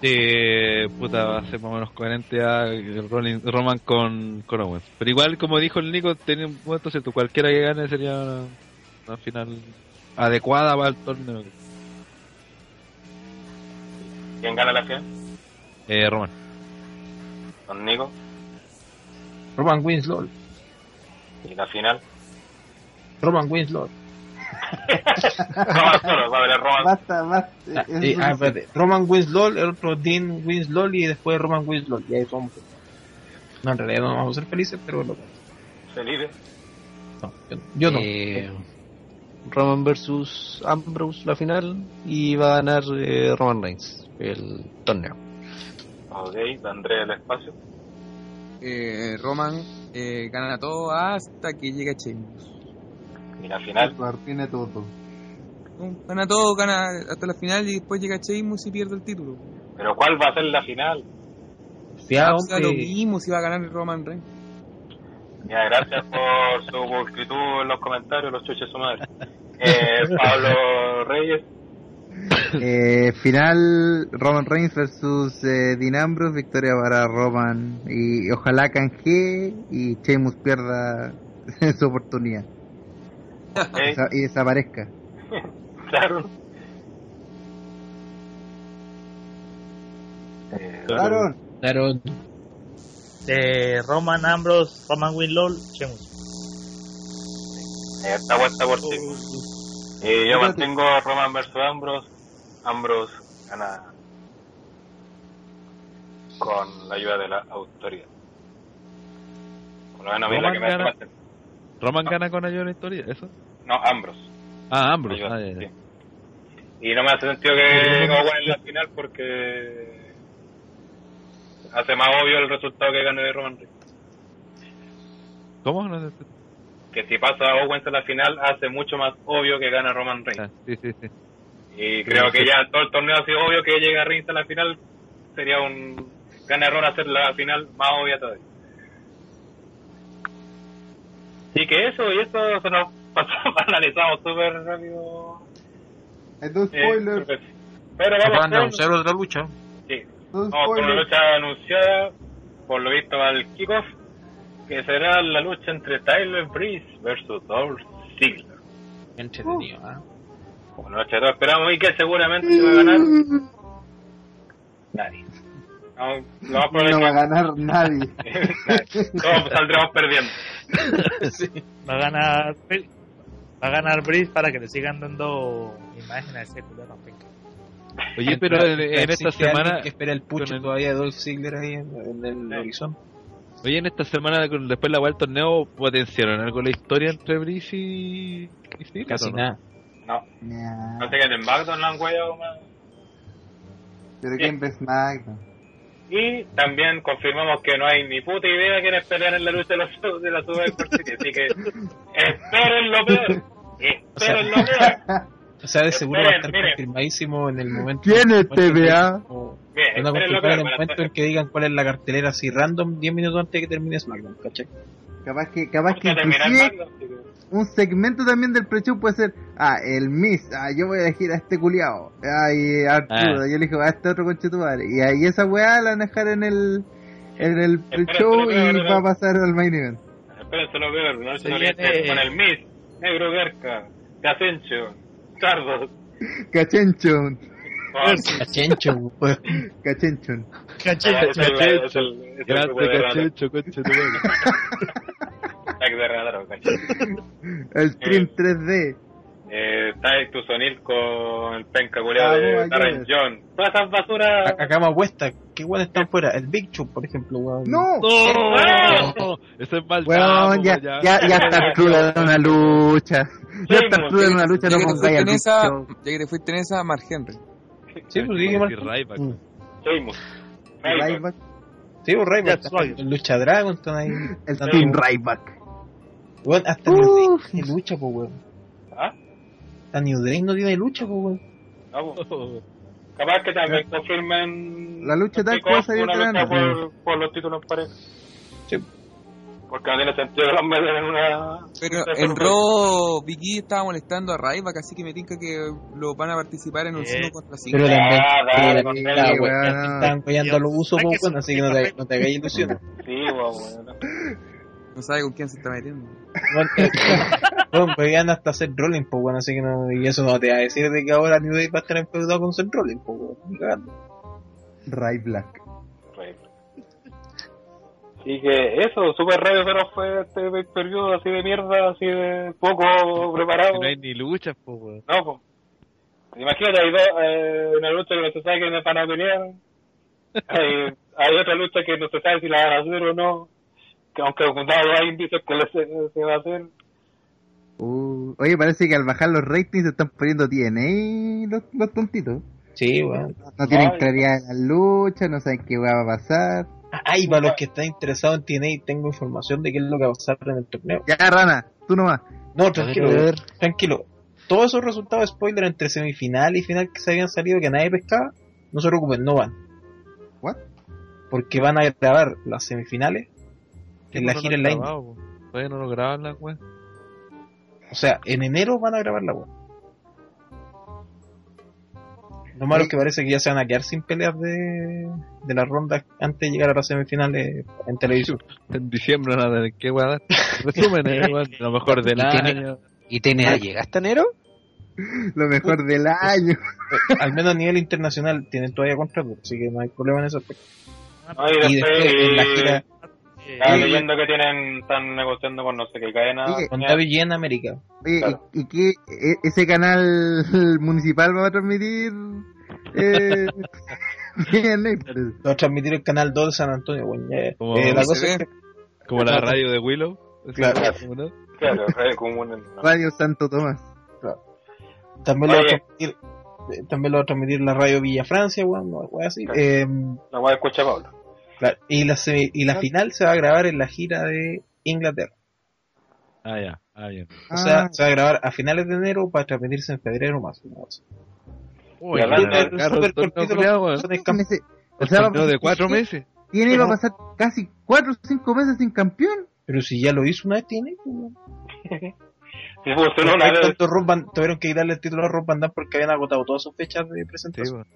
Eh, puta, va a ser más o menos coherente a Rolling- Roman con, con Owens. Pero igual, como dijo el Nico, tenía un punto cierto. Cualquiera que gane sería una, una final adecuada para el torneo. ¿Quién gana la final? Eh, Roman. Don Nico. Roman Winslow, Y la final. Roman Winslow. *laughs* Roman solo, va a haber Roman. Basta, basta. Ah, eh, ah. Roman Winslow, el otro Dean Winslow y después Roman Winslow. Y ahí somos. No, en realidad no vamos a ser felices, pero lo Felipe. no, yo, yo no. Eh, Roman versus Ambrose la final y va a ganar eh, Roman Reigns el torneo. Ok, de Andrés el espacio. Eh, Roman eh, gana todo hasta que llega Sheamus. Y la final. Tiene todo. No, Gana todo, gana hasta la final y después llega Sheamus y pierde el título. Pero ¿cuál va a ser la final? Fiado, O sea, lo mismo si va a ganar Roman Reigns. Ya, gracias por su escritura en los comentarios, los chuches su madre. Eh, Pablo Reyes. *laughs* Eh, final Roman Reigns versus eh, Dean Ambrose, victoria para Roman y ojalá canje y Sheamus pierda *laughs* su oportunidad y desaparezca. *laughs* claro. Eh, Aaron, Claro, De Roman Ambrose, Roman Winlow, Sheamus. eh, Esta vuelta por ti. Y yo mantengo Roman versus Ambrose. Ambrose gana con la ayuda de la autoridad. Por lo menos a mí la que me hace Roman más sentido. Roman gana con ayuda de la historia, ¿eso? No, Ambrose. Ah, Ambrose. Ayuda, Ah, ya, ya. sí. Y no me hace sentido que no en la final porque hace más obvio el resultado que gane de Roman Reigns. ¿Cómo? No sé. Que si pasa Owens en la final hace mucho más obvio que gana Roman Reigns. Ah, sí, sí, sí. Y creo que ya todo el torneo ha sido obvio que llega Reigns a la final. Sería un gran error hacer la final más obvia todavía. Así que eso, y eso se nos pasó, *laughs* analizamos súper rápido. dos eh, spoilers, perfecto. Pero van a vamos con, anunciar otra lucha. sí, vamos con la spoilers. lucha anunciada, por lo visto al kickoff, que será la lucha entre Tyler Breeze versus Dolph Ziggler. Entretenido, ¿ah? Que todos esperamos y que seguramente va a ganar nadie. No, No va a es ganar nadie. *laughs* todos saldremos perdiendo. *laughs* Va a ganar va a ganar Breeze para que le sigan dando imágenes a ese culero. penca. Oye, pero en, en esta semana, que espera el pucho el- todavía de Dolph Ziggler ahí en, en el Sí. horizonte. oye, en esta semana, después de la vuelta al torneo, potenciaron algo la historia entre Brice y, y Ziggler, Casi ¿o no? nada. No, Nah, no sé que en SmackDown lo han hueado más. pero que en SmackDown. Y también confirmamos que no hay ni puta idea quiénes pelean en la lucha de la, de la. Así que *laughs* esperen lo peor. Esperen lo peor. *laughs* O sea, de seguro va a estar Miren, confirmadísimo en el momento. ¿Quién es en el momento en que- TVA? o- Miren, Van a confirmar en el momento en que digan cuál es la cartelera así random 10 minutos antes de que termine SmackDown, ¿cachai? Capaz que, capaz que inclusive un segmento también del pre-show puede ser, ah, el Miss, ah, yo voy a elegir a este culiao, ay, Arturo, Ah. yo elijo a este otro conchetumare, y ahí esa weá la van a dejar en el, en el Espera, pre-show espera, y espera. va a pasar al main event. Espérense lo peor. No se viene- con el Miss, Negro Garca, Casencho, Cardos. Cachenchon, Cachencho, pues. cachenchon. Cachete. Es el- *laughs* es *laughs* el- de de stream 3D. Eh, Ty Tuzonil con el penca culeado Vamos, de. Darren John. Todas esas basuras. Acá me apuesta, ¿qué bueno están fuera? El Big Show, por ejemplo, weón. ¡No! ¡No! Eso es mal Weón, ya, ya, ya está Arturo en una lucha. Ya está Arturo en una lucha, Ya no que te pongáis fuiste al esa, ya que te fuiste en esa, Mark Henry. Sí, pues sí, Marco. Ryback. Mm. Sheamus. Ryback. Ryback, Sí, pues Ryback. Ya, Lucha Dragon están ahí. El Team Ryback. Weón, hasta New Day tiene lucha, pues, weón. ¿Ah? Hasta New Day no tiene lucha, pues, weón. Vamos. *laughs* Capaz que también confirmen. La lucha tal cosa y una lucha por, por los títulos en pareja. Sí. Porque no tiene sentido que los metan en una. Pero en. Raw, Vicky estaba molestando a Ryback, así que me tinca que lo van a participar en un Eh, 5 contra 5. Pero también, Ah, la están apoyando a los usos, pues, así que no te, no te hagáis ilusiones. Sí, weón. No sabe con quién se está metiendo. Eh, weón, podían hasta hacer Rollins, pues, weón, así que no, y eso no te va a decir de que ahora New Day va a estar enfeudado con Seth Rollins, pues, weón, ni cagando. Ryback. Así que eso, super radio pero fue este periodo así de mierda, así de poco preparado. No hay ni luchas, po, weón. No, pues. Imagínate, hay dos, eh, una lucha que no se sabe quiénes van a pelear. hay, hay otra lucha que no se sabe si la van a hacer o no. Que aunque dado hay indicios que le se, se va a hacer. Uh, oye, parece que al bajar los ratings se están poniendo TNA los, los tontitos. Sí, weón. No tienen Ay. claridad en la lucha, no saben qué va a pasar. Ay, para los que están interesados en TNA, tengo información de qué es lo que va a pasar en el torneo. Ya, Rana, tú nomás. No, tranquilo, ver. tranquilo. Todos esos resultados spoiler entre semifinal y final que se habían salido que nadie pescaba, no se preocupen, no van. What? Porque van a grabar las semifinales en la No gira en la India. Todavía no lo graban las weón. O sea, en enero van a grabar la web. Lo malo es que parece que ya se van a quedar sin peleas de, de las rondas antes de llegar a las semifinales en televisión. *laughs* En diciembre van a tener que guardar. Resumen, eh. Lo mejor del Y *laughs* año. ¿Y TNA llega hasta enero? Lo mejor del año. Al menos a nivel internacional tienen todavía contrato, así que no hay problema en ese aspecto. No, y después, en la gira Eh, estaba leyendo que tienen, están negociando con no sé qué cadena. Oye, con David en América. Oye, Claro. ¿y, y qué? e- ¿Ese canal *laughs* municipal va a transmitir? Eh. *laughs* Lo va a transmitir el canal 2 de San Antonio, bueno, ya- Como eh, la cosa ve. es que Como la radio de Willow. Claro. ¿Cómo no? Claro, radio común. en- Radio Santo Tomás. también lo va a transmitir eh, también lo va a transmitir la radio Villa Francia, bueno, algo así. Claro. Eh, La voy a escuchar Pablo. Claro, y la semi- y la final se va a grabar en la gira de Inglaterra. Ah, ya. Ah, bien. O sea, Ah, se va a grabar a finales de enero para transmitirse en febrero más. una cosa. Uy, o sea, de cuatro meses. Tiene va a pasar casi 4 o 5 meses sin campeón. Pero si ya lo hizo una vez, tiene. *laughs* pues, funcionó. Tanto Rob Van- tuvieron que quitarle el título a Rob Van Damme porque habían agotado todas sus fechas de presentación. *laughs*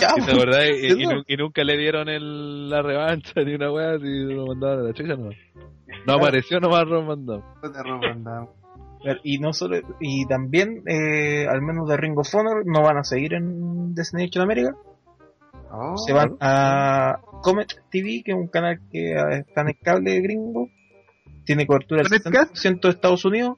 Ya, *laughs* Y, pues. la verdad, y, y Eso. nu- y nunca le dieron el, la revancha *laughs* ni una weá, si lo mandaban a la chucha, no. No apareció nomás Ron Van Damme. Y no solo, y también, eh, al menos de Ring of Honor, no van a seguir en Destination America. Oh, Se van a Comet TV, que es un canal que eh, está en el cable gringo. Tiene cobertura del ¿Cometcast? 70% de Estados Unidos.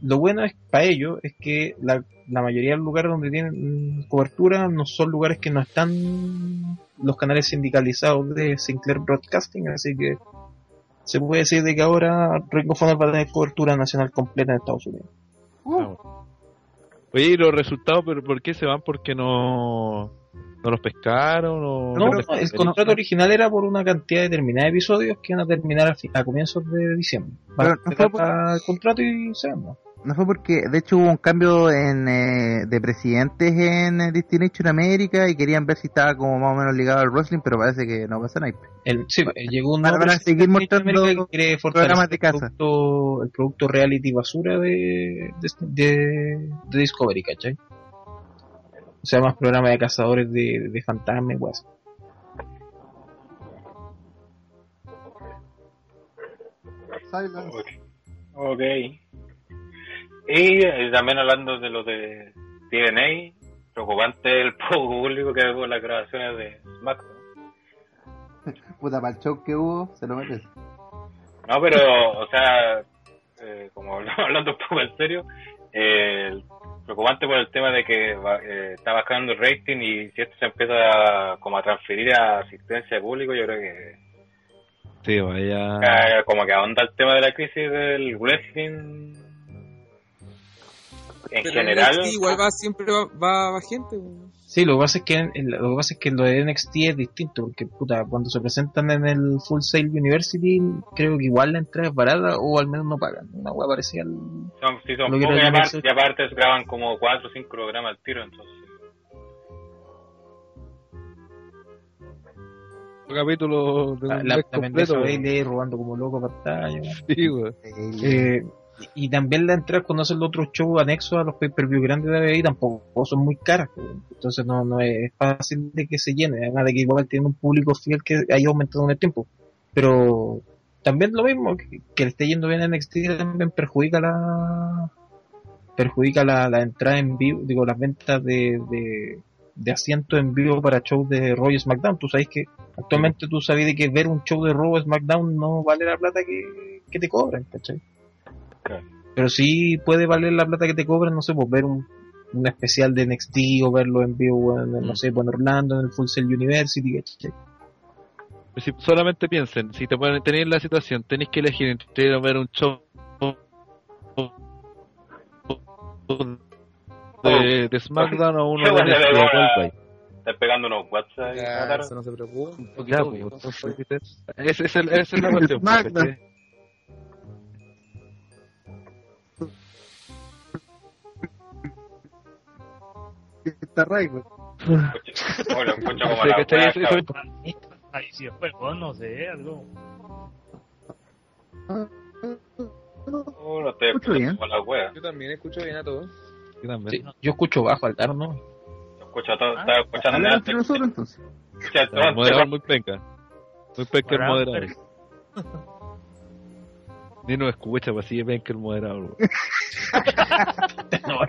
Lo bueno es para ellos es que la, la mayoría de los lugares donde tienen cobertura no son lugares que no están los canales sindicalizados de Sinclair Broadcasting, así que se puede decir de que ahora Ring of Honor va a tener cobertura nacional completa en Estados Unidos. Bueno. Oye, ¿y los resultados, pero por qué se van? Porque no. ¿No los pescaron o No, el contrato original era por una cantidad determinada de episodios que iban a terminar a, a comienzos de diciembre. Pero no fue por- el contrato y se. No fue porque, de hecho, hubo un cambio en, eh, de presidentes en eh, Destination América y querían ver si estaba como más o menos ligado al wrestling, pero parece que no pasa nada. El, sí, eh, llegó un Van- nuevo van a presidente seguir de mostrando que programas de el casa. producto, el producto reality basura de, de, de, de Discovery, ¿cachai? O sea, más programa de cazadores de, de fantasmas, y weas. Ok. Ok. Y eh, también hablando de lo de TNA, preocupante el *laughs* poco público que hubo en las grabaciones de SmackDown. *laughs* Puta, para el show que hubo, se lo merece. No, pero, o sea, eh, como *laughs* hablando un poco en serio, eh, preocupante por el tema de que va- eh, está bajando el rating y si esto se empieza a, como a transferir a asistencia de público, yo creo que Sí, vaya. como que ahonda el tema de la crisis del wrestling en Pero general. NXT igual va, siempre va, va, va gente. Sí, lo que pasa es que en- lo que pasa es que lo de NXT es distinto, porque puta, cuando se presentan en el Full Sail University, creo que igual la entrada es barata o al menos no pagan. Una wea parecía al... Son, sí, son pocos y aparte, y aparte graban como 4 o 5 programas al tiro, entonces. Un capítulo de La, un la, la completo. Bailey robando como loco pantalla. Sí. Eh, y también las entradas cuando hacen los otros shows anexos a los pay-per-view grandes de ABI tampoco son muy caras. Entonces no, no es fácil de que se llene. Además de que igual tiene un público fiel que haya aumentado en el tiempo. Pero también lo mismo, que, le esté yendo bien a NXT también perjudica la perjudica la, la entrada en vivo, digo, las ventas de, de, de asientos en vivo para shows de Raw y SmackDown. Tú sabes que actualmente tú sabes de que ver un show de Raw SmackDown no vale la plata que, que te cobran, ¿cachai? Claro. Pero sí puede valer la plata que te cobran, no sé, pues ver un, un especial de NXT o verlo en vivo, en, no Mm. sé, pues, en Orlando, en el Full Sail University, ¿cachai? Si solamente piensen, si te pueden tener la situación, tenéis que elegir entre ver un show de, de SmackDown o *laughs* uno de NXT. Estás pegando unos WhatsApp. Ya, Matar. eso no se preocupe. Ya, pues, *laughs* es el- esa es la *laughs* cuestión. SmackDown. Está right, weón. Bueno, escucho como la eso- cabrón. Ahí sí, oh, no sé, algo. Oh, estoy Escucho bien. como la wea. Yo también escucho bien a todos. Yo también. Sí, yo escucho bajo al dar, ¿no? Escucho todo, Ah. estaba escuchando Hablemos antes. nosotros entonces. El moderador muy penca. Muy penca el moderador. Ni nos escucha, pues así es penca el moderador. *laughs* No,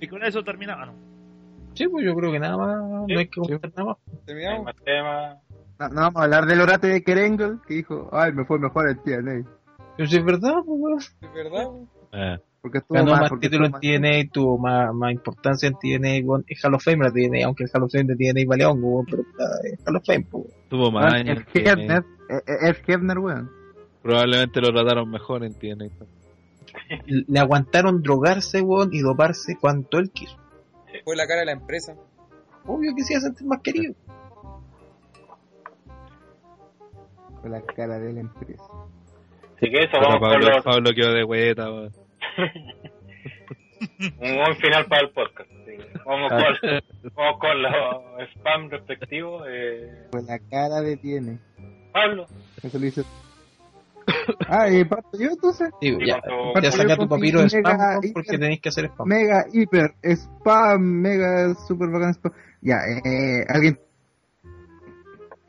Y con eso terminaba, ¿no? Sí, pues yo creo que nada más, Sí, no hay que comentar nada más. Hay ¿Terminamos? más temas. No, no vamos a hablar del orate de Kerengel, que dijo, ay, me fue mejor el TNA. Pero si es verdad, pues, weón. ¿Es verdad? Ah, Porque estuvo ganó más, más títulos en más- TNA, tuvo más, más importancia en TNA, weón. Es Hall of Fame la TNA, aunque el Hall of Fame de TNA vale hongo, weón, pero es Hall of Fame, pues. tuvo más Weón, años. El Hebner, eh, eh, el Hebner, weón. Probablemente lo trataron mejor en TNA. *laughs* Le aguantaron drogarse, weón, y doparse cuanto él quiso. Fue la cara de la empresa. Obvio que se iba a sentir más querido. Con la cara de la empresa. Así que eso, Pero vamos con Pablo, los, Pablo quedó de hueta, weón. *laughs* un buen final para el podcast. sí. Vamos, con, *laughs* vamos con los spam respectivos. Eh, Con la cara de tiene. Pablo, Eso lo hizo. *laughs* Ah, y parto yo entonces. Digo, ya, ya saca tu papiro de spam, Mega weón, hiper- porque tenéis que hacer spam. Mega, hiper, spam, mega, super bacán spam. Ya, eh, alguien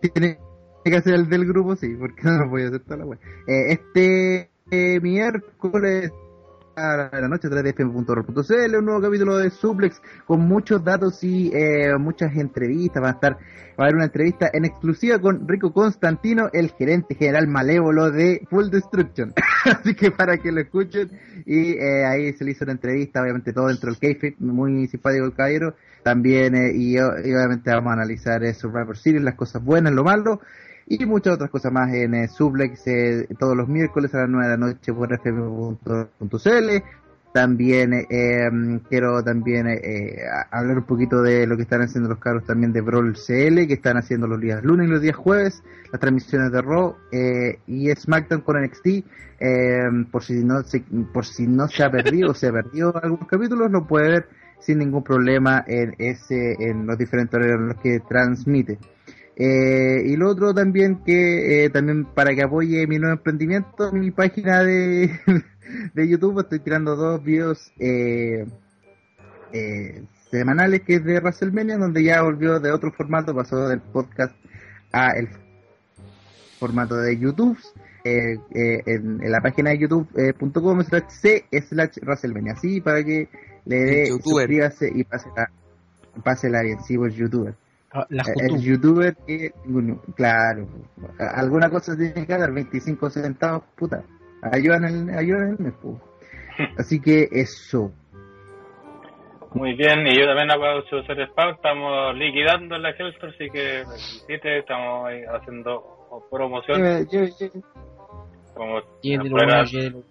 tiene que hacer el del grupo, sí, porque *laughs* no lo voy a hacer toda la web. Eh, este eh, miércoles a la noche a través de fm.ro.cl un nuevo capítulo de Suplex con muchos datos y eh, muchas entrevistas. Va a estar, va a haber una entrevista en exclusiva con Rico Constantino, el gerente general malévolo de Full Destruction. *laughs* Así que para que lo escuchen y eh, ahí se le hizo una entrevista, obviamente todo dentro del kayfabe, muy simpático el caballero. También, eh, y, y obviamente vamos a analizar eh, Survivor Series, las cosas buenas, lo malo, y muchas otras cosas más en eh, Suplex eh, todos los miércoles a las 9 de la noche por fm.cl. También eh, quiero también eh, a- hablar un poquito de lo que están haciendo los carros también de Brawl CL, que están haciendo los días lunes y los días jueves, las transmisiones de Raw eh, y SmackDown con NXT. eh, por si no se, por si no se ha perdido o se ha perdido algunos capítulos, lo puede ver sin ningún problema en ese en los diferentes horarios en los que transmite. Eh, y lo otro también que eh, también para que apoye mi nuevo emprendimiento, mi página de, *laughs* de YouTube estoy tirando dos videos eh, eh, semanales que es de WrestleMania, donde ya volvió de otro formato, pasó del podcast a el formato de YouTube. eh, en, en la página de youtube.com slash c slash WrestleMania. Así para que le dé suscríbase y pásela, pásela bien, sí, pues youtuber La Eh, el YouTube. youtuber que bueno, claro alguna cosa tiene que dar 25 centavos puta ayudan el ayudan el mes *laughs* así que eso Muy bien, y yo también aprovecho de hacer spam, estamos liquidando en la Hellstore, así que el 7 estamos ahí haciendo promoción como llévelo.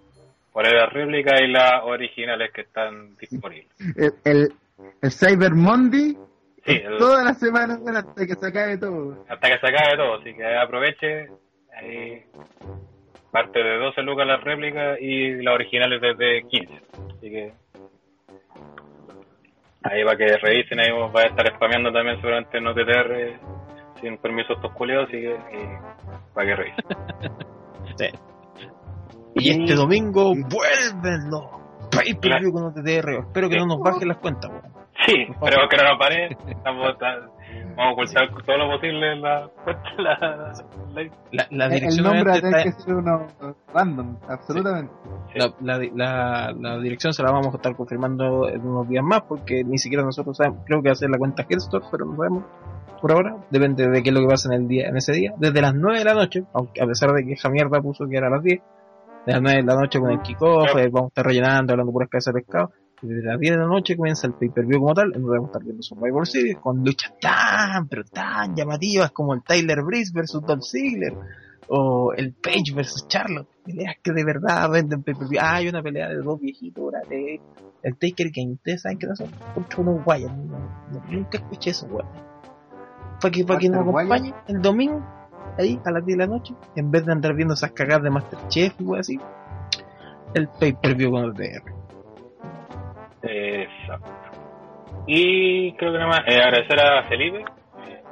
pruebas réplicas y las originales que están disponibles. *laughs* el, el, el Cyber Monday Sí, es *laughs* el- toda la semana bueno, hasta que se acabe todo hasta que se acabe todo, así que aproveche, ahí parte de 12 lucas las réplicas y las originales desde 15, así que ahí va que revisen, ahí va a estar spameando también seguramente en OTTR sin permiso estos culeos, así que para que revisen. *laughs* Y este domingo vuelven los pay-per-view con OTTR. Espero que no nos bajen las cuentas, weón. Sí, *laughs* esperemos que no nos pare. Estamos, ta- vamos a ocultar todo lo posible en la. La, la- La, la el dirección nombre tener que ser uno random absolutamente. La, la, la, la dirección se la vamos a estar confirmando en unos días más porque ni siquiera nosotros sabemos, creo que va a ser la cuenta Hellstore, pero no sabemos. Por ahora, depende de qué es lo que pasa en el día en ese día, desde las 9 de la noche, aunque a pesar de que esa mierda puso que era a las 10, de las 9 de la noche con el kickoff, eh, vamos a estar rellenando, hablando puras cabezas de pescado, desde las 10 de la noche comienza el pay-per-view como tal, en donde vamos a estar viendo Survivor Series con luchas tan, pero tan llamativas como el Tyler Breeze versus Dolph Ziggler, o el Page versus Charlotte, peleas que de verdad venden pay-per-view. Ah, hay una pelea de dos viejitos, ahora, de el Taker Game, ustedes saben que no son contra unos guayas, nunca escuché eso, weón. Para que, para que nos acompañe el domingo, ahí a las 10 de la noche, en vez de andar viendo esas cagadas de Masterchef y weón así, el pay-per-view con el DR. Exacto. Y creo que nada más eh, agradecer a Felipe eh,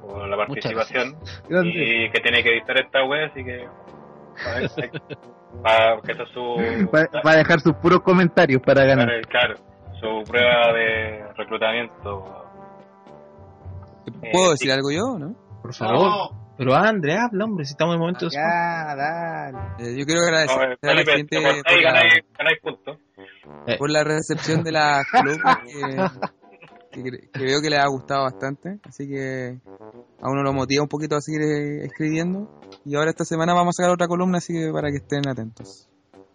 por la participación y que tiene que editar esta web, así que para, para que esa es su va, va a dejar sus puros comentarios para ganar para- claro, su prueba de reclutamiento. ¿Puedo Eh, decir sí. algo yo, no? Por favor. Pero André, habla, hombre, si estamos en momento de ya dale Eh, yo quiero No, agradecer eh, a la Felipe, gente te cortáis por la, ganáis, ganáis puntos. por la recepción de la *laughs* columna que, que, que veo que les ha gustado bastante. Así que a uno lo motiva un poquito a seguir eh, escribiendo. Y ahora esta semana vamos a sacar otra columna, así que para que estén atentos.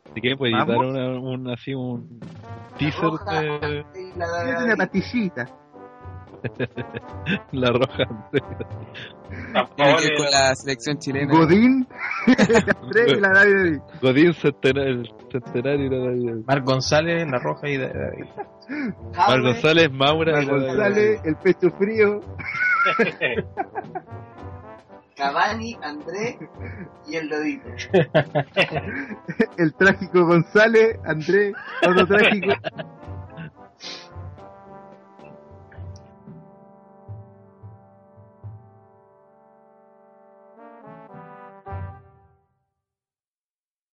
Así que puede dar un, así un teaser de una pastillita *laughs* la roja. Tiene que ver con la selección chilena. Godín *laughs* Andrés y la David Godín centenario, de la Navidad. Mar González, La Roja y de- Mar González, Maura y González el pecho frío *laughs* Cavani, André y el Lodito. el trágico González Andrés otro trágico